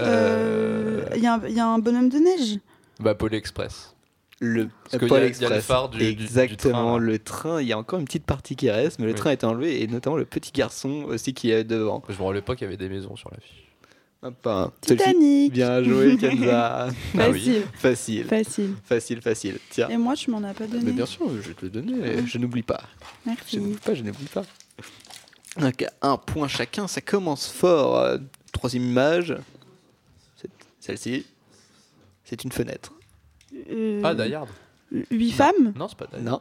Euh, Il y, a un- il y a un bonhomme de neige. Bah, Pôle Express. Le Pôle y a- il y a le Express. phare du- du- du Exactement, train, le train. Il y a encore une petite partie qui reste, mais le Oui. train a été enlevé et notamment le petit garçon aussi qui est devant. Je me rappelais pas qu'il y avait des maisons sur l'affiche. Hein. Titanic. Bien joué, Kenza. Ah oui. Facile. Facile, Facile. facile, facile. Tiens. Et moi, tu m'en as pas donné. Mais bien sûr, je vais te le donner. Je n'oublie pas. Je Merci. n'oublie pas, je n'oublie pas. Donc, un point chacun, ça commence fort. Euh, Troisième image, celle-ci, c'est une fenêtre. Euh, Ah, Die Hard. Huit femmes? Non, c'est pas Die Hard. Non.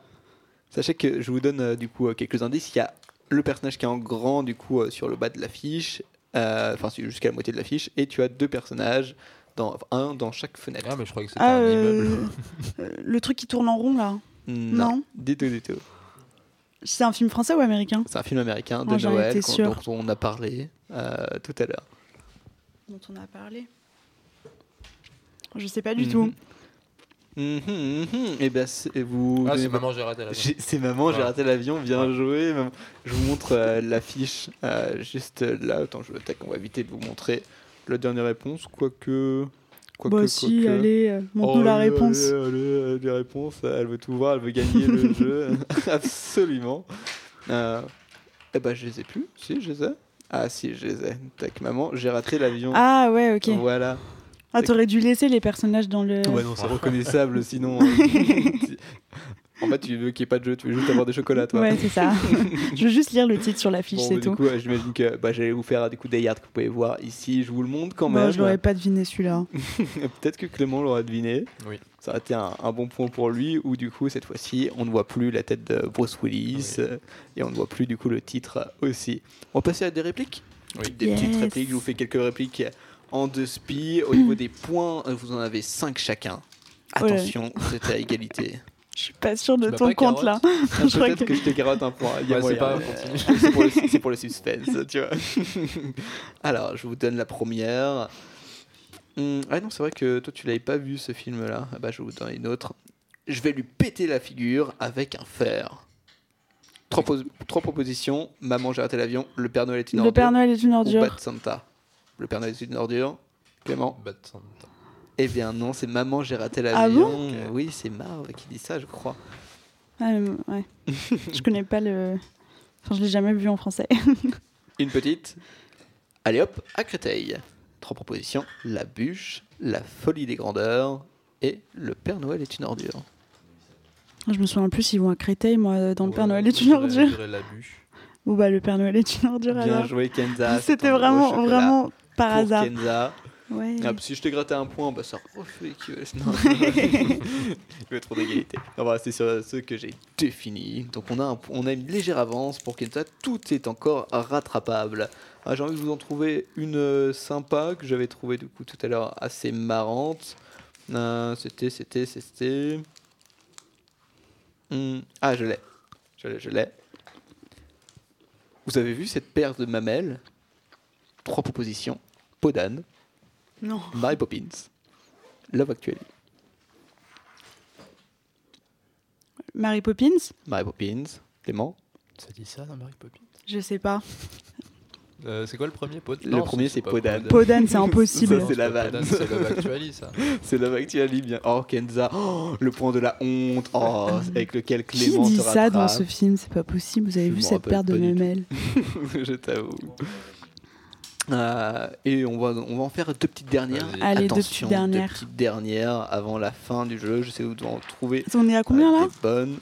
Sachez que je vous donne euh, du coup quelques indices. Il y a le personnage qui est en grand du coup sur le bas de l'affiche, enfin c'est jusqu'à la moitié de l'affiche, et tu as deux personnages, dans, un dans chaque fenêtre. Ah, mais je croyais que c'était Ah, un euh, immeuble. euh, le truc qui tourne en rond là. non, non. du tout, du tout. C'est un film français ou américain? C'est un film américain de Oh, Noël dont on a parlé euh, tout à l'heure. dont on a parlé Je sais pas du Mhm. tout. Mhm, mhm. Et ben c'est- vous. Ah, c'est maman, j'ai raté la J'ai- C'est maman, j'ai raté l'avion, bien Ouais. joué. maman. Je vous montre euh, l'affiche euh, juste là. Attends, je, tac, on va éviter de vous montrer la dernière réponse, quoique. quoique Bah si, allez, euh, montre-nous Oh, la allez, réponse. Allez, allez, les réponses, elle veut tout voir, elle veut gagner le jeu. Absolument. Euh, eh ben, je les ai plus. Si, je les ai. Ah, si, je les ai. Tac, maman, j'ai raté l'avion. Ah ouais, ok. Voilà. Ah, t'aurais dû laisser les personnages dans le. Ouais, non, c'est reconnaissable sinon. euh, en fait, tu veux qu'il n'y ait pas de jeu, tu veux juste avoir des chocolats, toi. Ouais, c'est ça. Je veux juste lire le titre sur l'affiche, Bon, c'est bah, du tout. coup, euh, j'imagine que bah, j'allais vous faire du coup Die Hard que vous pouvez voir ici. Je vous le montre quand Moi, même. je l'aurais pas deviné celui-là. Peut-être que Clément l'aura deviné. Oui. Ça aurait été un, un bon point pour lui. Ou du coup, cette fois-ci, on ne voit plus la tête de Bruce Willis Oui. euh, et on ne voit plus du coup le titre aussi. On va passer à des répliques. Oui. Des petites répliques. Je vous fais quelques répliques en deux spi. Au niveau des points, euh, vous en avez cinq chacun. Là. Attention, vous êtes à égalité. Je suis pas sûre de ton compte là. Ah, Je crois Peut-être que- que... je te carotte un point. Ouais, c'est pas- pour, le- pour le suspense, tu vois. Alors, je vous donne la première. Hum, ah non, c'est vrai que toi, tu l'avais pas vu ce film-là. Ah bah, je vais vous donner une autre. Je vais lui péter la figure avec un fer. Trois, pos- trois propositions. Maman, j'ai raté l'avion. Le Père Noël est une Le ordure. Père Noël est une ou ordure. Bad Santa. Le Père Noël est une ordure. Clément. Eh bien non, c'est Maman, j'ai raté Ah l'avion. bon Ok. oui, c'est Marv qui dit ça, je crois. Ah, euh, ouais. je connais pas le. Enfin, je l'ai jamais vu en français. Une petite. Allez hop, à Créteil. Trois propositions. La bûche, la folie des grandeurs et le Père Noël est une ordure. je me souviens plus s'ils vont à Créteil, moi, dans le Père Noël est une ordure. la bûche. Ou bah, le Père Noël est une ordure Bien alors. joué Kenza. C'était vraiment, vraiment par pour hasard. Kenza. Ouais. Ah, si je t'ai gratté un point, bah ça refait que. Non, y a trop d'égalité. On va rester sur ce que j'ai défini. Donc on a, un- on a une légère avance pour Kenza. Tout est encore rattrapable. Ah, j'ai envie de vous en trouver une euh, sympa que j'avais trouvé du coup tout à l'heure assez marrante. Euh, c'était, c'était, c'était. Hmm, Ah, je l'ai. Je l'ai, je l'ai. Vous avez vu cette paire de mamelles? Trois propositions. Peau d'âne. Non. Mary Poppins. Love Actually. Mary Poppins Mary Poppins. Clément. Ça dit ça dans Mary Poppins? Je sais pas. Euh, C'est quoi le premier pot Le premier, c'est Podane. Podane, c'est impossible. Ça, c'est la vanne. Podane, C'est Love Actually, ça. C'est Love Actually, bien. Oh, Kenza. Oh, le point de la honte. Oh, avec lequel Qui Clément dit te ça dans ce film? C'est pas possible. Vous avez Je vu m'en cette rappelle paire de pas du tout. mamelles Je t'avoue. Euh, et on va, on va en faire deux petites dernières. Allez, deux Attention, petites dernières. Deux petites dernières avant la fin du jeu. Je sais où en trouver. On est à combien euh, là des bonnes.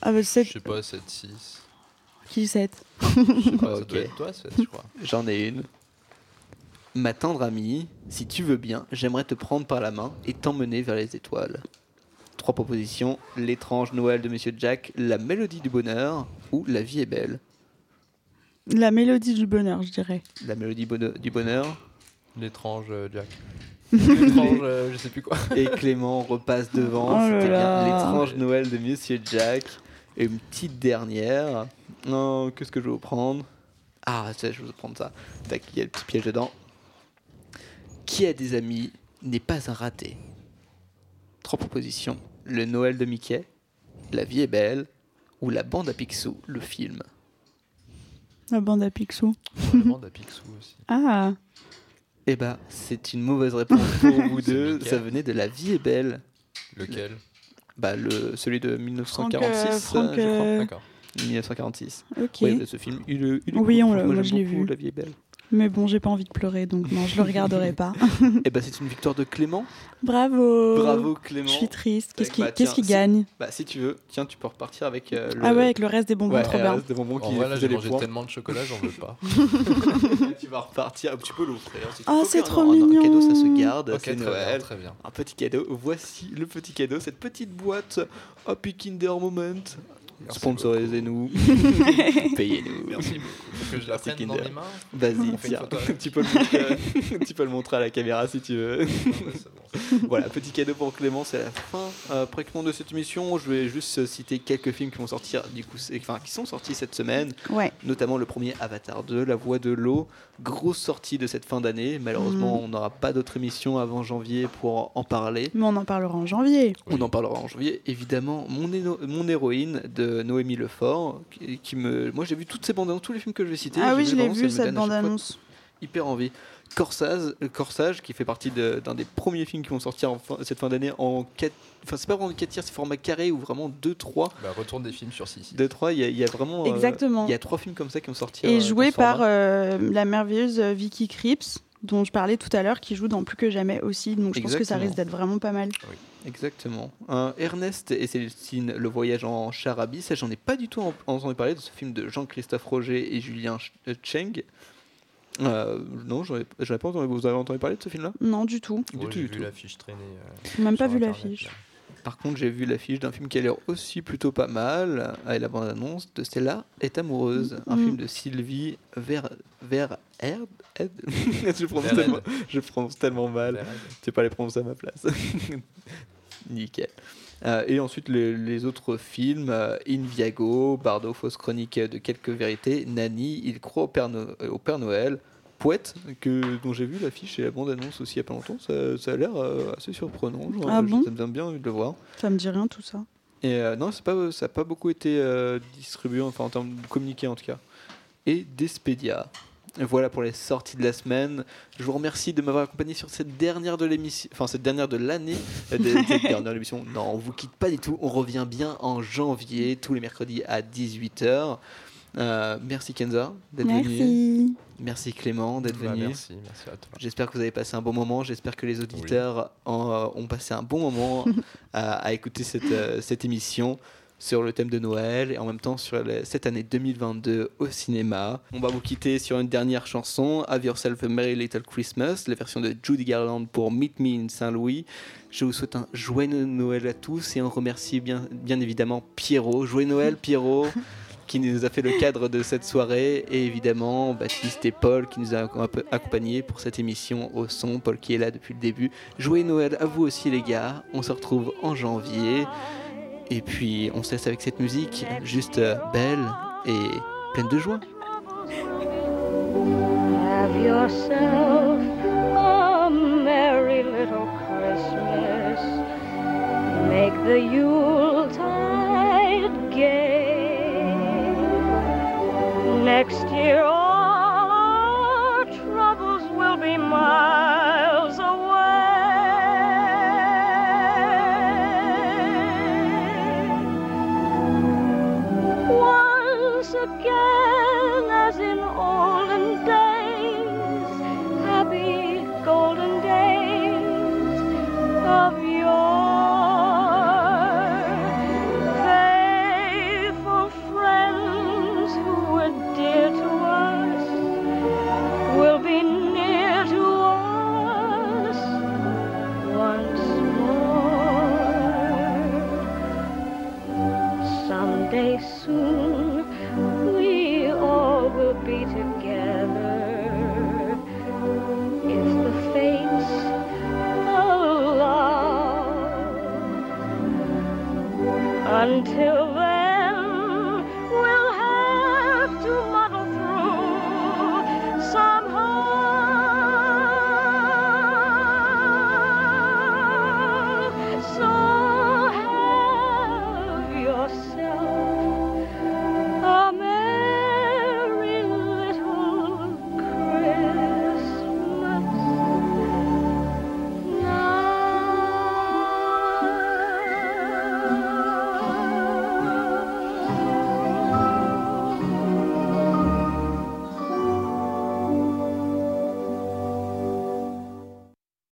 Ah bah Je 7. sais pas, 7, 6. Qui 7 Je sais pas, ça Ok. doit être toi, 7, je crois. J'en ai une. Ma tendre amie, si tu veux bien, j'aimerais te prendre par la main et t'emmener vers les étoiles. Trois propositions l'étrange Noël de Monsieur Jack, la mélodie du bonheur ou la vie est belle. La mélodie du bonheur, je dirais. La mélodie bonheur- du bonheur. L'étrange euh, Jack. L'étrange, euh, je sais plus quoi. Et Clément repasse devant. Oh C'était bien l'étrange Noël de Monsieur Jack. Et une petite dernière. Non, qu'est-ce que je vais vous prendre? Ah, ça, je vais vous prendre ça. Tac, il y a le petit piège dedans. Qui a des amis n'est pas un raté? Trois propositions. Le Noël de Mickey, La vie est belle ou La bande à Picsou, le film. La bande à Picsou. On demande à Picsou aussi. Ah Eh ben, c'est une mauvaise réponse pour vous deux. Mickey. Ça venait de La vie est belle. Lequel? Bah, le, celui de Franck, 1946, euh, Franck, je crois. euh, D'accord. 1946. Ok. Oui, bah, ce film, il, il Oui, on l'a- moi, j'aime je l'ai beaucoup, vu. La vie est belle. Mais bon, j'ai pas envie de pleurer, donc non, je le regarderai pas. Et bah, c'est une victoire de Clément. Bravo Bravo Clément. Je suis triste. Qu'est-ce Eh qui, bah, qu'est-ce tiens, qui si- gagne Bah, si tu veux, tiens, tu peux repartir avec euh, le. Ah ouais, avec le reste des bonbons, Ouais, trop le reste des bonbons qui En vrai, là, faisaient j'ai mangé points. tellement de chocolat, j'en veux pas. tu vas repartir. Tu peux l'offrir. si tu Oh, c'est trop non, Un mignon. cadeau, ça se garde. Ok, c'est très Noël. bien, très bien. Un petit cadeau. Voici le petit cadeau. Cette petite boîte Happy Kinder Moment. Sponsorisez-nous. Payez-nous. Merci beaucoup. Faut que je la prenne dans Kinder. mes mains Vas-y, tiens. avec. tu, peux le montrer, tu peux le montrer à la caméra si tu veux. Non, bah, c'est bon. Voilà, petit cadeau pour Clément, c'est la fin euh, pratiquement de cette émission. Je vais juste euh, citer quelques films qui vont sortir, du coup, enfin, qui sont sortis cette semaine, Ouais. notamment le premier Avatar 2, La Voix de l'eau, grosse sortie de cette fin d'année. Malheureusement, Mhm. on n'aura pas d'autre émission avant janvier pour en parler. Mais on en parlera en janvier. On en parlera en janvier. Évidemment, mon héroïne de Noémie Lefort, qui, qui me, moi j'ai vu toutes ces bandes annonces, tous les films que je vais citer. Ah oui, je l'ai vu cette fois bande-annonce. hyper envie. Corsage, euh, Corsage qui fait partie de- d'un des premiers films qui vont sortir en fin- cette fin d'année en 4 enfin c'est pas vraiment 4 tiers, c'est format carré ou vraiment 2 3 Bah, retourne des films sur 6. 2 3, il y, a- il y a vraiment euh, Exactement. il y a trois films comme ça qui ont sorti Et euh, joué par euh, la merveilleuse Vicky Krieps, dont je parlais tout à l'heure, qui joue dans Plus que jamais aussi. Donc je pense que ça risque d'être vraiment pas mal. Exactement. Ernest et Célestine, le voyage en Charabie, ça j'en ai pas du tout en- entendu parler de ce film de Jean-Christophe Roger et Julien euh, Cheng. Euh, non, j'en ai, j'en ai pas entendu. Vous avez entendu parler de ce film-là? Non, du tout. Du Ouais, tout, du vu l'affiche traîner. euh, J'ai même pas vu l'affiche. Par contre, j'ai vu l'affiche d'un film qui a l'air aussi plutôt pas mal, avec la bande-annonce de Stella est amoureuse, un Mhm. film de Sylvie Ver Ver Erd Erd je, prononce tellement, je prononce tellement mal. Tu sais pas les prononcer à ma place. Nickel. Euh, et ensuite, les, les autres films euh, In Viago, Bardo, Fausse Chronique de quelques vérités, Nani, Il croit au Père, No- au Père Noël, Poète, que, dont j'ai vu l'affiche et la bande-annonce aussi il y a pas longtemps. Ça, ça a l'air euh, assez surprenant. Genre, Ah je- bon? Ça me donne bien envie de le voir. Ça me dit rien tout ça. Et euh, non, pas, ça n'a pas beaucoup été euh, distribué, enfin en termes de communiqué en tout cas. Et Despedia. Voilà pour les sorties de la semaine. Je vous remercie de m'avoir accompagné sur cette dernière de l'émission, enfin cette dernière de l'année, euh, de- cette dernière de l'émission. Non, on vous quitte pas du tout. On revient bien en janvier, tous les mercredis à 18h. Merci Kenza d'être venu. Merci. Merci Clément d'être Bah, venu. merci, merci à toi. J'espère que vous avez passé un bon moment. J'espère que les auditeurs en, euh, ont passé un bon moment à, à écouter cette, euh, cette émission sur le thème de Noël et en même temps sur cette année 2022 au cinéma. On va vous quitter sur une dernière chanson, Have Yourself a Merry Little Christmas, la version de Judy Garland pour Meet Me in Saint-Louis. Je vous souhaite un joyeux Noël à tous et on remercie bien, bien évidemment Pierrot. Joyeux Noël Pierrot qui nous a fait le cadre de cette soirée et évidemment Baptiste et Paul qui nous a acc- accompagnés pour cette émission au son. Paul qui est là depuis le début. Joyeux Noël à vous aussi les gars. On se retrouve en janvier et puis on se laisse avec cette musique juste euh, belle et pleine de joie. Have yourself a merry little Christmas. Make the Yuletide Next year, oh,